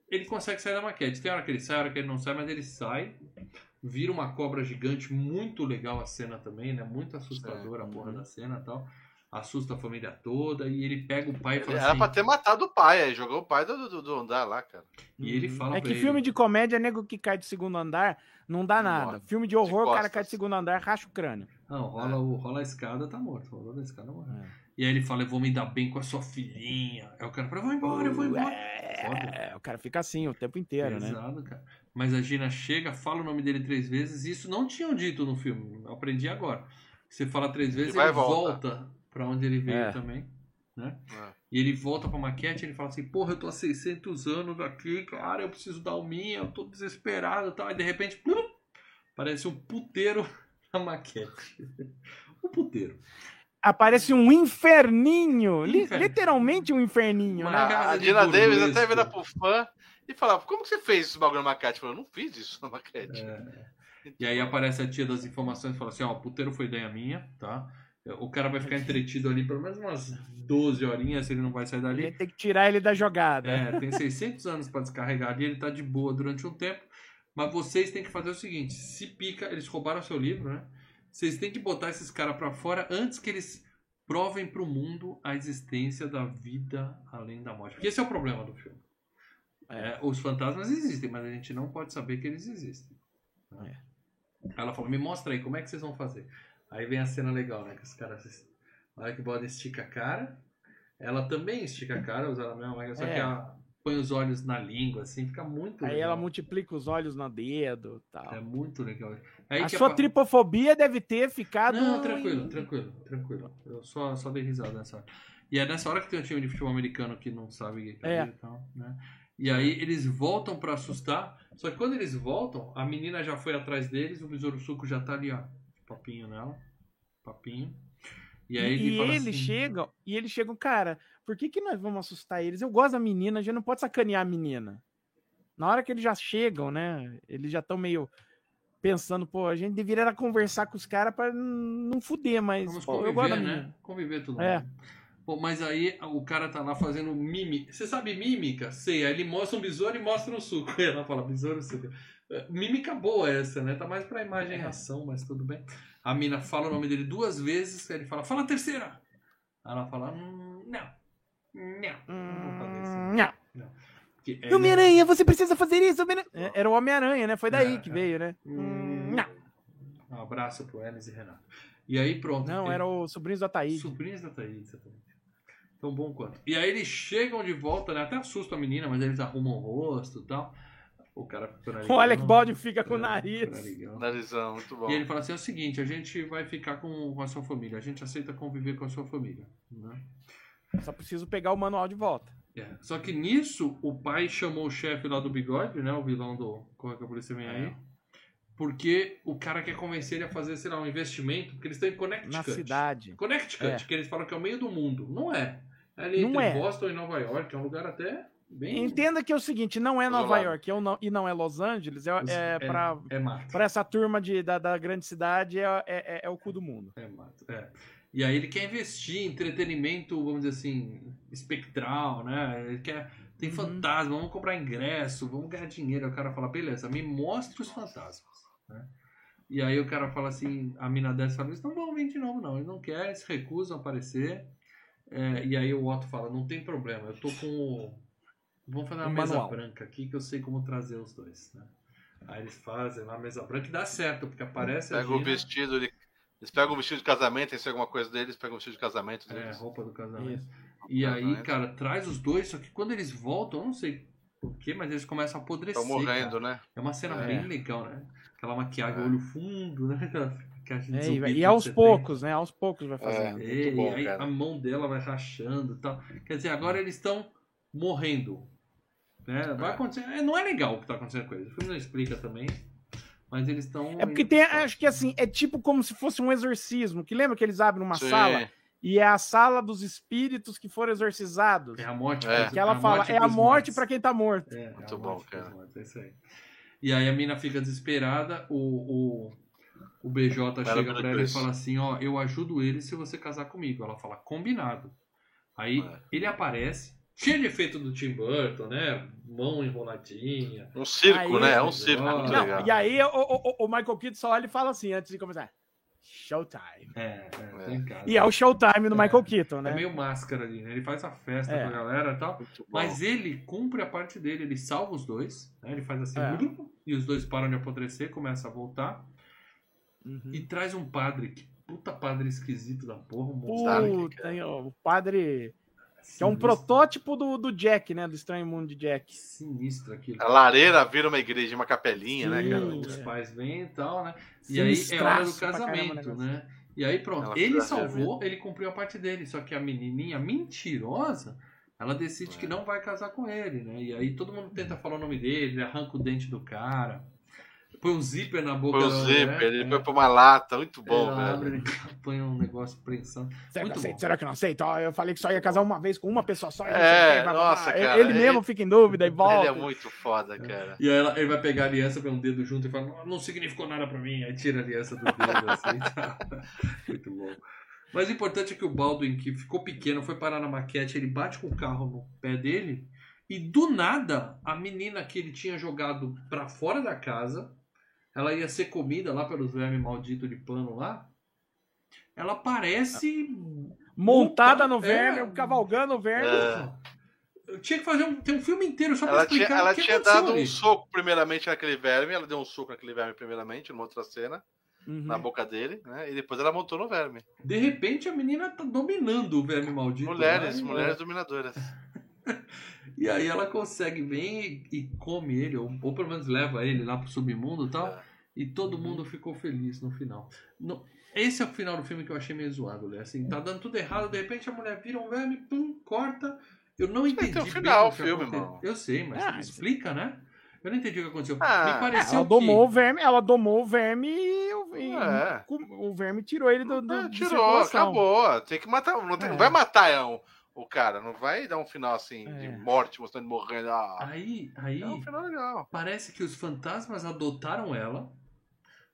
ele consegue sair da maquete. Tem hora que ele sai, hora que ele não sai, mas ele sai. Vira uma cobra gigante, muito legal a cena também, né? Muito assustadora a porra da cena e tal. Assusta a família toda e ele pega o pai e Ele fala era assim. pra ter matado o pai, aí jogou o pai do, do, do andar lá, cara. E ele fala É que ele- filme de comédia, nego que cai do segundo andar, não dá nada. Morre. Filme de horror, o cara cai do segundo andar, racha o crânio. Não, rola, o, rola a escada, tá morto. Rola a escada, morre. É. E aí ele fala, eu vou me dar bem com a sua filhinha. Aí o cara fala, vou embora, eu vou embora. Foda. É, o cara fica assim o tempo inteiro, né? Pesado, cara. Mas a Gina chega, fala o nome dele três vezes, e isso não tinham dito no filme. Eu aprendi agora. Você fala três vezes, ele e volta. volta pra onde ele veio É. também. Né? É. E ele volta pra maquete e ele fala assim, porra, eu tô há 600 anos aqui, cara, eu preciso dar o minha, eu tô desesperado e tal. E de repente, plum, parece um puteiro <laughs> na maquete. um puteiro. Aparece um inferninho, Inferno. literalmente um inferninho, Uma né? A, casa a de Dina Davis até vira pro fã e falava, como que você fez esse bagulho na maquete? Falou, eu não fiz isso na maquete. É. E aí aparece a tia das informações e fala assim, ó, o puteiro foi ideia minha, tá? O cara vai ficar entretido ali pelo menos umas 12 horinhas, ele não vai sair A dali. gente tem que tirar ele da jogada. É, tem 600 anos pra descarregar ali, ele tá de boa durante um tempo. Mas vocês têm que fazer o seguinte: se pica, eles roubaram seu livro, né? Vocês têm que botar esses caras pra fora antes que eles provem pro mundo a existência da vida além da morte. Porque esse é o problema do filme. É, os fantasmas existem, mas a gente não pode saber que eles existem. Aí Ela falou: me mostra aí, como é que vocês vão fazer? Aí vem a cena legal, né? Que os caras. Na hora que o bode estica a cara, ela também estica a cara, usa a mesma máquina, só É. que ela põe os olhos na língua, assim, fica muito Aí legal. ela multiplica os olhos no dedo tal. É muito legal. Aí a sua tripofobia deve ter ficado. Não, tranquilo, tranquilo, tranquilo. Eu só, só dei risada nessa hora. E é nessa hora que tem um time de futebol americano que não sabe o que É. é e tal, né? E aí eles voltam pra assustar. Só que quando eles voltam, a menina já foi atrás deles, o besouro suco já tá ali, ó. Papinho nela. Papinho. E aí ele e fala eles assim, chegam, e eles chegam, cara, por que, que nós vamos assustar eles? Eu gosto da menina, a gente não pode sacanear a menina. Na hora que eles já chegam, né? Eles já estão meio pensando, pô, a gente deveria conversar com os caras pra n- não fuder, mas Vamos pô, eu gosto da conviver, menina. né? Conviver tudo É. bem. Bom, mas aí o cara tá lá fazendo mímica. Você sabe mímica? Sei. Aí ele mostra um besouro e mostra um suco. <laughs> Aí ela fala, besouro, suco. É, Mímica boa essa, né? Tá mais pra imagem e É. ação, mas tudo bem. A mina fala o nome dele duas vezes, aí ele fala, fala a terceira. Aí ela fala, hum, não. Não. Não. Hum, não. Que é- Homem-Aranha, você precisa fazer isso. Homem Era o Homem-Aranha, né? Foi daí É, que é. veio, né? Hum, não. Um abraço pro Enes e Renato. E aí pronto. Não, ele- era o Sobrinhos do Ataíde. Sobrinhos da Thaís, exatamente. Tão bom quanto. E aí eles chegam de volta, né? Até assustam a menina, mas eles arrumam o rosto e tal. O cara fica narigão. O Alec Baldwin fica com o É, nariz. narigão. Narizão, muito bom. E ele fala assim: é o seguinte, a gente vai ficar com, com a sua família, a gente aceita conviver com a sua família. Né? Só preciso pegar o manual de volta. É. Só que nisso, o pai chamou o chefe lá do bigode, né? O vilão do Corre que a Polícia Vem Aí. Porque o cara quer convencer ele a fazer, sei lá, um investimento, porque eles estão em Connecticut. Na cidade. Connecticut, É. que eles falam que é o meio do mundo. Não é. Ali Não entre é. Boston e Nova York, é um lugar até bem. Entenda que é o seguinte, não é Nova Isolado. York é não- e não é Los Angeles, é, é, é, pra, é essa turma de, da, da grande cidade, é, é, é- é o cu do mundo. É mato. É. E aí ele quer investir em entretenimento, vamos dizer assim, espectral, né? Ele quer. Tem Uhum. fantasma, vamos comprar ingresso, vamos ganhar dinheiro. Aí o cara fala, beleza, me mostre os fantasmas. né? E aí o cara fala assim, a mina dessa fala, eles não vão vir de novo, não. Eles não querem, se recusam a aparecer. É, e aí o Otto fala, não tem problema, eu tô com o. Vamos fazer uma Um mesa manual. branca aqui que eu sei como trazer os dois. Né? Aí eles fazem lá a mesa branca e dá certo, porque aparece a Pega o Gina, vestido, de- eles pegam o vestido de casamento, tem alguma coisa deles, pegam o vestido de casamento É, deles. roupa do casamento. Isso. E aí, Casamento. cara, traz os dois, só que quando eles voltam, eu não sei porquê, mas eles começam a apodrecer. Estão morrendo, cara. né? É uma cena É. bem legal, né? Aquela maquiagem, É. olho fundo, né? Maquiagem de É, zumbi e, e aos poucos, né? Aos poucos vai É. fazendo. tem. Muito E bom, aí cara. a mão dela vai rachando e tal. Quer dizer, agora eles estão morrendo. Né? Vai É. acontecer. é, Não é legal o que tá acontecendo com eles. O filme não explica também. Mas eles estão. É porque tem, acho que assim, é tipo como se fosse um exorcismo, que lembra que eles abrem uma Sim. sala e é a sala dos espíritos que foram exorcizados. É a morte. É. Que ela fala, é a morte pra quem tá morto. É, Muito é bom, cara. mortos, é isso aí. E aí a mina fica desesperada, o, o, o BJ chega pelo ela e fala assim, ó, eu ajudo ele se você casar comigo. Ela fala, combinado. Aí É. ele aparece, cheio de efeito do Tim Burton, né? Mão enroladinha. Um circo, Aí- né? É um circo Não. E aí o, o- o Michael Keaton só olha e fala assim, antes de começar, Showtime. É, é, É. E é o Showtime do É. Michael Keaton, né? É meio máscara ali, né? Ele faz a festa É. pra galera e tal. Mas ele cumpre a parte dele, ele salva os dois, né? Ele faz assim, É. e os dois param de apodrecer, começa a voltar. Uhum. E traz um padre, que puta padre esquisito da porra, um monstro. Puta, hein, ó, o padre. Que é um protótipo do, do Jack, né? Do Estranho Mundo de Jack. Sinistro aquilo. A lareira vira uma igreja, uma capelinha, né, Sim. cara? Os é. pais vêm e tal, né? E aí é hora do caramba casamento, né? E aí pronto, Ela ele salvou, ele cumpriu a parte dele, só que a menininha mentirosa, ela decide que É. não vai casar com ele, né? E aí todo mundo tenta falar o nome dele, ele arranca o dente do cara, põe um zíper na boca Foi o da zíper, ele é. foi pra uma lata, muito bom, Ela velho. abre, ele põe um negócio prensando. Será Muito que aceita? bom. Será que não aceita? Ó, eu falei que só ia casar uma vez com uma pessoa só. e não É, sei nossa, Ele- cara, Ele ele- mesmo fica em dúvida e volta. Ele é muito foda, cara. E aí ela- ele vai pegar a aliança, põe um dedo junto e fala, "Não, não significou nada pra mim. Aí tira a aliança do dedo, assim. <laughs> Muito bom. Mas o importante é que o Baldwin, que ficou pequeno, foi parar na maquete, ele bate com o carro no pé dele, e do nada, a menina que ele tinha jogado pra fora da casa, ela ia ser comida lá pelos vermes malditos de pano lá, ela aparece... Montada no É. verme, cavalgando o verme. É. Eu tinha que fazer um, tem um filme inteiro só pra Ela tinha, explicar ela o que tinha dado ali. um soco primeiramente naquele verme, ela deu um soco naquele verme primeiramente, numa outra cena, Uhum. na boca dele, né? E depois ela montou no verme. De repente a menina tá dominando o verme maldito. Mulheres, e- mulheres dominadoras. <laughs> E aí ela consegue bem e, e come ele, ou, ou pelo menos leva ele lá pro submundo e tal. É. E todo mundo ficou feliz no final. No- esse é o final do filme que eu achei meio zoado, Lê. Assim, tá dando tudo errado, de repente a mulher vira um verme, pum, corta. Eu não entendi. tem um bem final, o que filme, irmão. Eu sei, mas Ah, explica, né? Eu não entendi o que aconteceu. Ah, Me É, pareceu ela que... domou o verme, ela domou o verme e, o- e É. o verme tirou ele do, do É, tirou, acabou. Tem que matar. Não, tem- É. não vai matar é, um- o cara, não vai dar um final assim de É. morte, mostrando morrendo. Ah, Aí, aí é um final legal. parece que os fantasmas adotaram ela,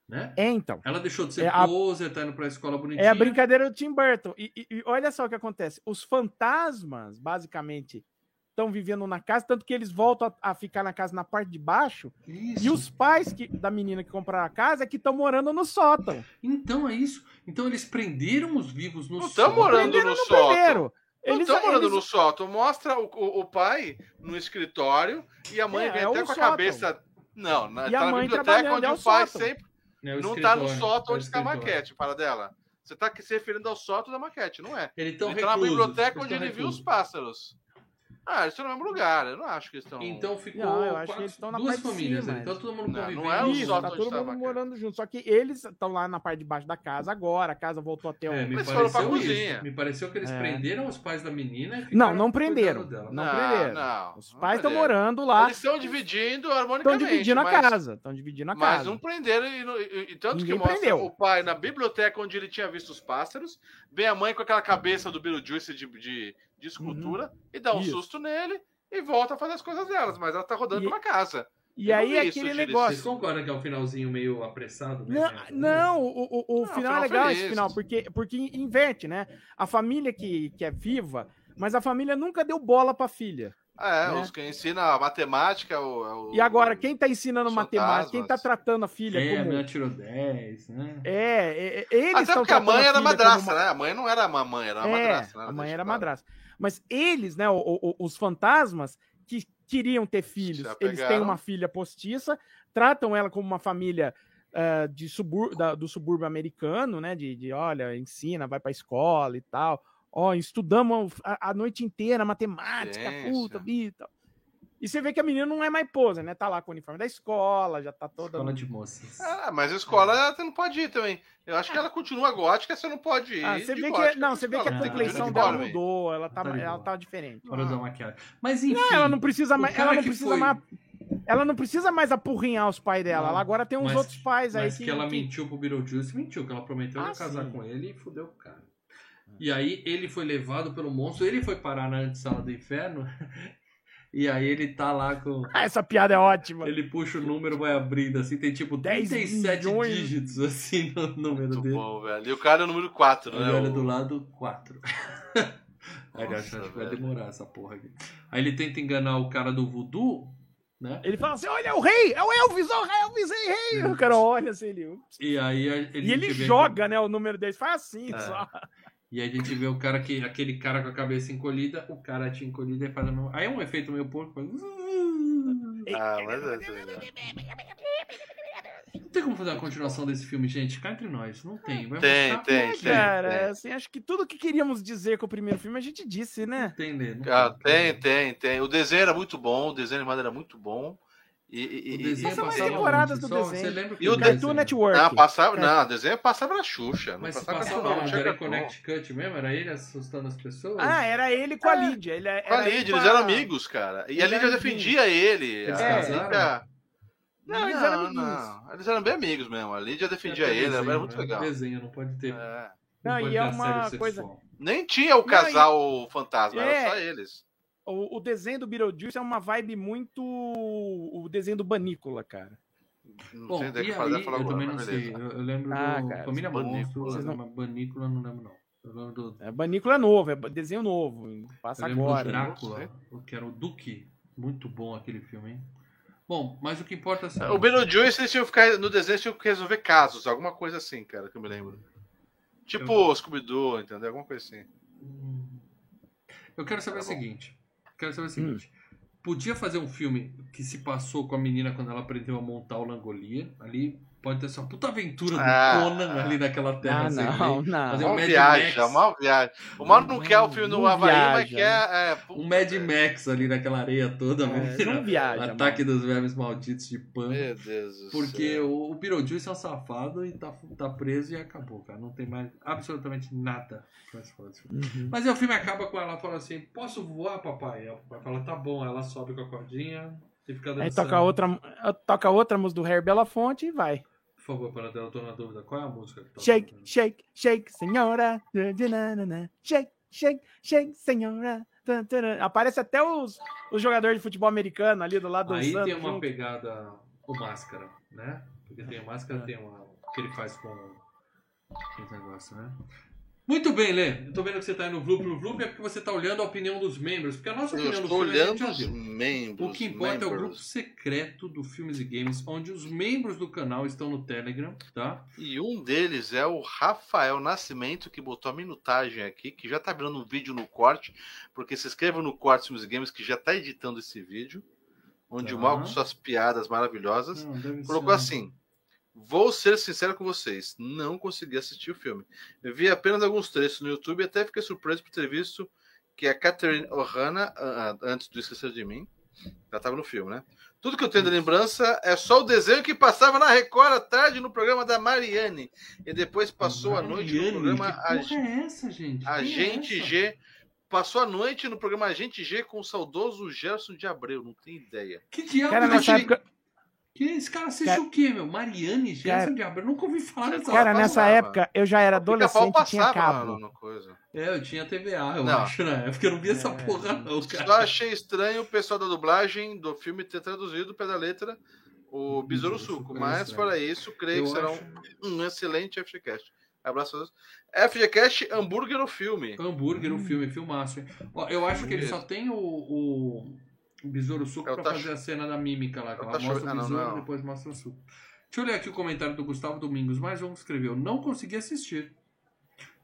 né? É, então. Ela deixou de ser É a- poser, tá indo pra escola bonitinha. É a brincadeira do Tim Burton. E, e- e olha só o que acontece. Os fantasmas, basicamente, estão vivendo na casa, tanto que eles voltam a, a ficar na casa na parte de baixo. Isso. E os pais que, da menina que compraram a casa é que estão morando no sótão. Então é isso. Então eles prenderam os vivos no Não estão sótão. morando Prenderam no no sótão. primeiro. Não Eles, estão morando eles- no sótão. Mostra o, o, o pai no escritório e a mãe É, vem é até com a sótão. cabeça. Não, na, tá na biblioteca onde é o o pai sótão. sempre É o não tá no escritório, sótão é onde está a maquete, para dela. Você tá se referindo ao sótão da maquete, não é? Estão Ele tá na biblioteca onde tão ele viu os pássaros. Ah, eles estão no mesmo lugar. Eu não acho que eles estão. Então ficou Não, eu acho quatro- que eles estão na duas parte de famílias, cima, né? então todo mundo Não, convivendo. não é Isso, sótão tá todo tá a mundo maquete. morando junto. Só que eles estão lá na parte de baixo da casa agora. A casa voltou até o. É, me Eles foram pra pareceu cozinha. isso. Me pareceu que eles É. prenderam os pais da menina e Não, ficaram não prenderam. dela. Não prenderam. não. Os não pais estão morando lá. Eles estão dividindo Estão harmonicamente. dividindo a mas- casa. Estão dividindo a Mas casa. não prenderam, e, não- e- e tanto Ninguém que mostra prendeu. o pai na biblioteca onde ele tinha visto os pássaros, vem a mãe com aquela cabeça do Beetlejuice de, de, de escultura e dá um Uhum. Isso. susto nele e volta a fazer as coisas delas, mas ela tá rodando E- pela casa. E Eu aí vi aquele isso, Gilles. Vocês negócio. concordam que é um finalzinho meio apressado? né? Não, É. não, o, o, o Não, final final é legal feliz. esse final, porque, porque inverte, né? A família que, que é viva, mas a família nunca deu bola pra filha. É, Né? os que ensinam a matemática. O, o- E agora, quem tá ensinando matemática, quem tá tratando a filha É, a como. menina tirou 10, né? É, é, é, eles Até porque a mãe era madraça, como né? A mãe não era a mamãe, era a É, madraça. né? a mãe era claro. madrasta. Mas eles, né, o- o- os fantasmas que queriam ter filhos, eles têm uma filha postiça, tratam ela como uma família ah, de subur da- do subúrbio americano, né, de, de, olha, ensina, vai pra escola e tal. Ó, estudamos a, a noite inteira matemática, Ciência. puta, vida e você vê que a menina não é mais posa, né? Tá lá com o uniforme da escola, já tá toda. Escola de moças. Ah, mas a escola ela não pode ir também. Eu acho que ela continua gótica, você não pode ir. Ah, você vê gótica que, não, você vê que a de complexão dela mudou, ela tá, Tá ela boa. tá diferente. Para usar maquiagem. Mas enfim. Não, ela não precisa mais, ela não precisa foi- mais, ela não precisa mais apurrinhar os pais dela. Não, ela agora tem uns mas- outros pais aí Mas que, que ela que- mentiu pro Beetlejuice, mentiu, que ela prometeu Ah, casar sim. com ele e fudeu o cara. E aí ele foi levado pelo monstro, ele foi parar na antessala do inferno. E aí ele tá lá com. Ah, essa piada é ótima. Ele puxa o número, vai abrindo assim, tem tipo 10 37 milhões. dígitos assim no número Muito dele. bom, velho. E o cara é o número 4, Ele né? olha O- do lado 4. <laughs> Aí ele Nossa, acha que vai demorar essa porra aqui. Aí ele tenta enganar o cara do voodoo, né? Ele fala assim: olha, é o rei, é o Elvis, ó, o Elvis, ei, rei. O cara olha assim, ele. E aí ele, E ele joga, né, o número dele, faz assim, É. só. E aí a gente vê o cara que aquele cara com a cabeça encolhida, o cara tinha encolhido e faz a mesma- Aí é um efeito meio porco. faz- Ah, mas é né? Não tem como fazer uma continuação desse filme, gente. Cá entre nós, não tem. Vai Tem, mostrar- tem, É, tem. cara, assim, acho que tudo que queríamos dizer com o primeiro filme a gente disse, né? Tem? Não Ah, tem, tem, tem. O desenho era muito bom, o desenho animado era muito bom. E, e, O e- desenho é mais passava temporadas do desenho. Você lembra que E o Cartoon desenho- Network. Não, passava, É. não, o desenho passava na Xuxa. Não Mas passava, passava não, tinha Era. Connecticut mesmo? Era ele assustando as pessoas? Ah, era ele com a Lídia. Ele é- Com a Lídia, eles eram amigos, cara. E a Lídia defendia ele. Eles a casaram? Lídia- Não, Não, eles eram não, amiguinhos. Eles eram bem amigos mesmo. A Lídia defendia Até ele, desenho, era muito né? legal. Desenho, não pode ter. É. Não, pode e ter é uma coisa- Nem tinha o Não, casal fantasma, É. era só eles. O, o desenho do Beetlejuice é uma vibe muito. O desenho do Banícola, cara. Não Bom, sei onde é que fazer falar eu agora, também não sei. beleza. Eu, eu lembro Ah, do cara, Família Banícola, Monstro, vocês não- mas Banícola eu não lembro, não. Eu lembro do, É, Banícola é novo, é desenho novo. Passa eu lembro do agora. Drácula, o que era o Duque. Muito bom aquele filme, hein? Bom, mas o que importa é assim, O Beetlejuice, eles tinham que ficar no desenho, eles tinham que resolver casos, alguma coisa assim, cara, que eu me lembro. Tipo o Scooby-Doo, entendeu? Alguma coisa assim. Hum. Eu quero saber Tá o seguinte. Quero saber o Hum. seguinte. Podia fazer um filme que se passou com a menina quando ela aprendeu a montar o Langolia. Ali pode ter essa puta aventura do Ah. Conan ali naquela terra. Ah, não, lei. não. Fazer um Mal Mad Max. mal viaja. O Mauro não quer o filme no Não Havaí, mas quer. É, puta, Um Mad. Max ali naquela areia toda. É, mano. não viaja. Ataque dos vermes malditos de pano. Meu Deus do Porque céu. o, o Beetlejuice é um safado e tá, tá preso e acabou, cara. Não tem mais absolutamente nada pra se falar desse filme. Uhum. Mas aí o filme acaba com ela falando assim: Posso voar, papai? Aí o papai fala: Tá bom. Ela sobe com a cordinha e fica dançando. Aí toca outra, toca outra música do Harry Belafonte e vai. Por favor, para dela, eu tô na dúvida. Qual é a música que toca? Shake, shake, shake, senhora. Shake, shake, shake, senhora. Aparece até os, os jogadores de futebol americano ali do lado Aí dançando tem uma pegada. O máscara, né? Porque tem o máscara, tem uma. O que ele faz com. Esse negócio, né? Muito bem, Lê. Eu tô vendo que você tá aí no Vloop no Vloop, é porque você tá olhando a opinião dos membros. Porque a nossa opinião do filme a gente olhando já os viu. membros. O que importa é o grupo secreto do Filmes e Games, onde os membros do canal estão no Telegram, tá? E um deles é o Rafael Nascimento, que botou a minutagem aqui, que já tá virando um vídeo no corte, porque se inscreva no Corte Filmes e Games, que já tá editando esse vídeo, onde Tá. o Mal com suas piadas maravilhosas Não, colocou ser- assim: Vou ser sincero com vocês, não consegui assistir o filme. Eu vi apenas alguns trechos no YouTube e até fiquei surpreso por ter visto que a Catherine O'Hara, antes do Esquecer de Mim, já estava no filme, né? Tudo que eu tenho de lembrança é só o desenho que passava na Record à tarde no programa da Mariane. E depois passou a noite no programa que porra é essa, gente? Agente é essa? G. Passou a noite no programa Agente G com o saudoso Gerson de Abreu, não tenho ideia. Que diabo Cara, de nessa época, Que esse cara assiste Cara- o quê, meu? Mariane, Gerson Cara- Diabo. Eu nunca ouvi falar dessa cara, nessa época eu já era adolescente e tinha passava cabo. no- no coisa. É, eu tinha TVA, eu Não. acho, na época. Eu não vi essa É. porra, não, cara. Só achei estranho o pessoal da dublagem do filme ter traduzido pé da letra o Besouro Suco. É Mas, estranho. fora isso, creio Eu que será acho- um, um excelente FGCast. Abraço a todos. FGCast Hambúrguer no filme. Hambúrguer, o filme, filmaço. Ó, eu acho que ele só tem o, o, o Besouro Suco É o pra Tacho- fazer a cena da mímica lá. Que ela Tacho- mostra o ah, não, besouro não. e depois mostra o suco. Deixa eu ler aqui o comentário do Gustavo Domingos. Mais um que escreveu. Não consegui assistir.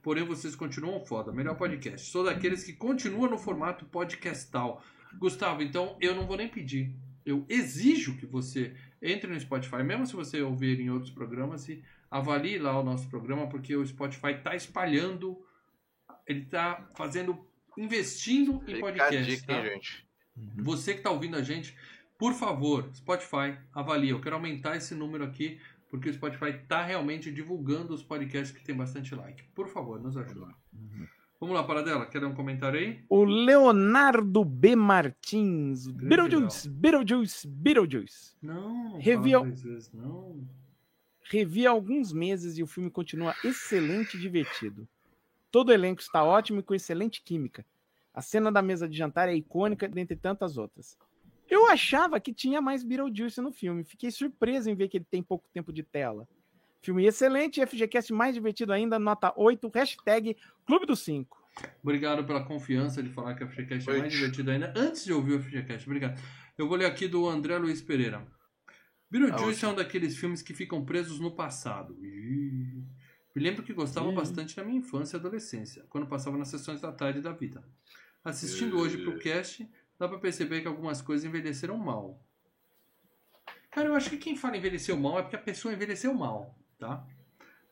Porém, vocês continuam foda. Melhor podcast. Sou daqueles que continua no formato podcastal. Gustavo, então eu não vou nem pedir. Eu exijo que você entre no Spotify, mesmo se você ouvir em outros programas, e avalie lá o nosso programa, porque o Spotify está espalhando, ele está fazendo, investindo em Fica podcast. dica, tá? hein, gente. Você que está ouvindo a gente, por favor, Spotify, avalie. Eu quero aumentar esse número aqui, porque o Spotify está realmente divulgando os podcasts que tem bastante like. Por favor, nos ajuda. Vamos lá, Paradela, quer dar um comentário aí? O Leonardo B. Martins. Beetlejuice, Beetlejuice, Beetlejuice. Não, Revi- três vezes, não. Revi há alguns meses e o filme continua excelente e divertido. Todo o elenco está ótimo e com excelente química. A cena da mesa de jantar é icônica, dentre tantas outras. Eu achava que tinha mais Beetlejuice no filme. Fiquei surpreso em ver que ele tem pouco tempo de tela. Filme excelente, FGCast mais divertido ainda, nota 8, hashtag Clube dos 5. Obrigado pela confiança de falar que a FGCast é mais Oito. divertido ainda. Antes de ouvir o FGCast, obrigado. Eu vou ler aqui do André Luiz Pereira. Beetlejuice é um daqueles filmes que ficam presos no passado. Ih. Me lembro que gostava Ih. bastante na minha infância e adolescência, quando passava nas sessões da tarde da vida. Assistindo hoje pro cast, dá pra perceber que algumas coisas envelheceram mal. Cara, eu acho que quem fala envelheceu mal é porque a pessoa envelheceu mal, tá?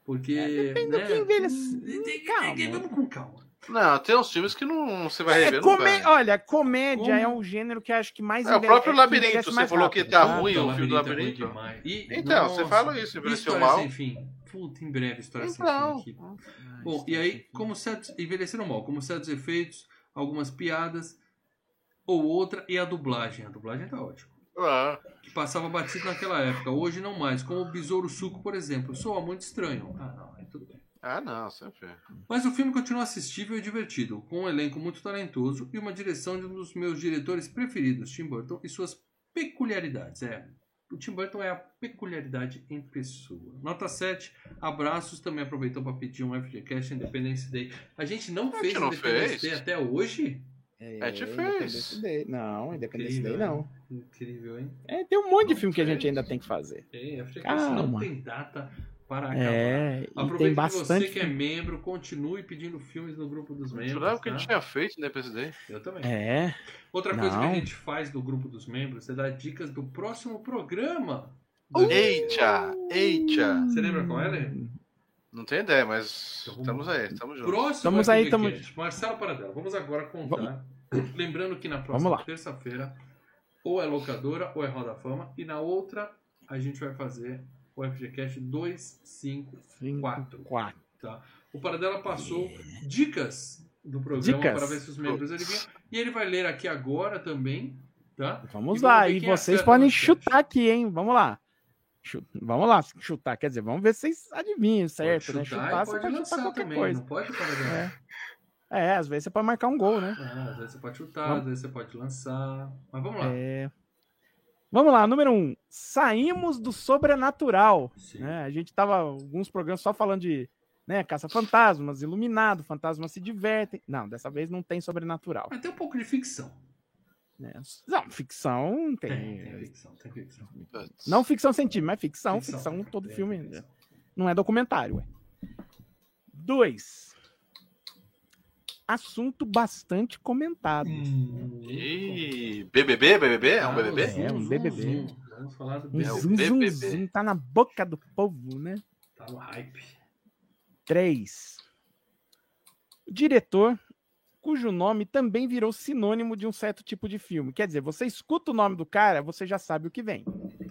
Porque. depende do né, que envelhece- tem- tem- Calma. Vamos com calma. Não, tem uns filmes que não você vai É rever. comé- nunca. Olha, comédia Como? é um gênero que acho que mais É, o próprio que Labirinto, você falou que rápido, tá tá? ruim Puta, o filme do é ruim Labirinto. demais. E, Então, você fala isso, envelheceu mal. Sem fim. Puta, em breve, história Então. sem fim aqui. Bom, e aí, como certos. Envelheceram mal, como certos efeitos, algumas piadas, ou outra, e a dublagem. A dublagem tá ótima. Ah, Que passava batido naquela época, hoje não mais. Como o Besouro Suco, por exemplo. Soa muito estranho. Ah, não, aí tudo bem. ah, não, sempre. Mas o filme continua assistível e divertido, com um elenco muito talentoso e uma direção de um dos meus diretores preferidos, Tim Burton, e suas peculiaridades. É, o Tim Burton é a peculiaridade em pessoa. Nota 7, abraços. Também aproveitou para pedir um FGCast Independence Day. A gente não A gente fez não Independence fez? Day até hoje? É, te fez. Independence Day. Não, Independence Day Incrível, não. Incrível, hein? É, tem um monte de Não filme que a fez. gente ainda tem que fazer. Tem, FGCast não tem data para acabar. É, Aproveita tem que bastante. você que é membro, continue pedindo filmes no grupo dos Eu membros. jurava que tá? ele tinha feito Independence Day. Eu também. É, Outra coisa que Não. a gente faz no grupo dos membros é dar dicas do próximo programa. Eita! Eita! Você lembra qual é, Lê? Não tenho ideia, mas Então, estamos aí, estamos juntos. Próximo Estamos aí, FGCast. Marcelo Paradela, vamos agora contar. Lembrando que na próxima Vamos terça-feira, ou é locadora ou é Roda Fama. E na outra, a gente vai fazer o FGCast 254. quatro. Tá? O Paradela passou dicas do programa Dicas. para ver se os membros adivinham. E ele vai ler aqui agora também. Tá? Vamos E lá, e vocês podem chutar aqui, hein? Vamos lá. Vamos lá, chutar. Quer dizer, vamos ver se vocês adivinham, certo? Pode né? chutar Chutar, você pode chutar qualquer também, coisa. não pode, Paradela? É. é, às vezes você pode marcar um gol, né? Ah, às vezes você pode chutar, Vamos. às vezes você pode lançar. Mas vamos lá. É. Vamos lá, número um. Saímos do sobrenatural. Né? A gente tava alguns programas só falando de né, caça-fantasmas, iluminado, fantasmas se divertem. Não, dessa vez não tem sobrenatural. Mas tem um pouco de ficção. né? Não, ficção Tem, tem. tem ficção, tem ficção. Não ficção científica, mas ficção, ficção, Ficção, todo tem filme. ficção. Não é documentário, ué. Dois. Assunto bastante comentado. Hum. Ih, BBB, BBB? É um BBB? É, um BBB. Vamos falar do Um BBB. zum, zum, BBB. zum, tá na boca do povo, né? Tá no hype. 3. O diretor, cujo nome também virou sinônimo de um certo tipo de filme. Quer dizer, você escuta o nome do cara, você já sabe o que vem.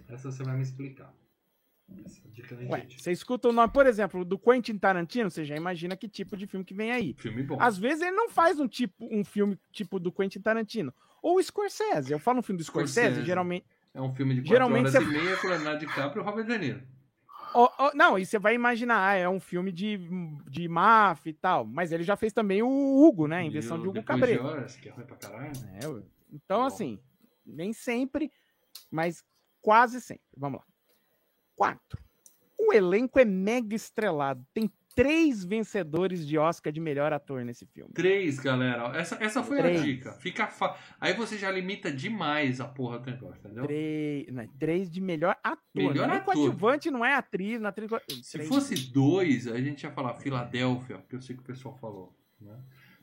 Essa você vai me explicar. Essa dica eu não Ué, entendi. você escuta o nome, por exemplo, do Quentin Tarantino, você já imagina que tipo de filme que vem aí. Filme bom. Às vezes ele não faz um tipo, um filme tipo do Quentin Tarantino. Ou o Scorsese. Eu falo um filme do Scorsese, Scorsese. geralmente. É um filme de quatro Geralmente horas você- e meia com Leonardo DiCaprio e Robert De Niro. Ó, ó, não, e você vai imaginar, ah, é um filme de, de máfia e tal. Mas ele já fez também o Hugo, né? Em versão de Hugo Cabreiro. Horas, que é ruim pra caralho. É, então, Bom. assim, nem sempre, mas quase sempre. Vamos lá. Quatro. O elenco é mega estrelado. Tem três vencedores de Oscar de melhor ator nesse filme. Três, galera. Essa, essa foi Três. a dica. Fica fa... Aí você já limita demais a porra do negócio, entendeu? Três, né, três de melhor ator. Melhor não é ator. coadjuvante, não é atriz. Não é atriz Se três. fosse dois, a gente ia falar Filadélfia, que eu sei que o pessoal falou. Né?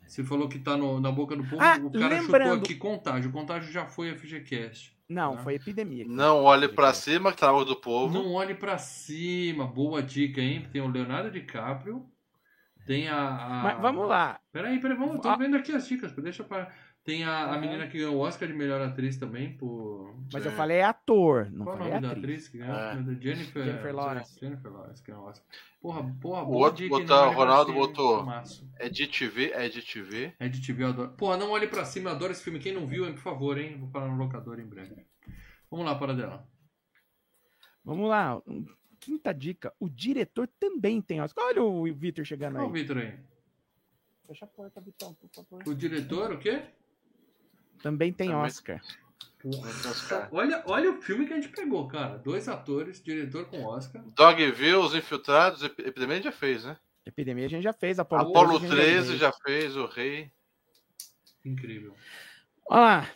Você falou que tá no- na boca do povo, Ah, o cara lembrando- chutou aqui contágio. Contágio já foi FGCast. Não, né? foi epidemia. Não olhe pra cima, que tá boca do povo. Não olhe pra cima. Boa dica, hein? Tem o Leonardo DiCaprio. Tem a. a... Mas vamos lá. Peraí, peraí, vamos. Tô Ah. vendo aqui as dicas. Deixa pra. Tem a, a menina que ganhou o Oscar de melhor atriz também por. Mas É. eu falei ator, não Qual é o falei nome da atriz. atriz que ganhou? É. Jennifer, Jennifer Lawrence. Jennifer Lawrence que ganhou o Oscar. Porra, porra, O boa outro dica, botou- o Ronaldo pra cima, botou. É de TV, é de TV. É de TV, eu adoro. Porra, não olhe pra cima, eu adoro esse filme. Quem não viu, hein, por favor, hein? Vou parar no locador em breve. Vamos lá, para dela. Vamos lá. Quinta dica. O diretor também tem Oscar. Olha o Vitor chegando Olha o aí. Vitor aí. Fecha a porta, Vitão, por favor. O diretor, o quê? Também tem Também. Oscar. Oscar. Olha, olha o filme que a gente pegou, cara. Dois atores, diretor com Oscar. Dogville, Os Infiltrados, Ep- Epidemia já fez, né? Epidemia a gente já fez. Apolo, Apolo 13 a gente 13 fez. já fez, O Rei. Incrível. Olha lá.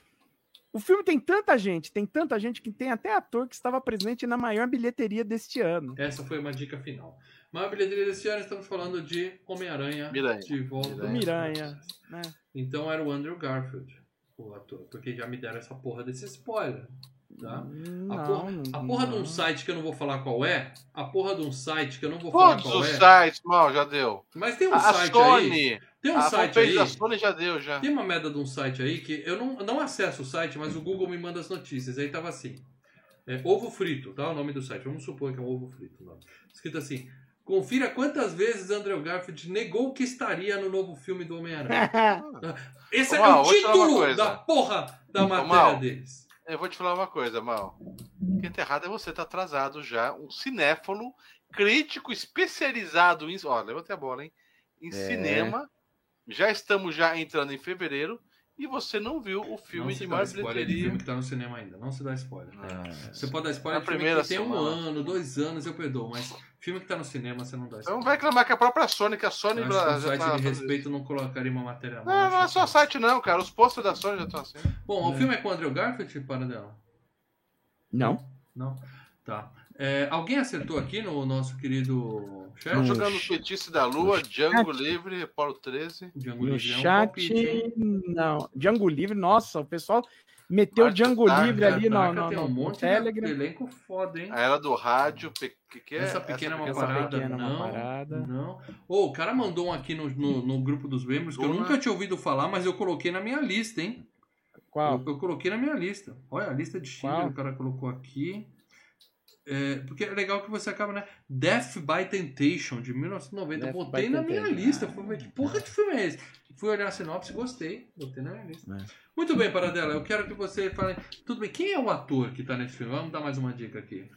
O filme tem tanta gente, tem tanta gente que tem até ator que estava presente na maior bilheteria deste ano. Essa foi uma dica final. Maior bilheteria desse ano, estamos falando de Homem-Aranha. Miranha. De volta. Miranha, né? Então era o Andrew Garfield, o ator. Porque já me deram essa porra desse spoiler. Tá? Não, A porra, a porra de um site que eu não vou falar qual é. A porra de um site que eu não vou falar Todos qual os é. sites, mal, já deu. Mas tem um A site aí. Sony, Tem um a site fanpage aí. da Sony já deu, já. Tem uma merda de um site aí que eu não, não acesso o site, mas o Google me manda as notícias. Aí tava assim: é, ovo frito, tá? O nome do site. Vamos supor que é um ovo frito. Não. Escrito assim: confira quantas vezes Andrew Garfield negou que estaria no novo filme do Homem-Aranha. <laughs> Esse Ô, é Mal, o título da porra da matéria Mal. deles. Eu vou te falar uma coisa, Mal. Quem tá errado é você, tá atrasado já. Um cinéfalo, crítico especializado em. Ó, levantei a bola, hein? Em É. cinema. Já estamos já entrando em fevereiro. E você não viu o filme não de de bilheteria. filme que tá no cinema ainda. Não se dá spoiler. É. Você pode dar spoiler de filme primeira que tem um ano, dois anos, eu perdoo. Mas filme que tá no cinema, você não dá Então spoiler. vai reclamar que a própria Sony, que a Sony que já o site tá de respeito não colocaria uma matéria isso. Não, não é só site não, cara. Os posters da Sony já estão assim. Bom, o filme é com o Andrew Garfield, para dela? Não. Não? Tá. É, alguém acertou aqui no nosso querido chat? No jogando ch- Feitiço da Lua, Django Livre, Paulo 13. Django No Livre é um chat, não. Django Livre, nossa, o pessoal meteu Marca Django Livre ali no, no, tem no- um no monte Telegram. de elenco foda, hein? A Era do Rádio, pe- que, que é? Essa pequena é uma Essa parada, pequena é uma não, parada. não. Ô, o cara mandou um aqui no, no, no grupo dos membros que eu nunca tinha ouvido falar, mas eu coloquei na minha lista, hein? Qual? Eu, eu coloquei na minha lista. Olha, a lista de Schindler, o cara colocou aqui. É, porque é legal que você acaba, né? Death by Temptation, de 1990. Death Botei na minha lista. Fui ver que porra de filme é esse? Fui olhar a sinopse, gostei. Botei na minha lista. É. Muito bem, Paradela. Eu quero que você fale. Tudo bem, quem é o ator que tá nesse filme? Vamos dar mais uma dica aqui.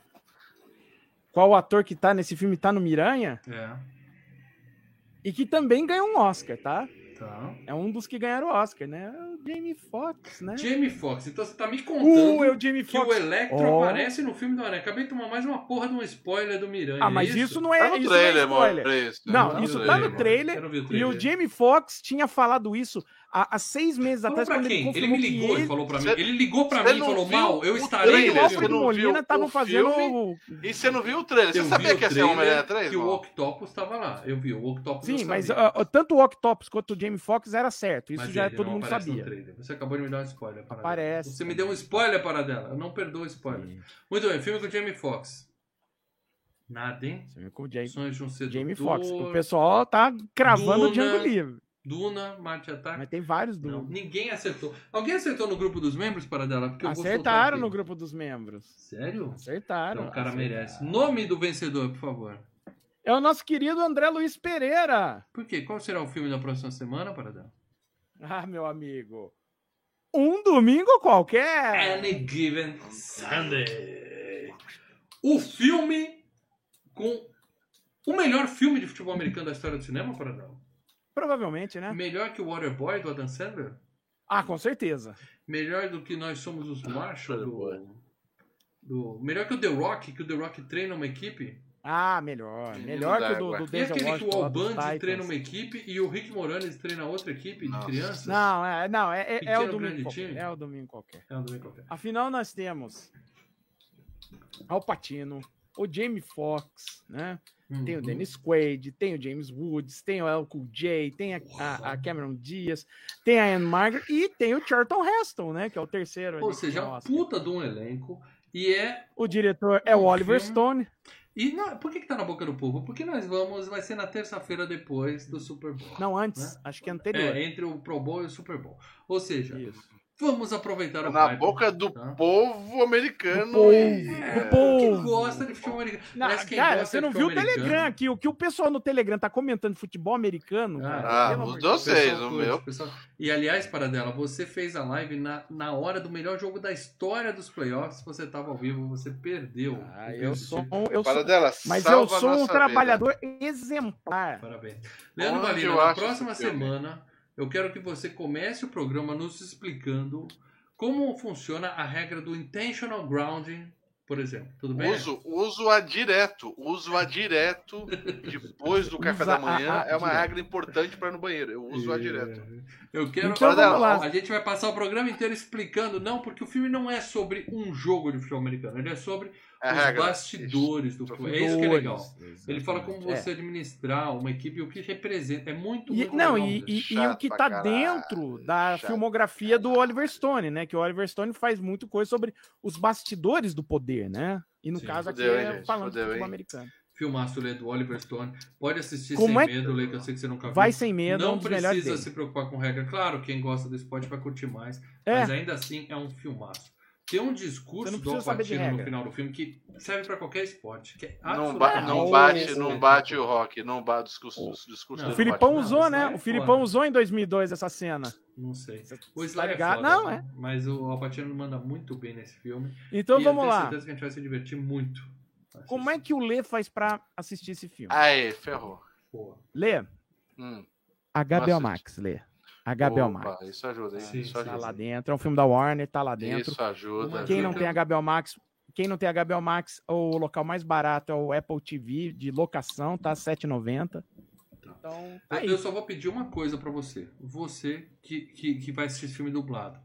Qual ator que tá nesse filme tá no Miranha? É, E que também ganhou um Oscar, tá? Tá. É um dos que ganharam o Oscar, né? É o Jamie Foxx, né? Jamie Foxx. Então você tá me Uh, contando é o Jamie que o. Electro Ó. aparece no filme do Aranha. Acabei de tomar mais uma porra de um spoiler do Miranha. Ah, mas é isso não é, Tá no isso trailer, não é spoiler. Maurício. Não, no isso tá trailer. no trailer. E trailer. o Jamie Foxx tinha falado isso há, há seis meses Falou atrás, pra quando ele quem? Ele, confirmou me ligou que e ele, falou pra mim. Cê- Ele ligou pra cê mim e falou, viu mal, eu o estarei ele e o Alfred filme. não viu Molina estavam o fazendo filme? o... E você não viu o trailer? Você sabia o que ia ser trailer Homem-Aranha 3? que o? Octopus tava lá. Eu vi, o Octopus Sim, mas ó, tanto o Octopus quanto o Jamie Foxx era certo. Isso Mas já ele todo mundo sabia. Você acabou de me dar um spoiler. Aparece. Você me deu um spoiler para dela. Eu não perdoo spoiler. Sim. Muito bem, filme com Jamie Foxx. Nada, hein? Filme com o Jamie, Sonhos de um sedutor. Jamie Foxx. O pessoal tá cravando o Duna. Django Livre. Duna, Marte Ataque. Mas tem vários Não, do. ninguém acertou. Alguém acertou no grupo dos membros para dela? Porque Acertaram no grupo dos membros. Sério? Acertaram. Então o cara acertaram. merece. Nome do vencedor, por favor. É o nosso querido André Luiz Pereira. Por quê? Qual será o filme da próxima semana, para dela? Ah, meu amigo. Um domingo qualquer. Any Given Sunday. O filme com o melhor filme de futebol americano da história do cinema, para dela. Provavelmente, né? Melhor que o Waterboy do Adam Sandler? Ah, com certeza. Melhor do que Nós Somos os Marshall do, do... Melhor que o The Rock, que o The Rock treina uma equipe? Ah, melhor. Melhor que o do, do E Denzel aquele que o Washington lá Al dos Bundy Titans. treina uma equipe e o Rick Moranis treina outra equipe Nossa. de crianças? Não, é, não, é, é, é Pequeno o domingo qualquer. É o domingo qualquer. É domingo qualquer. Afinal, nós temos Al Pacino, o Jamie Foxx, né? Tem o Uhum. Dennis Quaid, tem o James Woods, tem o El Cool J, tem a, a- a Cameron Diaz, tem a Anne Margaret e tem o Charlton Heston, né? Que é o terceiro. Ou seja, é Oscar. puta de um elenco. E é. O diretor é o Oliver filme. Stone. E não, por que, que tá na boca do povo? Porque nós vamos. Vai ser na terça-feira depois do Super Bowl. Não, antes, Né? acho que é anterior. É, entre o Pro Bowl e o Super Bowl. Ou seja, Isso. Vamos aproveitar o Na boca do tá? povo americano. Do povo. e- Do é, povo. Quem gosta de futebol americano. Não, cara, gosta você não viu o Telegram aqui. O que o pessoal no Telegram tá comentando de futebol americano, Ah, cara. ah, os. Vocês, o meu. pessoal- E aliás, Paradela, você fez a live na, na hora do melhor jogo da história dos playoffs. Você tava ao vivo, você perdeu. Ah, eu sou, um- eu Para sou, dela, mas eu sou um trabalhador exemplar. Parabéns. Leandro Valina, na próxima semana, eu quero que você comece o programa nos explicando como funciona a regra do intentional grounding, por exemplo. Tudo bem? Uso, uso-a direto. Uso-a direto depois do café da manhã. a- a é uma regra importante para ir no banheiro. Eu uso-a direto. Eu quero. Então vamos lá. A gente vai passar o programa inteiro explicando, não, porque o filme não é sobre um jogo de futebol americano, ele é sobre É a os regra. bastidores do futebol. É isso que é legal. Exatamente. Ele fala como É. você administrar uma equipe e o que representa. É muito, E- muito não, legal. e, e- e o que tá caralho, dentro da chato filmografia do Oliver Stone, né? Que o Oliver Stone faz muito coisa sobre os bastidores do poder, né? E no Sim, caso aqui é gente? falando Fudeu, de futebol hein? americano. Filmaço Lê do Oliver Stone. Pode assistir Como sem é- medo, Lê, que eu sei que você nunca viu. Vai sem medo, é Não um melhores precisa se preocupar com regra. Claro, quem gosta do esporte vai curtir mais. É. Mas ainda assim é um filmaço. Tem um discurso não do Alpatino no final do filme que serve pra qualquer esporte. Que é Não, ba não Ah, bate, o- não bate o rock. Não bate o discurso, o discurso Não, O não Filipão bate. Não, usou, né? aí é O Filipão foda. usou em 2002 essa cena. Não sei. O tá Sly é ligado? foda, Não, né? é. Mas o Alpatino manda muito bem nesse filme. Então e vamos eu tenho lá. certeza que a gente vai se divertir muito. Como é que o Lê faz pra assistir esse filme? Aí, ferrou. Pô, Lê, Hum. HBO Nossa, Max, Lê. HBO Opa, Max. Isso ajuda, hein? Sim, isso sim. Tá ajuda. lá dentro. É um filme da Warner, tá lá dentro. Isso ajuda. Quem não tem HBO Max, quem não tem HBO Max, o local mais barato é o Apple TV de locação, tá 7,90. Tá. Então, tá Eu, eu só vou pedir uma coisa pra você. Você que, que, que vai assistir esse filme dublado.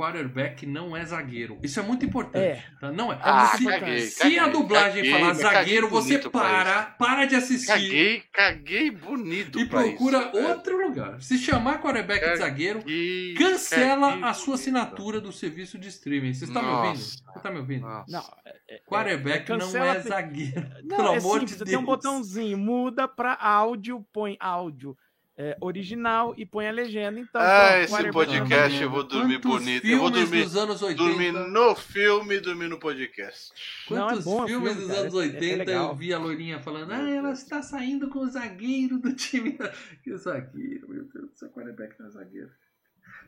Quarterback não é zagueiro. Isso é muito importante. É. tá? Não é. Ah, se, caguei, se caguei, a dublagem caguei, falar zagueiro, você para, para de assistir Caguei, caguei bonito e procura isso, velho. outro lugar. Se chamar quarterback de zagueiro, Caguei cancela a sua assinatura do serviço de streaming. Você está me ouvindo? Você tá me ouvindo? Nossa. Não, é- Quarterback é- não é zagueiro. <laughs> Não, Pelo é amor simples, de Deus. tem um botãozinho, muda pra áudio, põe áudio é, original e põe a legenda. Então, Ah, pronto, esse quarterback podcast eu vou dormir Quantos bonito. Eu vou dormir, dos anos 80. dormir no filme e dormir no podcast. Não, é Quantos bom filmes filme, dos cara, anos é- é 80 legal. eu vi a loirinha falando, ah, ela está saindo com o zagueiro do time. <laughs> Que zagueiro, meu Deus do céu, quarterback não é zagueiro.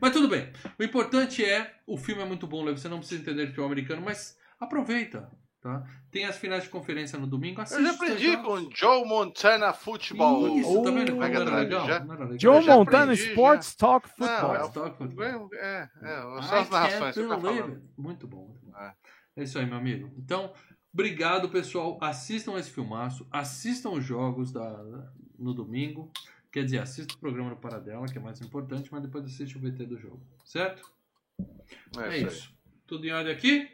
Mas tudo bem. O importante é, o filme é muito bom, você não precisa entender de futebol americano, mas aproveita, tá? Tem as finais de conferência no domingo, assiste. Eu já aprendi com Joe Montana Futebol. Isso, tá vendo? Oh, Como era Mega legal? Drive, já? Não era legal? Já Montana aprendi, Sports Talk Não, Football. é Sports Talk Football. É, é, só as narrações. tá. Muito bom, muito bom. É. É isso aí, meu amigo. Então, obrigado, pessoal. Assistam esse filmaço, assistam os jogos da, no domingo. Quer dizer, assista o programa no Paradela, que é mais importante, mas depois assiste o VT do jogo. Certo? É, É isso. aí. isso. Tudo em ordem aqui?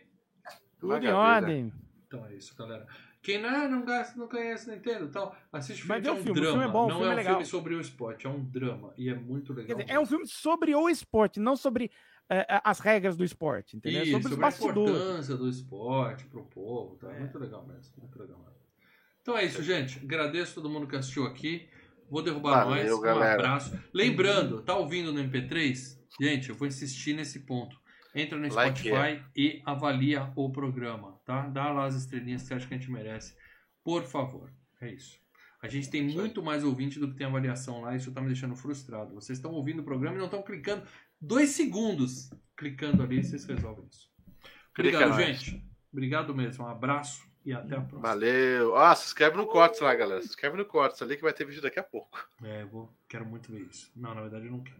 Tudo em Maravilha. ordem. Então é isso, galera. Quem não, não, gasta, não conhece Nintendo e tal, assiste o filme, Mas é vê o um filme, o drama. filme é bom, o não filme é é um legal. filme sobre o esporte, é um drama. E é muito legal. Quer dizer, é um filme sobre o esporte, não sobre eh, as regras do esporte, entendeu? É Isso, sobre sobre a importância do esporte pro povo. Tá? É. Muito legal mesmo. Muito legal mesmo. Então é isso, gente. Agradeço todo mundo que assistiu aqui. Vou derrubar Valeu, nós. Um galera. abraço. Lembrando, tá ouvindo no MP3? Gente, eu vou insistir nesse ponto. Entra no Like Spotify e avalia o programa, tá? Dá lá as estrelinhas que você acha que a gente merece. Por favor. É isso. A gente tem muito mais ouvinte do que tem avaliação lá. Isso tá me deixando frustrado. Vocês estão ouvindo o programa e não estão clicando. Dois segundos clicando ali, vocês resolvem isso. Clica Obrigado, nós. gente. Obrigado mesmo. Um abraço e até a próxima. Valeu. Ó, se inscreve no Cortes lá, galera. Se inscreve no Cortes ali que vai ter vídeo daqui a pouco. É, eu vou, quero muito ver isso. Não, na verdade eu não quero.